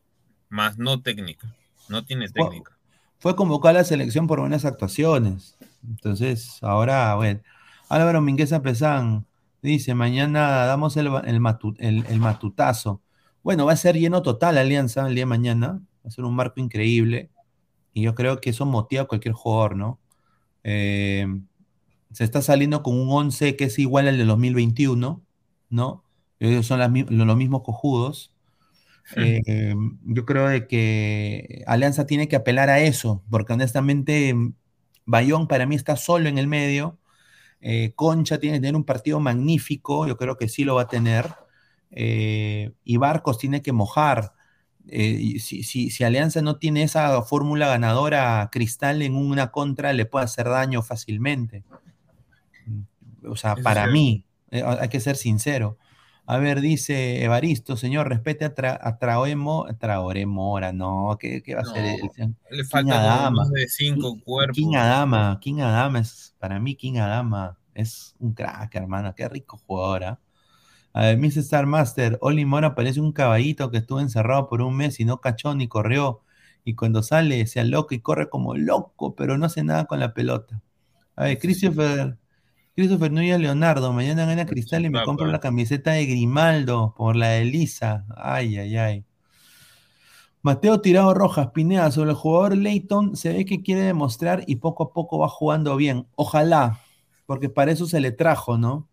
más no técnica. No tiene Fue- técnica. fue convocado a la selección por buenas actuaciones. Entonces, ahora, bueno. Álvaro Mingueza Pesán dice, mañana damos el, el matu- el- el matutazo. Bueno, va a ser lleno total Alianza el día de mañana. Va a ser un marco increíble. Y yo creo que eso motiva a cualquier jugador, ¿no? Eh, se está saliendo con un 11 que es igual al de 2021, ¿no? Ellos son las los mismos cojudos. Eh, yo creo de que Alianza tiene que apelar a eso, porque honestamente Bayón para mí está solo en el medio. Eh, Concha tiene que tener un partido magnífico, yo creo que sí lo va a tener. Eh, y Barcos tiene que mojar. Eh, si, si- si Alianza no tiene esa fórmula ganadora, Cristal en una contra le puede hacer daño fácilmente. O sea, para mí, hay que ser sincero. A ver, dice Evaristo, señor, respete a, Tra- a Traoré, Mo- Traoré Mora, no, ¿qué, qué va a No, ser? el- Le King falta Adama. más de cinco cuerpos. King Adama, King Adama es, para mí King Adama es un crack, hermano, qué rico jugador, ¿ah? A ver, Miss Star Master, Oli Mora parece un caballito que estuvo encerrado por un mes y no cachó ni corrió. Y cuando sale se aloca y corre como loco, pero no hace nada con la pelota. A ver, Christopher, Christopher Núñez Leonardo, mañana gana Cristal y me compro la camiseta de Grimaldo por la de Lisa. Ay, ay, ay. Mateo Tirado Rojas, Pineda, sobre el jugador Leighton, se ve que quiere demostrar y poco a poco va jugando bien. Ojalá, porque para eso se le trajo, ¿no?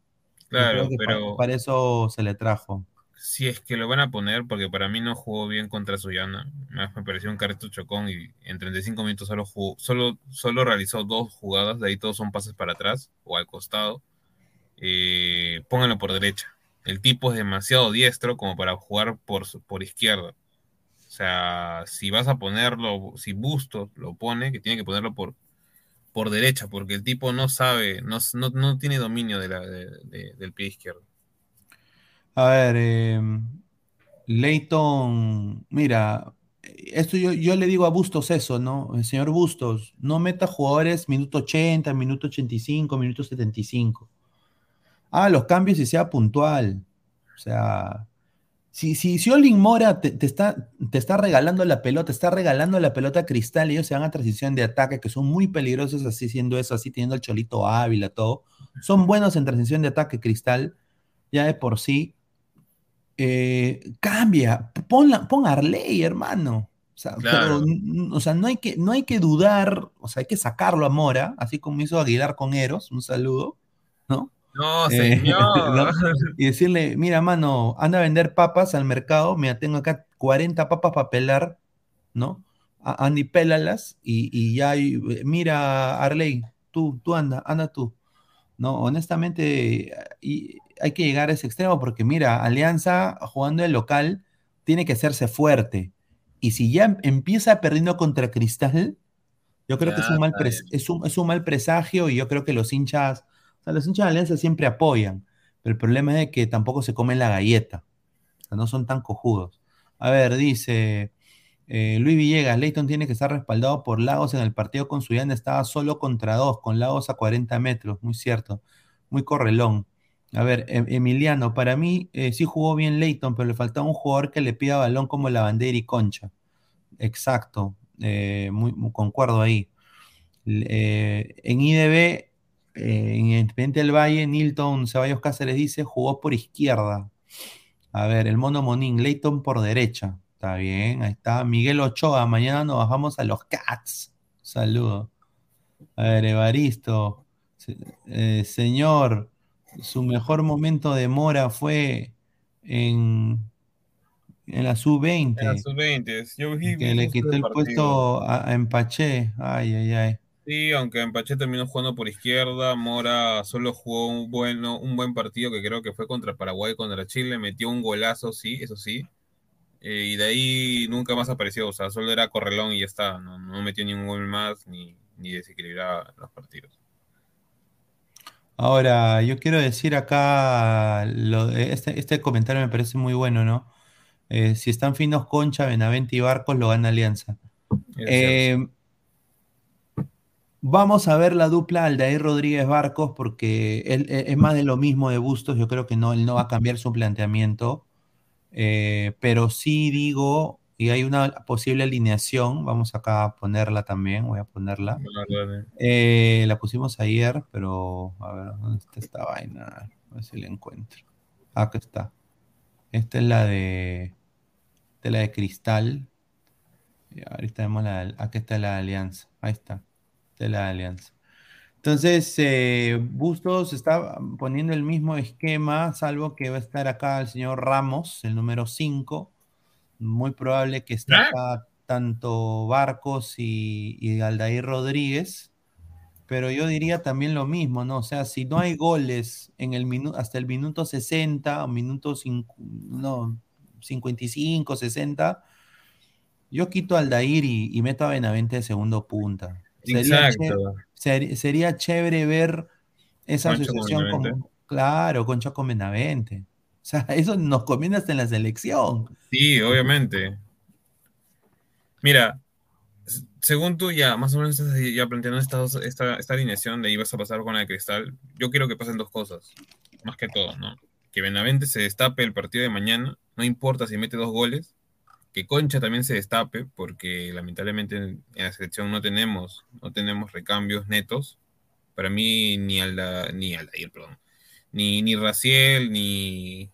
Claro, pero para eso se le trajo. Si es que lo van a poner, porque para mí no jugó bien contra Suyana, me, pareció un carrito chocón y en 35 minutos solo solo, solo realizó dos jugadas, de ahí todos son pases para atrás o al costado. Eh, pónganlo por derecha. El tipo es demasiado diestro como para jugar por, por izquierda. O sea, si vas a ponerlo, si Bustos lo pone, que tiene que ponerlo por, por derecha, porque el tipo no sabe, no, no, no tiene dominio del pie izquierdo. A ver, eh, Leighton, mira, esto yo, yo le digo a Bustos eso, ¿no? El señor Bustos, no meta jugadores minuto 80, minuto 85, minuto 75. Haga los cambios y sea puntual. O sea, si, si, si Olin Mora te, está, te está regalando la pelota, está regalando la pelota a Cristal y ellos se van a transición de ataque, que son muy peligrosos así siendo eso, así teniendo el Cholito Ávila, todo. Son buenos en transición de ataque, Cristal, ya de por sí. Eh, cambia, pon, la- pon Arley, hermano. O sea, Claro. pero, n- o sea, no hay, que, no hay que dudar, o sea, hay que sacarlo a Mora, así como hizo Aguilar con Eros, un saludo, ¿no? No, Eh, <laughs> señor. ¿no? Y decirle, mira, mano, anda a vender papas al mercado, mira, tengo acá 40 papas para pelar, ¿no? A- Andy, pélalas y, y ya, y, eh, mira, Arley, tú, tú anda, anda tú. No, honestamente, y hay que llegar a ese extremo porque, mira, Alianza jugando el local tiene que hacerse fuerte. Y si ya em- empieza perdiendo contra Cristal, yo creo que es un, mal es, un, es un mal presagio y yo creo que los hinchas, o sea, los hinchas de Alianza siempre apoyan, pero el problema es de que tampoco se comen la galleta. O sea, no son tan cojudos. A ver, dice eh, Luis Villegas, Leighton tiene que estar respaldado por Lagos en el partido con Suyana, estaba solo contra dos, con Lagos a 40 metros, muy cierto, muy correlón. A ver, Em- Emiliano, para mí eh, sí jugó bien Leighton, pero le faltaba un jugador que le pida balón como la bandera y Concha. Exacto, eh, concuerdo ahí. En IDB, en Independiente del Valle, Nilton Ceballos Cáceres dice, jugó por izquierda. A ver, el mono Monín, Leighton por derecha. Está bien, ahí está. Miguel Ochoa, mañana nos bajamos a los Cats. Saludo. A ver, Evaristo. Eh, señor, su mejor momento de mora fue en, en la sub-20. En la sub-20. Yo vi Que le quitó el partido. puesto a, a Empaché. Ay, ay, ay. Sí, aunque Empaché terminó jugando por izquierda, Mora solo jugó un, bueno, un buen partido que creo que fue contra Paraguay, contra Chile, metió un golazo, sí, eso sí, eh, y de ahí nunca más apareció, o sea, solo era correlón y ya está, no, no metió ningún gol más ni, ni desequilibraba los partidos. Ahora, yo quiero decir acá, lo este, este comentario me parece muy bueno, ¿no? Eh, si están finos Concha, Benavente y Barcos, lo gana Alianza. Eh, vamos a ver la dupla Aldair Rodríguez Barcos porque él, él- es más de lo mismo de Bustos. Yo creo que no, él no va a cambiar su planteamiento. Eh, pero sí digo, y hay una posible alineación, vamos acá a ponerla también, voy a ponerla. Eh, la pusimos ayer, pero a ver, ¿dónde está esta vaina? A ver si la encuentro. Acá está. Esta es la de, esta es la de Cristal. Y ahorita vemos la, de- acá está la de Alianza. Ahí está. Esta es la de Alianza. Entonces, eh, Bustos está poniendo el mismo esquema, salvo que va a estar acá el señor Ramos, el número 5. Muy probable que esté Ah. acá tanto Barcos y, y Aldair Rodríguez. Pero yo diría también lo mismo, ¿no? O sea, si no hay goles en el hasta el minuto 60, o minuto no, 55, 60, yo quito a Aldair y, y meto a Benavente de segundo punta. Sería, Exacto. sería chévere ver esa Concha con asociación con, claro, con Benavente. O sea, eso nos conviene hasta en la selección. Sí, obviamente. Mira, según tú ya, más o menos ya planteando esta, esta, esta alineación de vas a pasar con la de Cristal, yo quiero que pasen dos cosas, más que todo, ¿no? Que Benavente se destape el partido de mañana, no importa si mete dos goles, que Concha también se destape, porque lamentablemente en, en la selección no tenemos, no tenemos recambios netos. Para mí, ni Alda, ni Aldair, perdón, ni, ni Raciel, ni,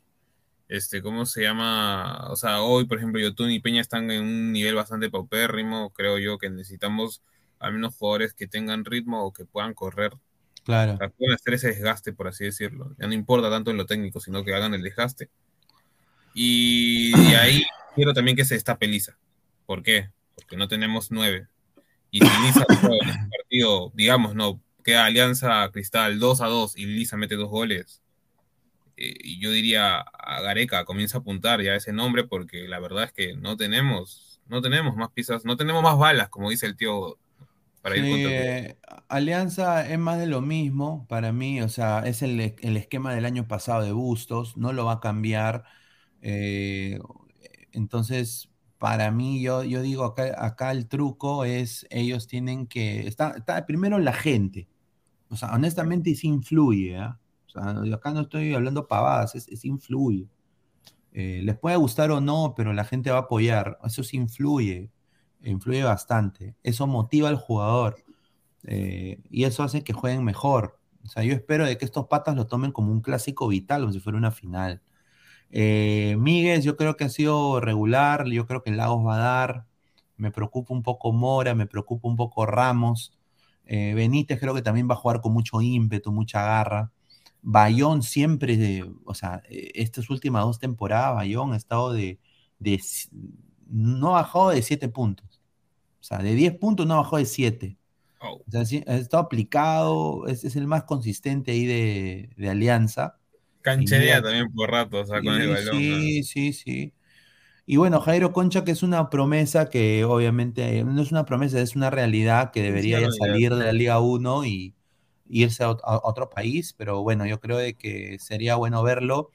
este, ¿cómo se llama? O sea, hoy, por ejemplo, Yotun y Peña están en un nivel bastante paupérrimo. Creo yo que necesitamos al menos jugadores que tengan ritmo o que puedan correr. Claro. Sea, pueden hacer ese desgaste, por así decirlo. Ya no importa tanto en lo técnico, sino que hagan el desgaste. Y de ahí quiero también que se destape Lisa. ¿Por qué? Porque no tenemos nueve. Y si Lisa en este partido, digamos, no, queda Alianza Cristal 2 a 2 y Lisa mete dos goles, eh, y yo diría a Gareca comienza a apuntar ya ese nombre porque la verdad es que no tenemos, no tenemos más piezas, no tenemos más balas, como dice el tío, para ir Sí, contra el- eh, Alianza es más de lo mismo para mí, o sea, es el, el esquema del año pasado de Bustos, no lo va a cambiar. eh, entonces, para mí, yo, yo digo acá, acá el truco es, ellos tienen que, está, está primero la gente, o sea, honestamente sí influye, ¿ah? O sea, yo acá no estoy hablando pavadas, es, es influye. Eh, les puede gustar o no, pero la gente va a apoyar, eso sí influye, influye bastante, eso motiva al jugador. Eh, y eso hace que jueguen mejor. O sea, yo espero de que estos patas lo tomen como un clásico vital, como si fuera una final. Eh, Míguez, yo creo que ha sido regular, yo creo que Lagos va a dar. Me preocupa un poco Mora, me preocupa un poco Ramos. Eh, Benítez creo que también va a jugar con mucho ímpetu, mucha garra. Bayón siempre, de- o sea, eh, estas últimas dos temporadas, Bayón ha estado de, no ha bajado de 7 puntos. O sea, de 10 puntos no bajó de 7. Oh, O sea, sí, ha estado aplicado, es, es el más consistente ahí de, de Alianza. Cancherea mira- también por rato, o sea, con el balón. sí, sí, sí. Y bueno, Jairo Concha, que es una promesa que obviamente no es una promesa, es una realidad que debería ya salir de la Liga 1 y irse a otro país, pero bueno, yo creo de que sería bueno verlo.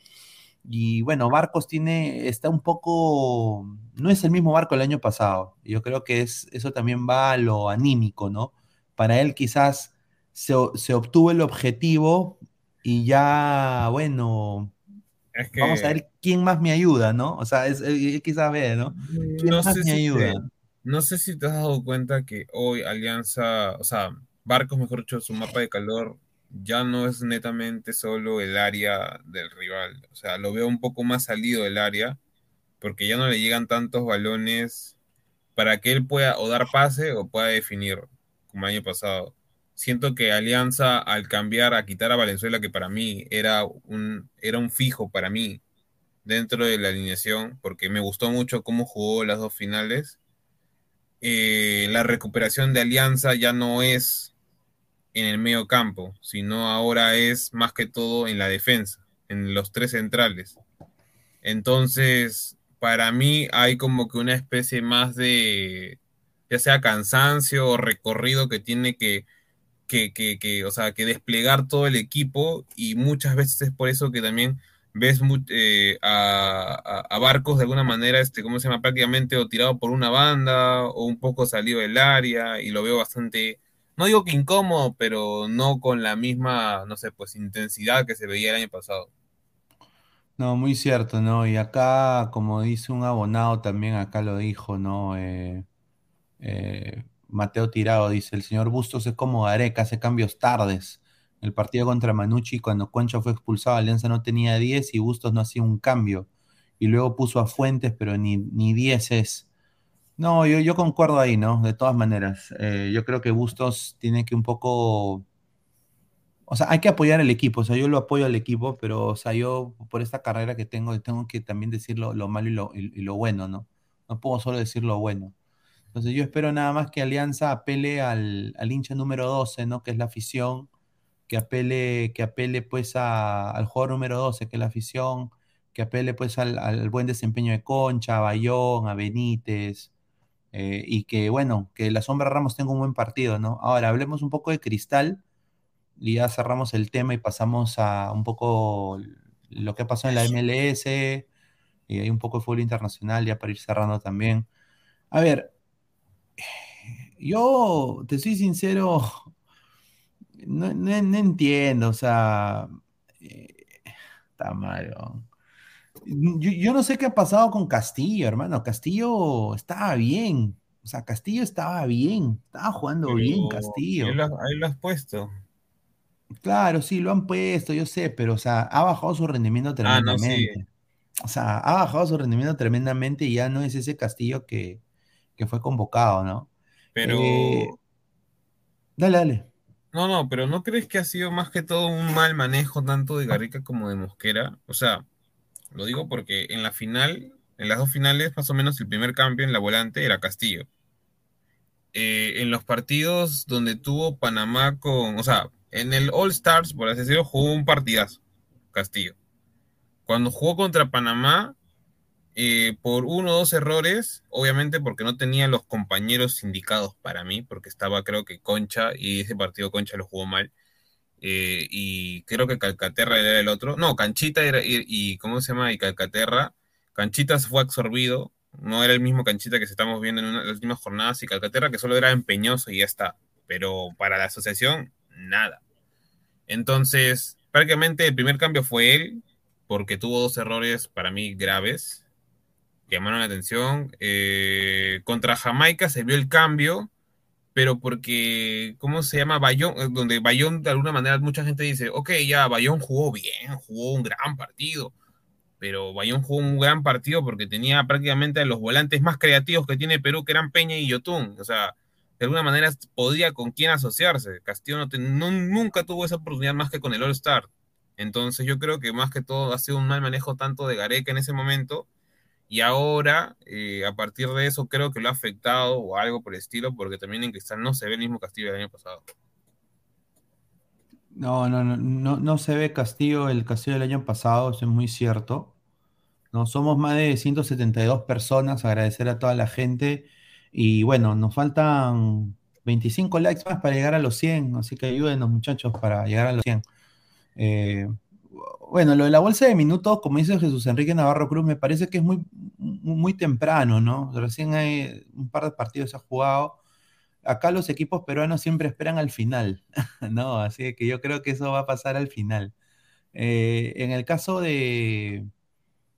Y bueno, Barcos tiene, está un poco, no es el mismo Barco del año pasado. Yo creo que es, eso también va a lo anímico, ¿no? Para él quizás se, se obtuvo el objetivo y ya, bueno, vamos a ver quién más me ayuda, ¿no? O sea, es, quizás ve, ¿no? ¿Quién no más sé me si ayuda? te- no sé si te has dado cuenta que hoy Alianza, o sea, Barcos, mejor dicho, su mapa de calor ya no es netamente solo el área del rival. O sea, lo veo un poco más salido del área, porque ya no le llegan tantos balones para que él pueda o dar pase o pueda definir, como el año pasado. Siento que Alianza, al cambiar, a quitar a Valenzuela, que para mí era un, era un fijo para mí dentro de la alineación, porque me gustó mucho cómo jugó las dos finales. eh, la recuperación de Alianza ya no es en el medio campo, sino ahora es más que todo en la defensa, en los tres centrales. Entonces, para mí hay como que una especie más de, ya sea cansancio o recorrido que tiene que, que, que, que, o sea, que desplegar todo el equipo y muchas veces es por eso que también ves eh, a, a- a Barcos de alguna manera, este, ¿cómo se llama? Prácticamente o tirado por una banda o un poco salido del área y lo veo bastante, no digo que incómodo, pero no con la misma, no sé, pues intensidad que se veía el año pasado. No, muy cierto, ¿no? Y acá, como dice un abonado también, acá lo dijo, ¿no? Eh, eh, Mateo Tirado dice, el señor Bustos es como Gareca, hace cambios tardes. El partido contra Manucci, cuando Concha fue expulsado, Alianza no tenía 10 y Bustos no hacía un cambio. Y luego puso a Fuentes, pero ni, ni 10 es. No, yo, yo concuerdo ahí, ¿no? De todas maneras. Eh, yo creo que Bustos tiene que un poco... O sea, hay que apoyar al equipo, o sea, yo lo apoyo al equipo, pero, o sea, yo por esta carrera que tengo, tengo que también decir lo, lo malo y lo, y lo bueno, ¿no? No puedo solo decir lo bueno. Entonces yo espero nada más que Alianza apele al, al hincha número 12, ¿no? Que es la afición, que apele, que apele pues a- al jugador número 12, que es la afición, que apele pues al, al buen desempeño de Concha, a Bayón, a Benítez, eh, y que bueno, que la Sombra Ramos tenga un buen partido, ¿no? Ahora, hablemos un poco de Cristal y ya cerramos el tema y pasamos a un poco lo que pasó en la MLS y hay un poco de fútbol internacional ya para ir cerrando también. A ver, yo te soy sincero, no, no- no entiendo, o sea, eh, está mal. ¿no? Yo, yo no sé qué ha pasado con Castillo, hermano. Castillo estaba bien, o sea, Castillo estaba bien, estaba jugando bien Castillo. ahí lo, has- ahí lo has puesto. Claro, sí, lo han puesto, yo sé, pero, o sea, ha bajado su rendimiento Ah, no, sí. tremendamente. O sea, ha bajado su rendimiento tremendamente y ya no es ese Castillo que, que fue convocado, ¿no? Pero, Eh, dale, dale. no, no, pero ¿no crees que ha sido más que todo un mal manejo tanto de Gareca como de Mosquera? O sea, lo digo porque en la final, en las dos finales, más o menos el primer cambio en la volante era Castillo. Eh, en los partidos donde tuvo Panamá con, o sea, en el All Stars, por así decirlo, jugó un partidazo, Castillo. Cuando jugó contra Panamá, eh, por uno o dos errores, obviamente porque no tenía los compañeros indicados para mí, porque estaba creo que Concha y ese partido Concha lo jugó mal. eh, y creo que Calcaterra era el otro. No, Canchita era, y, y ¿cómo se llama? Y Calcaterra. Canchita fue absorbido. No era el mismo Canchita que estamos viendo en las últimas jornadas. Y Calcaterra que solo era empeñoso y ya está. Pero para la asociación, nada. Entonces, prácticamente el primer cambio fue él, porque tuvo dos errores para mí graves llamaron la atención. Eh, contra Jamaica se vio el cambio, pero porque, ¿cómo se llama? Bayón, eh, donde Bayón de alguna manera mucha gente dice, ok, ya, Bayón jugó bien, jugó un gran partido, pero Bayón jugó un gran partido porque tenía prácticamente a los volantes más creativos que tiene Perú, que eran Peña y Yotun, o sea, de alguna manera podía con quién asociarse. Castillo no, no- nunca tuvo esa oportunidad más que con el All Star. Entonces yo creo que más que todo ha sido un mal manejo tanto de Gareca en ese momento y ahora, eh, a partir de eso, creo que lo ha afectado o algo por el estilo, porque también en Cristal no se ve el mismo Castillo del año pasado. No, no, no, no, no se ve Castillo, el Castillo del año pasado, eso es muy cierto. No, somos más de 172 personas, agradecer a toda la gente. Y bueno, nos faltan 25 likes más para llegar a los 100, así que ayúdenos muchachos para llegar a los 100. Eh, bueno, lo de la bolsa de minutos, como dice Jesús Enrique Navarro Cruz, me parece que es muy, muy temprano, ¿no? Recién hay un par de partidos se ha jugado. Acá los equipos peruanos siempre esperan al final, <laughs> ¿no? Así que yo creo que eso va a pasar al final. Eh, en el caso de,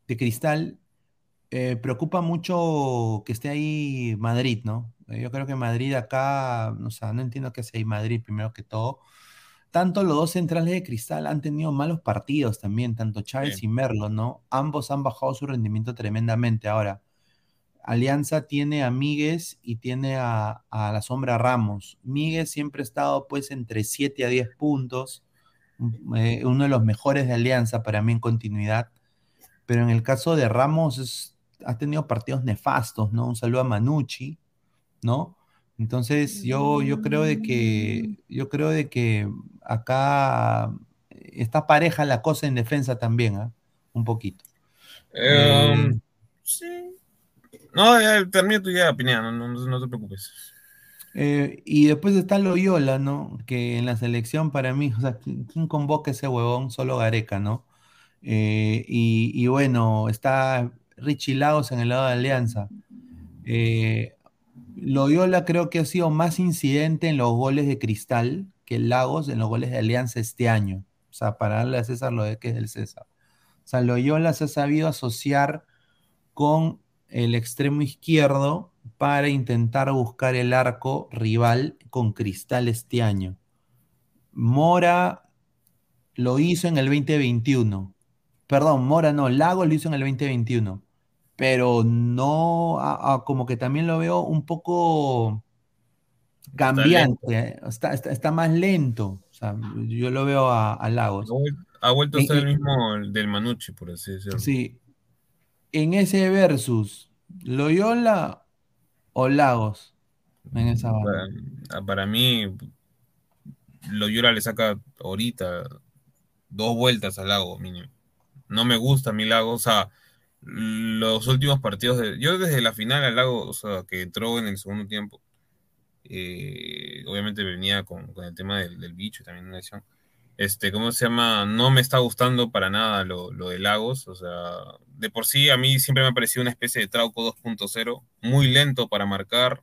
de Cristal, eh, preocupa mucho que esté ahí Madrid, ¿no? Eh, yo creo que Madrid acá, o sea, no entiendo qué hace ahí Madrid primero que todo. Tanto los dos centrales de Cristal han tenido malos partidos también, tanto Chávez y Merlo, ¿no? Ambos han bajado su rendimiento tremendamente. Ahora, Alianza tiene a Míguez y tiene a, la sombra Ramos. Míguez siempre ha estado pues entre 7 a 10 puntos, eh, uno de los mejores de Alianza para mí en continuidad. Pero en el caso de Ramos ha tenido partidos nefastos, ¿no? Un saludo a Manucci, ¿no? Entonces yo, yo creo de que yo creo de que acá está pareja la cosa en defensa también, ¿ah? un poquito. Em, eh, sí. No, ya, termina tu idea, Pineda, no, no, te preocupes. Eh, y después está Loyola, ¿no? Que en la selección para mí, o sea, ¿quién, convoca ese huevón? Solo Gareca, ¿no? Eh, y, y, bueno, está Richie Lagos en el lado de Alianza. Loyola creo que ha sido más incidente en los goles de Cristal que Lagos en los goles de Alianza este año. O sea, para darle a César lo de que es el César. O sea, Loyola se ha sabido asociar con el extremo izquierdo para intentar buscar el arco rival con Cristal este año. Mora lo hizo en el 2021. Perdón, Mora no, Lagos lo hizo en el 2021 pero no, como que también lo veo un poco cambiante, está, está, más lento. O sea, yo lo veo a, Lagos. Ha vuelto a ser el mismo del Manucci, por así decirlo. Sí. En ese versus, ¿Loyola o Lagos? En esa para, ah, para mí, Loyola le saca ahorita dos vueltas al Lago, mínimo. No me gusta mi Lago, o sea, los últimos partidos de. Yo desde la final al lago, o sea, que entró en el segundo tiempo. Eh, obviamente venía con, el tema del, bicho también una edición. Este, ¿cómo se llama? No me está gustando para nada lo, de Lagos. O sea, de por sí a mí siempre me ha parecido una especie de Trauco 2.0, muy lento para marcar.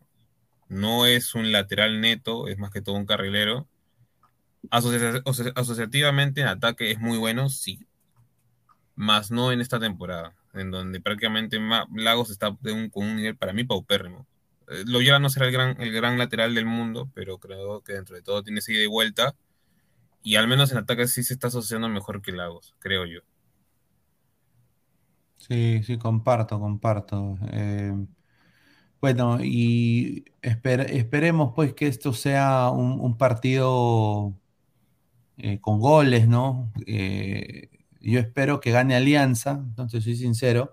No es un lateral neto, es más que todo un carrilero. asociativamente en ataque es muy bueno, sí. Más no en esta temporada en donde prácticamente Lagos está de un, con un nivel para mí paupérrimo. Eh, Loyola no será el gran, el gran lateral del mundo, pero creo que dentro de todo tiene ida y vuelta. Y al menos en ataque sí se está asociando mejor que Lagos, creo yo. Sí, sí, comparto, comparto. Eh, bueno, y esperemos pues que esto sea un, partido eh, con goles, ¿no? Yo espero que gane Alianza, entonces soy sincero,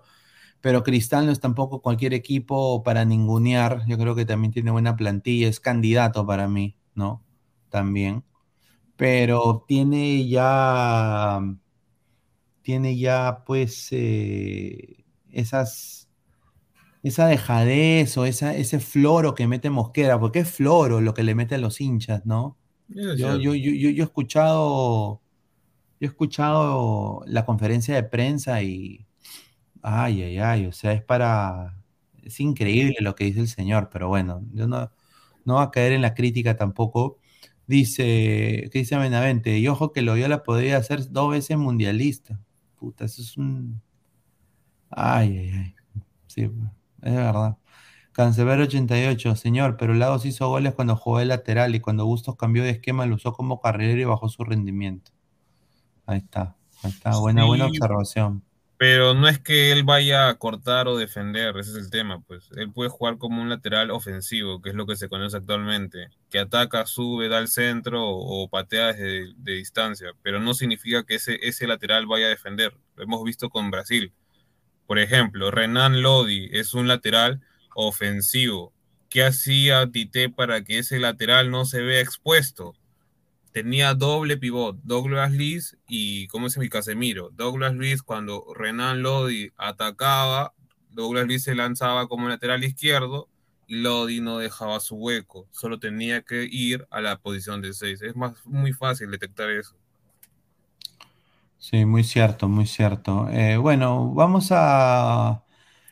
pero Cristal no es tampoco cualquier equipo para ningunear. Yo creo que también tiene buena plantilla, es candidato para mí, ¿no? También. Pero tiene ya, tiene ya pues eh, esas, esa dejadez o esa, ese floro que mete Mosquera, porque es floro lo que le mete a los hinchas, ¿no? Yo, yo, yo, yo, he escuchado yo he escuchado la conferencia de prensa y, ay, ay, ay, o sea, es para, es increíble lo que dice el señor, pero bueno, yo no, no va a caer en la crítica tampoco. Dice, ¿qué dice Benavente? Y ojo que Loyola podría ser dos veces mundialista. Puta, eso es un... Ay, ay, ay. Sí, es verdad. Cancerbero 88, señor, pero Lagos hizo goles cuando jugó de lateral y cuando Bustos cambió de esquema lo usó como carrilero y bajó su rendimiento. Ahí está, ahí está, buena, buena observación. Pero no es que él vaya a cortar o defender, ese es el tema, pues. Él puede jugar como un lateral ofensivo, que es lo que se conoce actualmente, que ataca, sube, da al centro o, patea desde de distancia, pero no significa que ese, ese lateral vaya a defender. Lo hemos visto con Brasil. Por ejemplo, Renan Lodi es un lateral ofensivo. ¿Qué hacía Tite para que ese lateral no se vea expuesto? Tenía doble pivot, Douglas Luis y, ¿cómo se llama? Casemiro. Douglas Luis, cuando Renan Lodi atacaba, Douglas Luis se lanzaba como lateral izquierdo y Lodi no dejaba su hueco, solo tenía que ir a la posición de 6. Es más, muy fácil detectar eso. Sí, muy cierto, muy cierto. Eh, bueno, vamos a...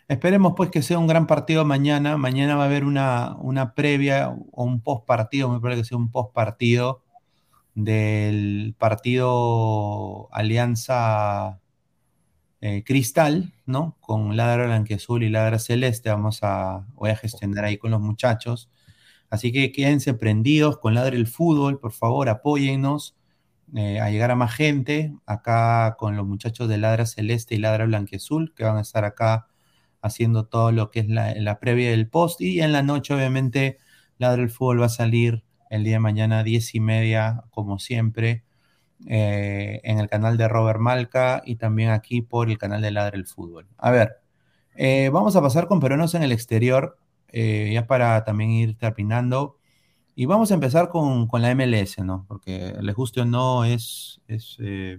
Esperemos pues que sea un gran partido mañana. Mañana va a haber una, una previa o un post partido, me parece que sea un post partido del partido Alianza eh, Cristal, ¿no? Con Ladra Blanqueazul y Ladra Celeste. Vamos a, voy a gestionar ahí con los muchachos. Así que quédense prendidos con Ladra el Fútbol, por favor, apóyennos eh, a llegar a más gente, acá con los muchachos de Ladra Celeste y Ladra Blanqueazul, que van a estar acá haciendo todo lo que es la, previa del post. Y en la noche, obviamente, Ladra el Fútbol va a salir el día de mañana, 10 y media, como siempre, eh, en el canal de Robert Malca y también aquí por el canal de Ladra el Fútbol. A ver, eh, vamos a pasar con peruanos en el exterior, ya para también ir terminando. Y vamos a empezar con, la MLS, ¿no? Porque les guste o no, es, eh,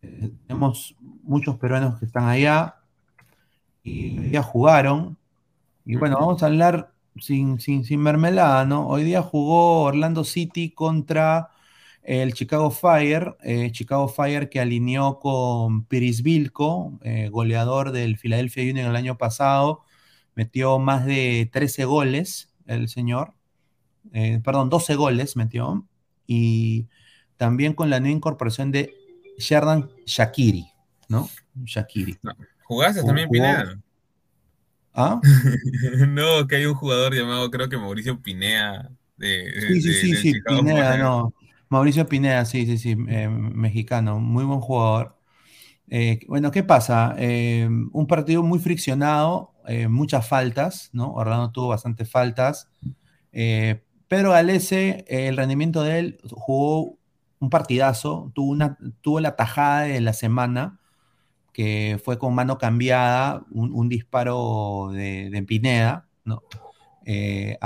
eh, tenemos muchos peruanos que están allá y ya jugaron. Y bueno, vamos a hablar sin, sin, sin mermelada, ¿no? Hoy día jugó Orlando City contra el Chicago Fire, eh, Chicago Fire que alineó con Piris Vilco, goleador del Philadelphia Union el año pasado, metió más de 13 goles el señor, eh, perdón, 12 goles metió, y también con la nueva incorporación de Sherdan Shakiri, ¿no? Shakiri. ¿Jugaste también Pineda? ¿Ah? <laughs> no, que hay un jugador llamado, creo que Mauricio Pinea. De, sí, sí, sí, sí, Pineda, no. Mauricio Pineda, sí, sí, sí, eh, mexicano, muy buen jugador. Eh, bueno, ¿qué pasa? un partido muy friccionado, muchas faltas, ¿no? Orlando tuvo bastantes faltas. Pedro Galese, el rendimiento de él, jugó un partidazo, tuvo, una, tuvo la tajada de la semana, que fue con mano cambiada, un, disparo de, Pineda, ¿no? Eh,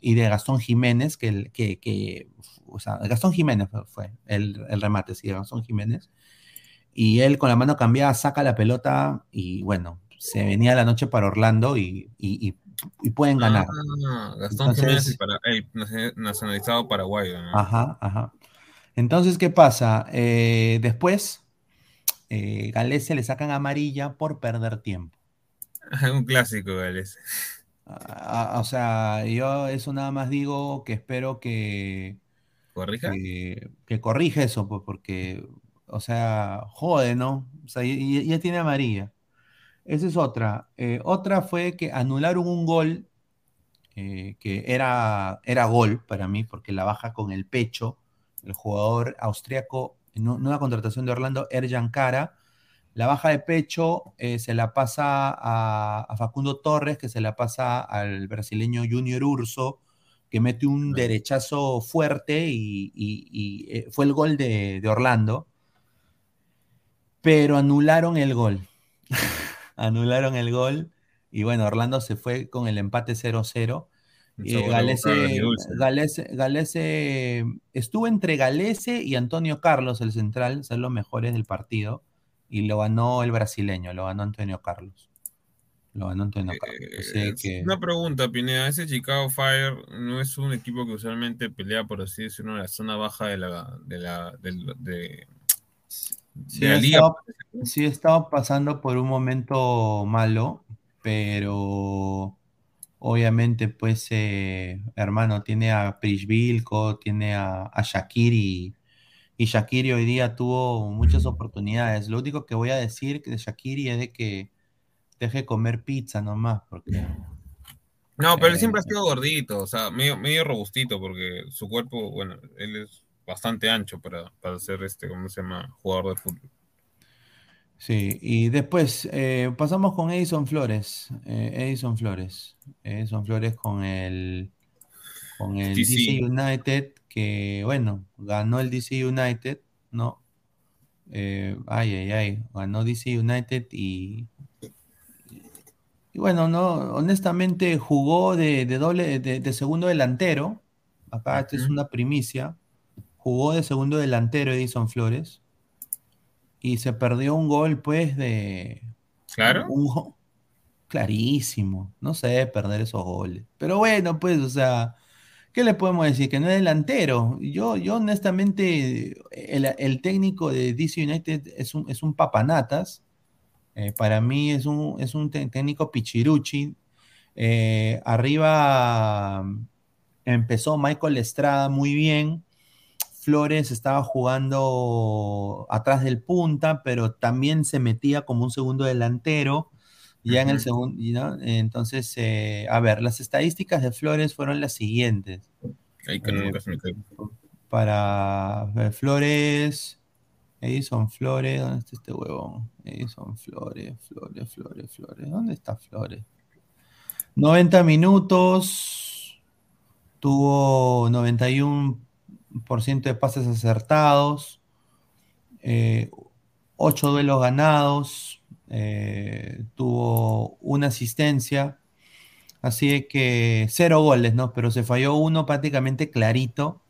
y de Gastón Jiménez, que, que, o sea, Gastón Jiménez fue el, remate, sí, Gastón Jiménez. Y él con la mano cambiada saca la pelota y bueno, se venía la noche para Orlando y, y y pueden ganar. Ah, Gastón Jiménez, nacionalizado paraguayo. Ajá, ajá. Entonces, ¿qué pasa? Eh, después, eh, Galese le sacan amarilla por perder tiempo. Un clásico, Galese. Ah, ah, o sea, yo eso nada más digo que espero que. ¿Corrija? Que, que corrija eso, pues, porque, o sea, jode, ¿no? O sea, ya tiene amarilla. Esa es otra. Eh, otra fue que anularon un gol eh, que era, era gol para mí, porque la baja con el pecho. El jugador austriaco, nueva contratación de Orlando, Erjan Cara, la baja de pecho eh, se la pasa a, Facundo Torres, que se la pasa al brasileño Junior Urso, que mete un derechazo fuerte y, fue el gol de, de Orlando. Pero anularon el gol. <laughs> anularon el gol y bueno, Orlando se fue con el empate 0-0. Galese, Galese, estuvo entre Galese y Antonio Carlos, el central, son los mejores del partido, y lo ganó el brasileño, lo ganó Antonio Carlos. Lo ganó Antonio Carlos. Eh, una pregunta, Pineda, ese Chicago Fire no es un equipo que usualmente pelea, por así decirlo, en la zona baja de la, de la, de, Sí, he estado pasando por un momento malo, pero obviamente, pues, eh, hermano, tiene a Prishvilko, tiene a, a Shakiri, y Shakiri hoy día tuvo muchas oportunidades. Lo único que voy a decir de Shakiri es de que deje comer pizza nomás, porque... No, pero él siempre ha eh, sido gordito, o sea, medio, medio robustito, porque su cuerpo, bueno, él es bastante ancho para, para ser este, ¿cómo se llama? Jugador de fútbol. Sí, y después eh, pasamos con Edison Flores. Eh, Edison Flores. Edison Flores con el, con el DC. United, que bueno, ganó el DC United, ¿no? Eh, ay, ay, ay, ganó DC United y, y bueno, no, honestamente jugó de, doble, de, segundo delantero. Acá esta es una primicia. Jugó de segundo delantero Edison Flores y se perdió un gol, pues, de. Claro. clarísimo. No sé perder esos goles. Pero bueno, pues, o sea, ¿Qué le podemos decir? Que no es delantero. Yo, yo honestamente, el, técnico de DC United es un, es un papanatas. Eh, para mí es un, es un técnico pichiruchi. Eh, arriba empezó Michael Estrada muy bien. Flores estaba jugando atrás del punta, pero también se metía como un segundo delantero. Ya en el segundo, entonces, eh, a ver, las estadísticas de Flores fueron las siguientes. Hay que nunca se me Para eh, Flores, Edison Flores, ¿dónde está este huevón? Edison Flores, Flores, Flores, Flores, ¿dónde está Flores? 90 minutos, tuvo 91% de pases acertados, 8 eh, duelos ganados, eh, tuvo una asistencia, así que cero goles, ¿no? Pero se falló uno prácticamente clarito.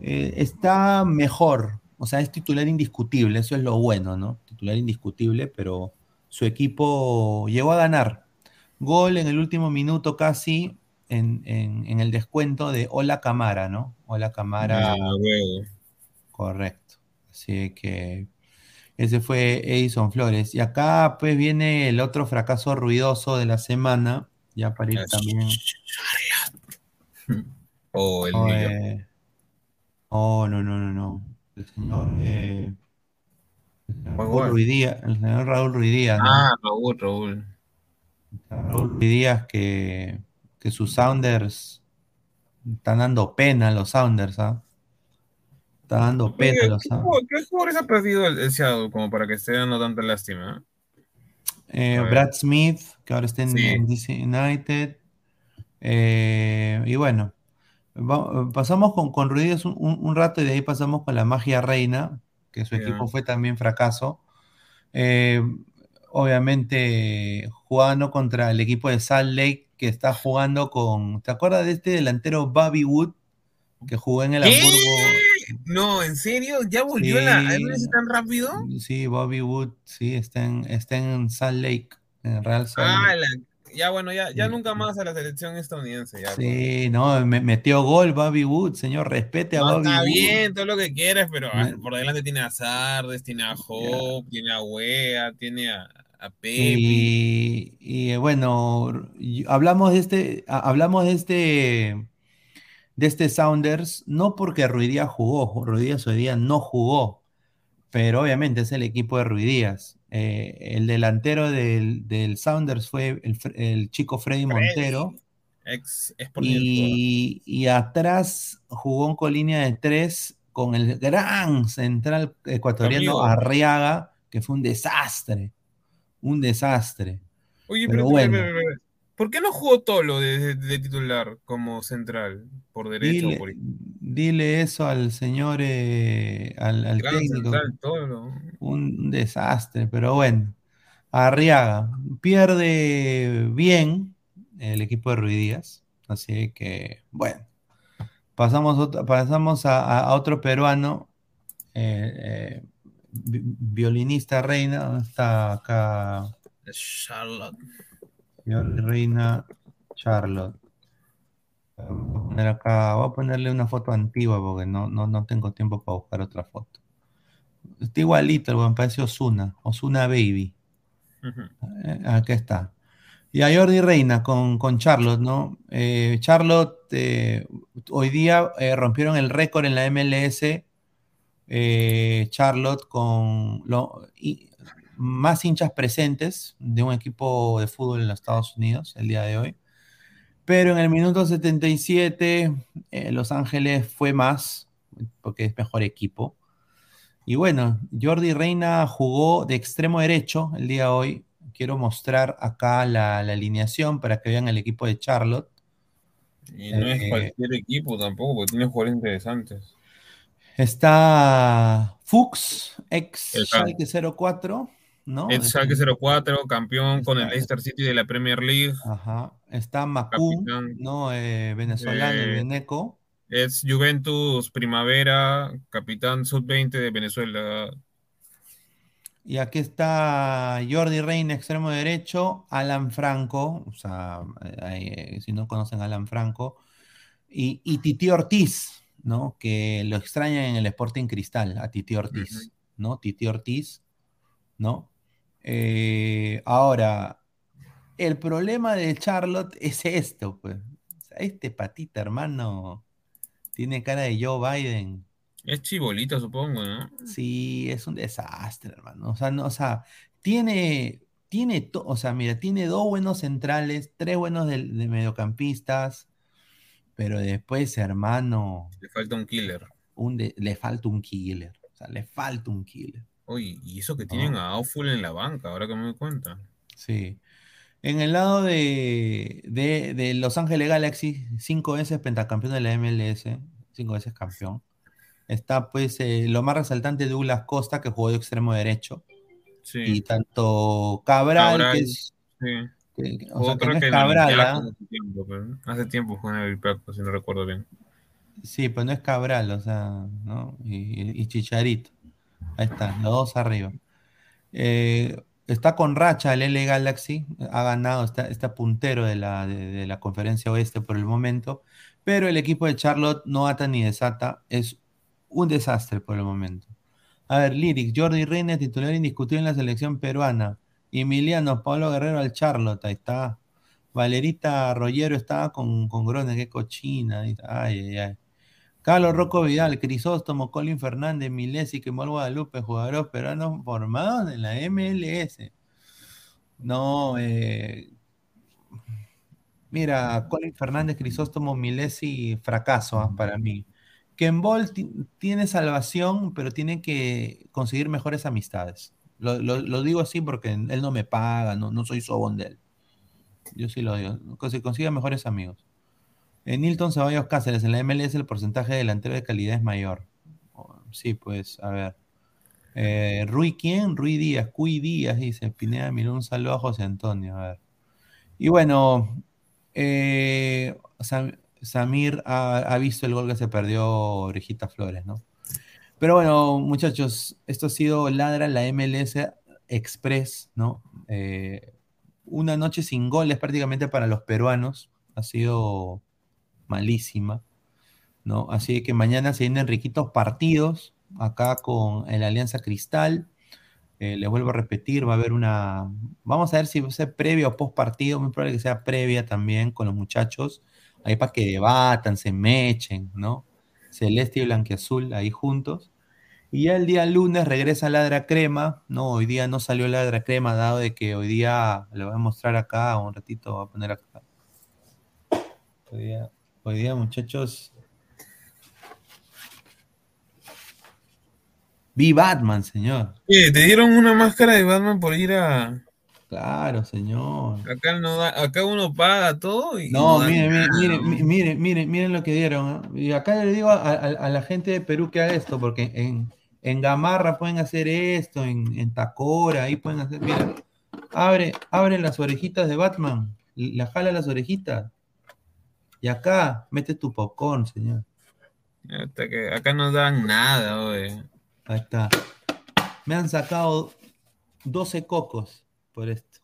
Eh, está mejor, o sea, es titular indiscutible, eso es lo bueno, ¿no? Titular indiscutible, pero su equipo llegó a ganar. Gol en el último minuto casi, en, el descuento de Ola Camara, ¿no? Ola Camara. Ah, correcto. Así que ese fue Edison Flores. Y acá pues viene el otro fracaso ruidoso de la semana, ya para ir también. <laughs> Oh, el oh, oh, no, no, no, no. El señor, eh, Raúl Ruidía, el señor Raúl Ruidía. Ah, Raúl, Raúl. Raúl Ruidías que, que sus Sounders están dando pena los Sounders, ¿ah? Está dando pena. ¿Qué, ¿Qué jugadores ha perdido el, Seattle como para que esté dando tanta lástima? Eh, Brad Smith, que ahora está en, DC United. Eh, y bueno, pasamos con, con Ruidías un, rato y de ahí pasamos con la Magia Reina, que su equipo fue también fracaso. Eh, obviamente jugando contra el equipo de Salt Lake, que está jugando con. ¿Te acuerdas de este delantero Bobby Wood? Que jugó en el Hamburgo. No, ¿en serio? ¿Ya volvió la MLS tan rápido? Sí, Bobby Wood, sí, está en, está en Salt Lake, en Real Salt ah, ya bueno, ya, ya nunca más a la selección estadounidense. Ya, sí, no, me, metió gol Bobby Wood, señor, respete a Bobby está bien, todo lo que quieras, pero ah, por delante tiene a Sardes, tiene a Hope, tiene a Wea, tiene a, a Pepe. Y, y, bueno, hablamos de este, hablamos de este de este Sounders, no porque Ruidías jugó, Ruidías hoy día no jugó, pero obviamente es el equipo de Ruidías. Eh, el delantero del, Sounders fue el, chico Freddy, Montero. Ex, y, y, atrás jugó con línea de tres con el gran central ecuatoriano Arriaga, que fue un desastre. Un desastre. Oye, pero, bueno. ¿Por qué no jugó Tolo de, titular como central? ¿Por derecho dile, o por Dile eso al señor, eh, al, técnico. Un desastre, pero bueno. Arriaga pierde bien el equipo de Ruidías. Así que, bueno. Pasamos, pasamos a, otro peruano, eh, eh, violinista reina. Está acá. Charlotte. Reina Charlotte. Voy a, poner acá, voy a ponerle una foto antigua porque no, no, tengo tiempo para buscar otra foto. Está igualito, me parece Osuna, Osuna Baby. Eh, aquí está. Y a Jordi Reina con, con Charlotte, ¿no? Eh, Charlotte eh, hoy día rompieron el récord en la MLS. Charlotte con lo, más hinchas presentes de un equipo de fútbol en los Estados Unidos el día de hoy. Pero en el minuto 77, eh, Los Ángeles fue más, porque es mejor equipo. Y bueno, Jordi Reina jugó de extremo derecho el día de hoy. Quiero mostrar acá la, alineación para que vean el equipo de Charlotte. Y no es eh, cualquier equipo tampoco, porque tiene jugadores interesantes. Está Fuchs, ex Schalke 04. ¿no? El Schalke 04, campeón con el Leicester City de la Premier League. Ajá. Está Macú, ¿no? Eh, venezolano, el Beneco. Es Juventus Primavera, capitán sub-20 de Venezuela. Y aquí está Jordi Reina, extremo derecho, Alan Franco, o sea, eh, si no conocen a Alan Franco, Y, y Titi Ortiz, ¿no? Que lo extraña en el Sporting Cristal, a Titi Ortiz, ¿no? Titi Ortiz, ¿no? Eh, ahora, el problema de Charlotte es esto, pues. este patita, hermano, tiene cara de Joe Biden. Es chibolito, supongo, ¿no? Sí, es un desastre, hermano. O sea, no, o sea, tiene, tiene, o sea, mira, tiene dos buenos centrales, tres buenos de, mediocampistas, pero después, hermano. Le falta un killer. Un le falta un killer. O sea, le falta un killer. Oye, y eso que tienen a Auful en la banca, ahora que me doy cuenta. Sí. En el lado de, de, Los Ángeles Galaxy, cinco veces pentacampeón de la MLS, cinco veces campeón. Está pues eh, lo más resaltante de Douglas Costa, que jugó de extremo derecho. Sí. Y tanto Cabral, que es... Sí. O sea, que no es Cabral, ¿ah? hace, tiempo, hace tiempo jugó en el Paco, si no recuerdo bien. Sí, pues no es Cabral, o sea, ¿no? Y, y Chicharito. Ahí está, los dos arriba. Eh, está con racha el L Galaxy, ha ganado, está, está puntero de la, de, la conferencia oeste por el momento, pero el equipo de Charlotte no ata ni desata, es un desastre por el momento. A ver, Lyric, Jordi Reina, titular indiscutible en la selección peruana. Emiliano, Pablo Guerrero al Charlotte, ahí está. Valerita Rollero estaba con, con Grone, qué cochina. Ay, ay, ay. Carlos Rocco Vidal, Crisóstomo, Colin Fernández, Milesi, Kemal Guadalupe, jugadores peruanos formados en la MLS. No, eh, mira, Colin Fernández, Crisóstomo, Milesi, fracaso ah, para mí. Ken Ball tiene salvación, pero tiene que conseguir mejores amistades. Lo, digo así porque él no me paga, no, no soy sobón de él. Yo sí lo digo. Consigue mejores amigos. En Nilton Ceballos Cáceres, en la MLS el porcentaje de delantero de calidad es mayor. Sí, pues, a ver. Eh, Rui, ¿quién? Rui Díaz, Cui Díaz, dice Pineda, mira un saludo a José Antonio, a ver. Y bueno, eh, Samir ha, visto el gol que se perdió Orejita Flores, ¿no? Pero bueno, muchachos, esto ha sido Ladra, la MLS Express, ¿no? Eh, una noche sin goles prácticamente para los peruanos. Ha sido malísima, ¿no? Así que mañana se vienen riquitos partidos acá con el Alianza Cristal. Eh, les vuelvo a repetir, va a haber una. Vamos a ver si va a ser previa o post partido, muy probable que sea previa también con los muchachos, ahí para que debatan, se mechen, ¿no? Celeste y Blanquiazul ahí juntos. Y ya el día lunes regresa Ladra Crema, ¿no? Hoy día no salió Ladra Crema, dado de que hoy día, le voy a mostrar acá, un ratito, voy a poner acá. Hoy día Hoy día, muchachos. Vi Batman, señor. ¿Te dieron una máscara de Batman por ir a. Claro, señor. Acá, no acá uno paga todo y. No, miren, miren, miren, miren, miren, lo que dieron. ¿eh? Y acá le digo a, la gente de Perú que haga esto, porque en, en Gamarra pueden hacer esto, en, en Tacora, ahí pueden hacer. Mira, abre, abre las orejitas de Batman, la jala las orejitas. Y acá, mete tu popcorn, señor. acá no dan nada, güey. Ahí está. Me han sacado 12 cocos por esto.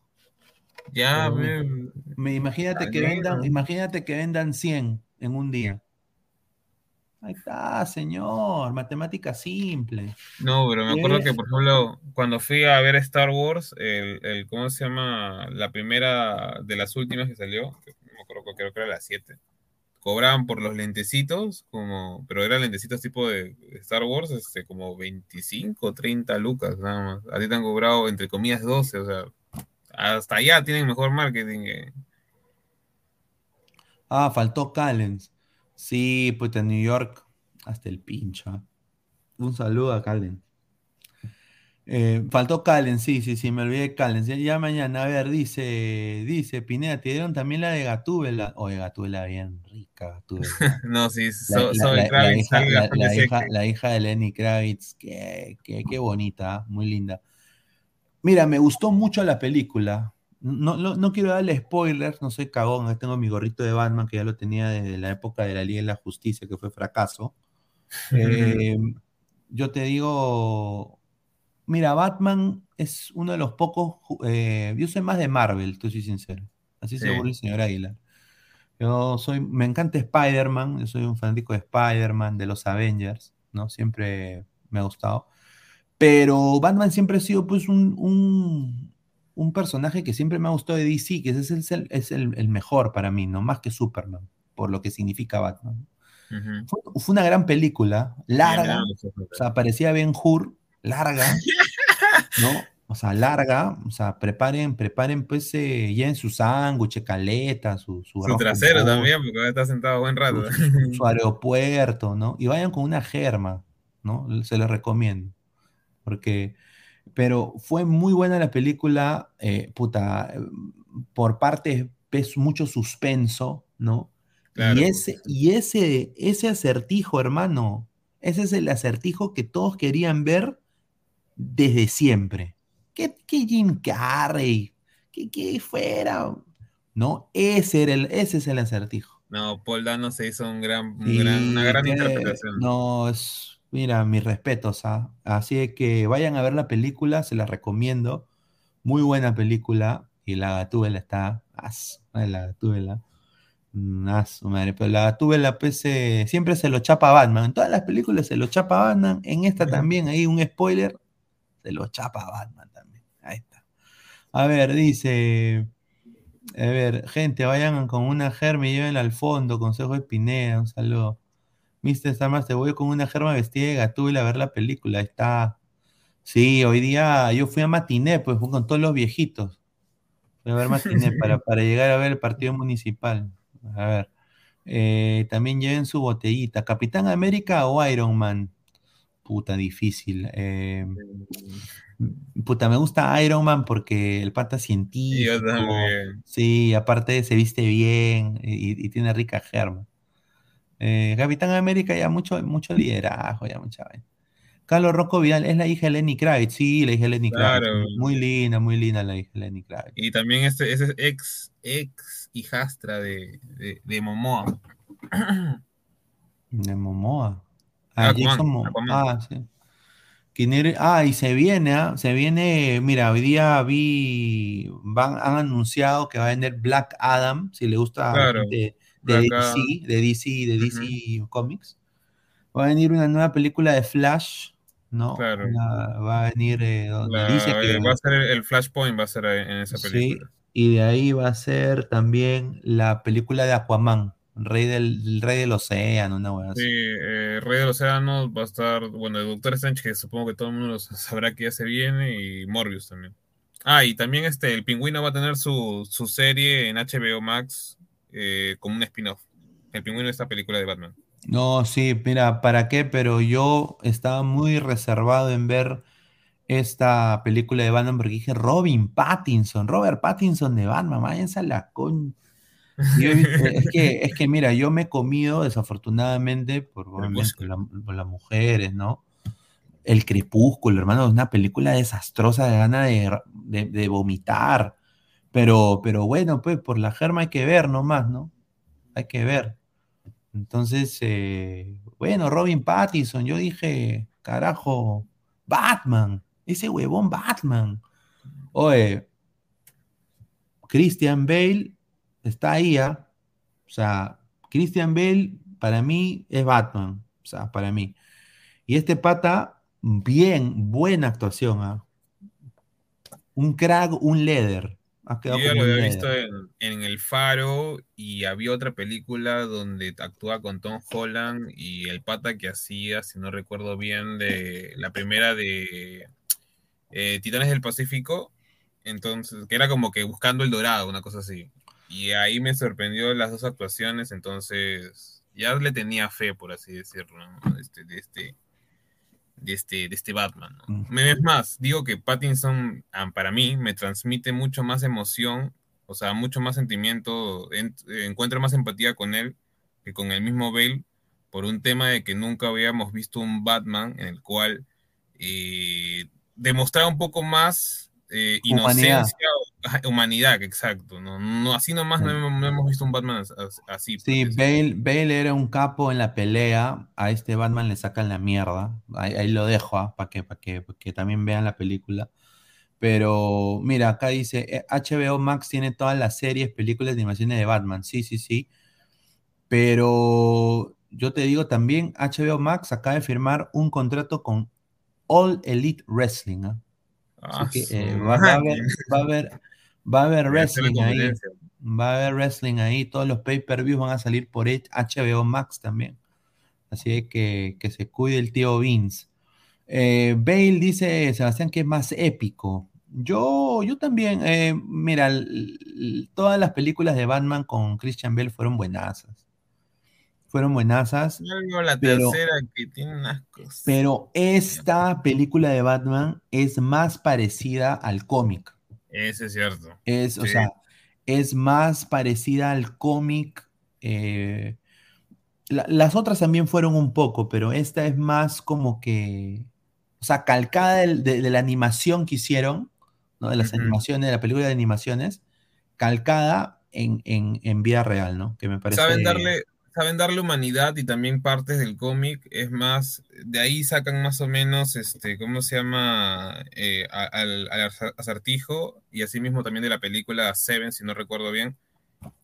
Ya, me, imagínate que vendan, imagínate que vendan 100 en un día. Ahí está, señor, matemática simple. No, pero me acuerdo que, por ejemplo, cuando fui a ver Star Wars, el, el, ¿cómo se llama? La primera de las últimas que salió, no me acuerdo, creo que era la 7 cobraban por los lentecitos, como, pero eran lentecitos tipo de Star Wars, este, como 25, 30 lucas nada más. A ti te han cobrado entre comillas 12, o sea, hasta allá tienen mejor marketing. Ah, faltó Callens. Sí, pues en New York, hasta el pincho. Un saludo a Callens. Eh, faltó Calen, sí, sí, sí, me olvidé de Calen. Ya, mañana, a ver, dice, dice, Pineda, te dieron también la de Gatúbela. Oye, Gatúbela bien rica, Gatúbela. <laughs> no, sí, la, hija, la, hija, de Lenny Kravitz, qué, qué, bonita, ¿ah? muy linda. Mira, me gustó mucho la película. No, no, quiero darle spoilers, no soy cagón, tengo mi gorrito de Batman que ya lo tenía desde la época de la Liga de la Justicia, que fue fracaso. Eh, yo te digo, Mira, Batman es uno de los pocos. Eh, yo soy más de Marvel, tú soy sincero. Así se seguro el señor Aguilar. Yo soy, me encanta Spider-Man, yo soy un fanático de Spider-Man, de los Avengers, ¿no? Siempre me ha gustado. Pero Batman siempre ha sido pues un, un, un personaje que siempre me ha gustado de DC, que ese es, el, es el, el mejor para mí, ¿no? Más que Superman, por lo que significa Batman. Ujú. Fue, fue una gran película, larga, o sea, parecía Ben Hur, larga, <laughs> ¿no? O sea, larga, o sea, preparen, preparen pues eh, ya en su sándwich, caleta, su, su, Su trasero también, porque estar sentado buen rato. su, su <laughs> aeropuerto, ¿no? Y vayan con una germa, ¿no? Se los recomiendo. Porque, pero fue muy buena la película, eh, puta, eh, por parte es mucho suspenso, ¿no? Claro. Y ese, y ese, ese acertijo, hermano, ese es el acertijo que todos querían ver desde siempre. Que, que Jim Carrey, que, que fuera, ¿no? Ese, era el, ese es el acertijo. No, Paul Dano se hizo un gran, un gran- una gran interpretación. No, es, mira, mis respetos, ¿ah? Así que vayan a ver la película, se la recomiendo. Muy buena película. Y la Gatúbela está. as, la Gatúbela. Mm, su madre. Pero la Gatúbela, pues, eh, siempre se lo chapa a Batman. En todas las películas se lo chapa a Batman. En esta también, ahí un spoiler. Se lo chapa a Batman también. Ahí está. A ver, dice. A ver, gente, vayan con una germa y llévenla al fondo. Consejo de Pineda, un saludo. Mr. Stamars, te voy con una germa vestida de gatúbela a ver la película. Ahí está. Sí, hoy día yo fui a matiné, pues fui con todos los viejitos. Fui a ver matiné <laughs> para, para llegar a ver el partido municipal. A ver. Eh, también lleven su botellita. ¿Capitán América o Iron Man? Puta, difícil. Eh, puta, me gusta Iron Man porque el pata es científico. Yo también. Sí, aparte se viste bien y, y tiene rica germa. Eh, Capitán América ya mucho, mucho liderazgo, ya mucha vaina. Carlos Rocco Vidal es la hija de Lenny Kravitz, sí, la hija de Lenny Claro. Kravitz. Muy linda, muy linda la hija de Lenny Kravitz. Y también este, ese ex, ex hijastra de, de, de Momoa. <clears throat> De Momoa. Ah. Ah, sí. ¿Quién era? Ah, y se viene, ¿ah? Se viene, mira, hoy día vi, van, han anunciado que va a vender Black Adam, si le gusta Claro, gente de, DC, de DC, de DC Comics. Va a venir una nueva película de Flash, ¿no? Claro. Una- va a venir eh, donde La- dice que va a ser el, el Flashpoint, va a ser en esa sí, película. y de ahí va a ser también la película de Aquaman, Rey del, el Rey del Océano, una hueá Sí, eh, Rey del Océano va a estar, bueno, el Doctor Strange, que supongo que todo el mundo sabrá que ya se viene, y Morbius también. Ah, y también este, el Pingüino va a tener su, su serie en HBO Max eh, como un spin-off. El Pingüino de esta película de Batman. No, sí, mira, ¿para qué? Pero yo estaba muy reservado en ver esta película de Batman porque dije Robin Pattinson, Robert Pattinson de Batman, váyanse a la con. Yo es que, es que mira, yo me he comido desafortunadamente por, la- las mujeres, ¿no? El Crepúsculo, hermano, es una película desastrosa de gana de, de- de vomitar. Pero, pero bueno, pues por la germa hay que ver nomás, ¿no? Hay que ver. Entonces, eh, bueno, Robin Pattinson, yo dije, carajo, Batman, ese huevón Batman. Oye, Christian Bale está ahí, ¿ah? O sea, Christian Bale para mí es Batman, o sea, para mí. Y este pata, bien, buena actuación, ¿ah? Un crack, un leather. Quedado Yo ya lo había visto en, en El Faro y había otra película donde actúa con Tom Holland y el pata que hacía, si no recuerdo bien, de la primera de eh, Titanes del Pacífico, entonces, que era como que buscando el dorado, una cosa así. Y ahí me sorprendió las dos actuaciones, entonces ya le tenía fe, por así decirlo, ¿no? este, de este de este, de este Batman. ¿no? Me- Es más, digo que Pattinson, ah, para mí, me transmite mucho más emoción, o sea, mucho más sentimiento, en- encuentro más empatía con él que con el mismo Bale, por un tema de que nunca habíamos visto un Batman en el cual eh, demostraba un poco más eh, inocencia, humanidad, exacto. No, no, así nomás no, hemos- no hemos visto un Batman as- as- así. Sí. Bale, Bale era un capo en la pelea. A este Batman le sacan la mierda. Ahí, ahí lo dejo, para que, para que, pa' que también vean la película. Pero mira, acá dice, eh, HBO Max tiene todas las series, películas de animaciones de Batman. Sí, sí, sí. Pero yo te digo también, HBO Max acaba de firmar un contrato con All Elite Wrestling. ¿ah? Así que eh, va, a haber, va, a haber, va a haber wrestling ahí. Va a haber wrestling ahí. Todos los pay-per-views van a salir por HBO Max también. Así que que se cuide el tío Vince. Eh, Bale dice, Sebastián, que es más épico. Yo, yo también, eh, mira, todas las películas de Batman con Christian Bale fueron buenazas. Fueron buenazas. la pero, tercera que tiene unas cosas. Pero esta película de Batman es más parecida al cómic. Eso es cierto. Es, o sea, es más parecida al cómic. Eh, las otras también fueron un poco, pero esta es más como que, o sea, calcada de, la animación que hicieron, ¿no? De las animaciones, de la película de animaciones, calcada en, en, vida real, ¿no? Que me parece... Saben darle, saben darle humanidad y también partes del cómic, es más, de ahí sacan más o menos, este, ¿cómo se llama? Eh, al, al acertijo y asimismo también de la película Seven, si no recuerdo bien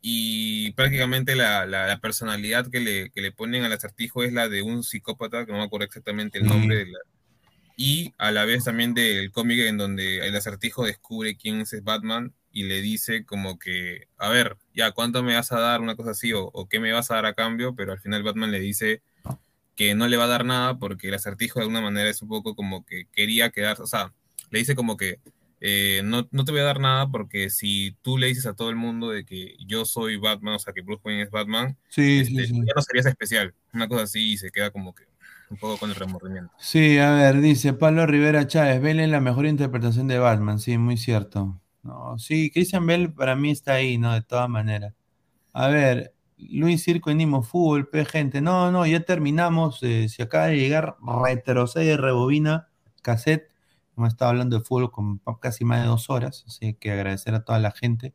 y prácticamente la, personalidad que le, que le, ponen al acertijo es la de un psicópata, que no me acuerdo exactamente el nombre, de la, y a la vez también del cómic en donde el acertijo descubre quién es Batman y le dice como que, a ver, ya, ¿cuánto me vas a dar? Una cosa así, o, o qué me vas a dar a cambio, pero al final Batman le dice que no le va a dar nada porque el acertijo de alguna manera es un poco como que quería quedar, o sea, le dice como que eh, no, te voy a dar nada porque si tú le dices a todo el mundo de que yo soy Batman, o sea, que Bruce Wayne es Batman, este, ya no serías especial. Una cosa así y se queda como que un poco con el remordimiento. Sí, a ver, dice Pablo Rivera Chávez, Bell es la mejor interpretación de Batman, sí, muy cierto. No, sí, Christian Bell para mí está ahí, ¿no? De todas maneras. A ver, Luis Circo en Nimo Fútbol, P, gente. No, no, ya terminamos. Eh, se acaba de llegar, retrocede, rebobina, cassette Hemos estado hablando de fútbol con casi más de dos horas, así que agradecer a toda la gente.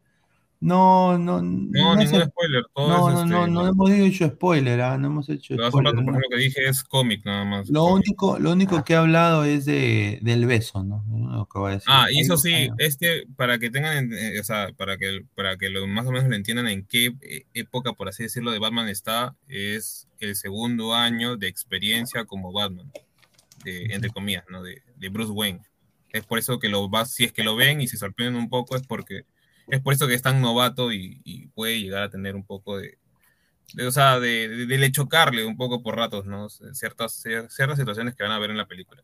No, no, no, ningún spoiler. no, no, no, este, no, hemos hecho spoiler, ¿ah? no hemos hecho spoiler. Rato, por lo que dije es cómic nada más. Lo único, lo único que he hablado es de, del beso, ¿no? Lo que voy a decir. Ah, y eso sí, este, para que tengan, eh, o sea, para que, para que lo, más o menos lo entiendan en qué eh, época, por así decirlo, de Batman está, es el segundo año de experiencia como Batman, de, entre comillas, ¿no? De, de Bruce Wayne. Es por eso que lo va, si es que lo ven y se sorprenden un poco, es porque es por eso que es tan novato y, puede llegar a tener un poco de, o sea, de, de, chocarle un poco por ratos, ¿no? Ciertas, ciertas situaciones que van a ver en la película.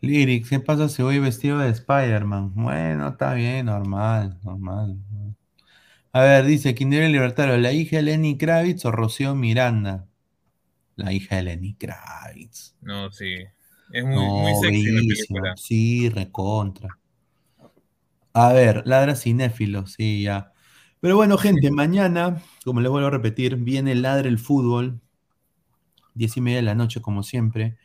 Lyric, ¿qué pasa si voy vestido de Spider-Man? Bueno, está bien, normal, normal. A ver, dice Kinder Libertario, ¿la hija de Lenny Kravitz o Rocío Miranda? La hija de Lenny Kravitz. No, sí. Es muy, sexy la película. Sí, recontra. A ver, ladra cinéfilo, sí, ya. Pero bueno, gente, mañana, como les vuelvo a repetir, viene Ladra el Fútbol, diez y media de la noche, como siempre,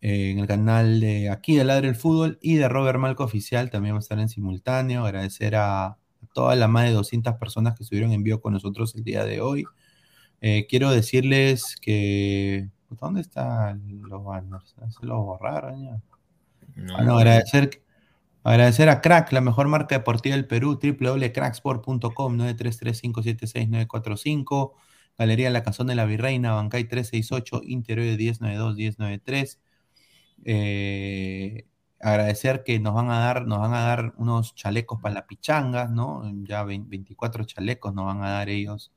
eh, en el canal de aquí de Ladra el Fútbol y de Robert Malco Oficial, también va a estar en simultáneo. Agradecer a, todas las más de 200 personas que estuvieron en vivo con nosotros el día de hoy. Eh, quiero decirles que ¿Dónde están los banners? Se los borraron ya. No, agradecer, agradecer a Crack, la mejor marca deportiva del Perú, www.cracksport.com, 933576945, Galería La Cazón de la Virreina, Bancay 368, Interior de 1092-1093. Eh, agradecer que nos van a dar, nos van a dar unos chalecos para la pichanga, ¿no? Ya 24 chalecos nos van a dar ellos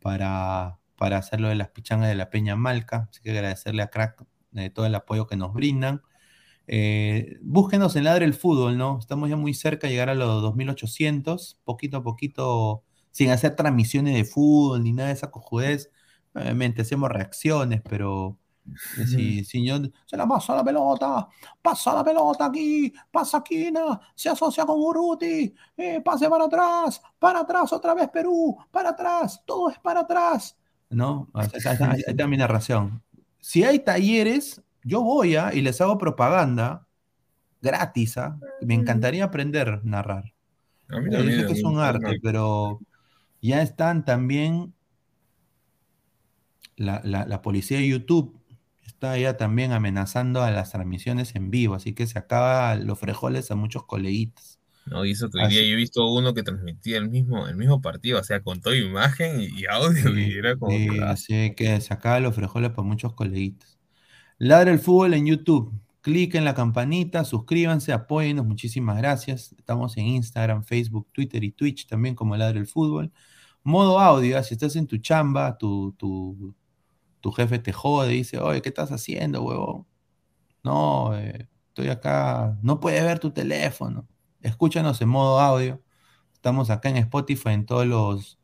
para, para hacerlo de las pichangas de la Peña Malca. Así que agradecerle a Crack de todo el apoyo que nos brindan. Eh, búsquenos en Ladre el Fútbol, ¿no? Estamos ya muy cerca de llegar a los 2800, poquito a poquito, sin hacer transmisiones de fútbol ni nada de esa cojudez. Obviamente hacemos reacciones, pero eh, si, si yo, se la pasa la pelota, pasa la pelota aquí, pasa aquí, se asocia con Uruti, eh, pase para atrás, para atrás otra vez Perú, para atrás, todo es para atrás. ¿no? <laughs> Ahí está mi narración. Si hay talleres, yo voy a y les hago propaganda gratis. ¿ah? Me encantaría aprender a narrar. A mí también, que es un arte, pero ya están también la, policía de YouTube está ya también amenazando a las transmisiones en vivo, así que se acaba los frejoles a muchos coleguitas. No, hizo que hoy día yo he visto uno que transmitía el mismo, el mismo partido, o sea, con toda imagen y, audio, y era como. Sí, así que sacaba los frijoles para muchos coleguitas. Ladra el fútbol en YouTube. Clic en la campanita, suscríbanse, apóyennos, muchísimas gracias. Estamos en Instagram, Facebook, Twitter y Twitch también como Ladra el Fútbol. Modo audio, ¿ah? si estás en tu chamba, tu, tu, tu jefe te jode, dice, oye, ¿qué estás haciendo, huevón? No, eh, estoy acá, no puedes ver tu teléfono escúchanos en modo audio. Estamos acá en Spotify en todos los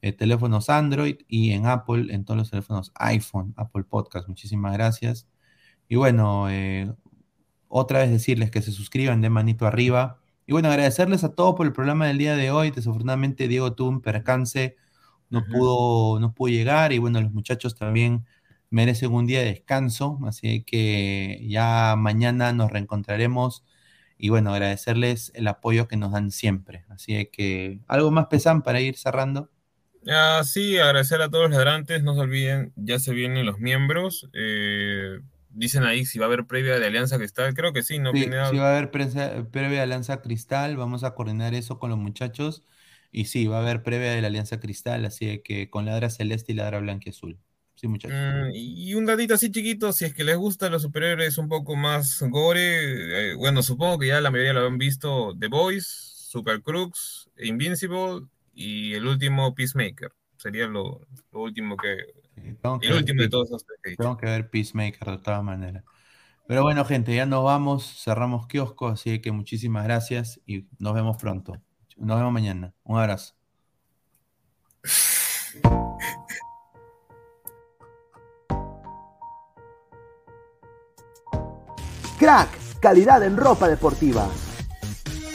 eh, teléfonos Android y en Apple en todos los teléfonos iPhone, Apple Podcast. Muchísimas gracias. Y bueno, eh, otra vez decirles que se suscriban de manito arriba. Y bueno, agradecerles a todos por el programa del día de hoy. Desafortunadamente Diego tuvo un percance, no, pudo, no pudo llegar y bueno, los muchachos también merecen un día de descanso. Así que ya mañana nos reencontraremos y bueno, agradecerles el apoyo que nos dan siempre. Así que, ¿algo más pesan para ir cerrando? Ah, sí, agradecer a todos los ladrantes, no se olviden, ya se vienen los miembros. Eh, dicen ahí si va a haber previa de Alianza Cristal, creo que sí, ¿no? Sí, sí va a haber previa de Alianza Cristal, vamos a coordinar eso con los muchachos. Y sí, va a haber previa de la Alianza Cristal, así que con ladra celeste y ladra blanca y azul. Mm, y un datito así chiquito, si es que les gustan los superhéroes un poco más gore, eh, bueno, supongo que ya la mayoría lo han visto, The Boys, Super Crux, Invincible y el último Peacemaker. Sería lo, último que... el último de todos esos Tengo que ver Peacemaker de todas maneras. Pero bueno, gente, ya nos vamos, cerramos kiosco, así que muchísimas gracias y nos vemos pronto. Nos vemos mañana. Un abrazo. Crack, calidad en ropa deportiva.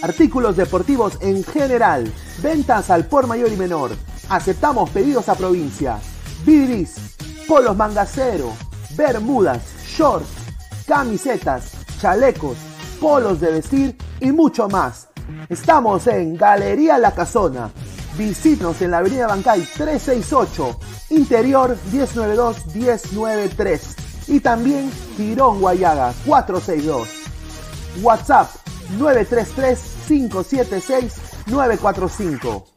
Artículos deportivos en general. Ventas al por mayor y menor. Aceptamos pedidos a provincia. Bidris, polos mangacero, bermudas, shorts, camisetas, chalecos, polos de vestir y mucho más. Estamos en Galería La Casona. Visítanos en la Avenida Bancay 368, Interior 192-193 y también Tirón Guayaga 462. WhatsApp 933-576-945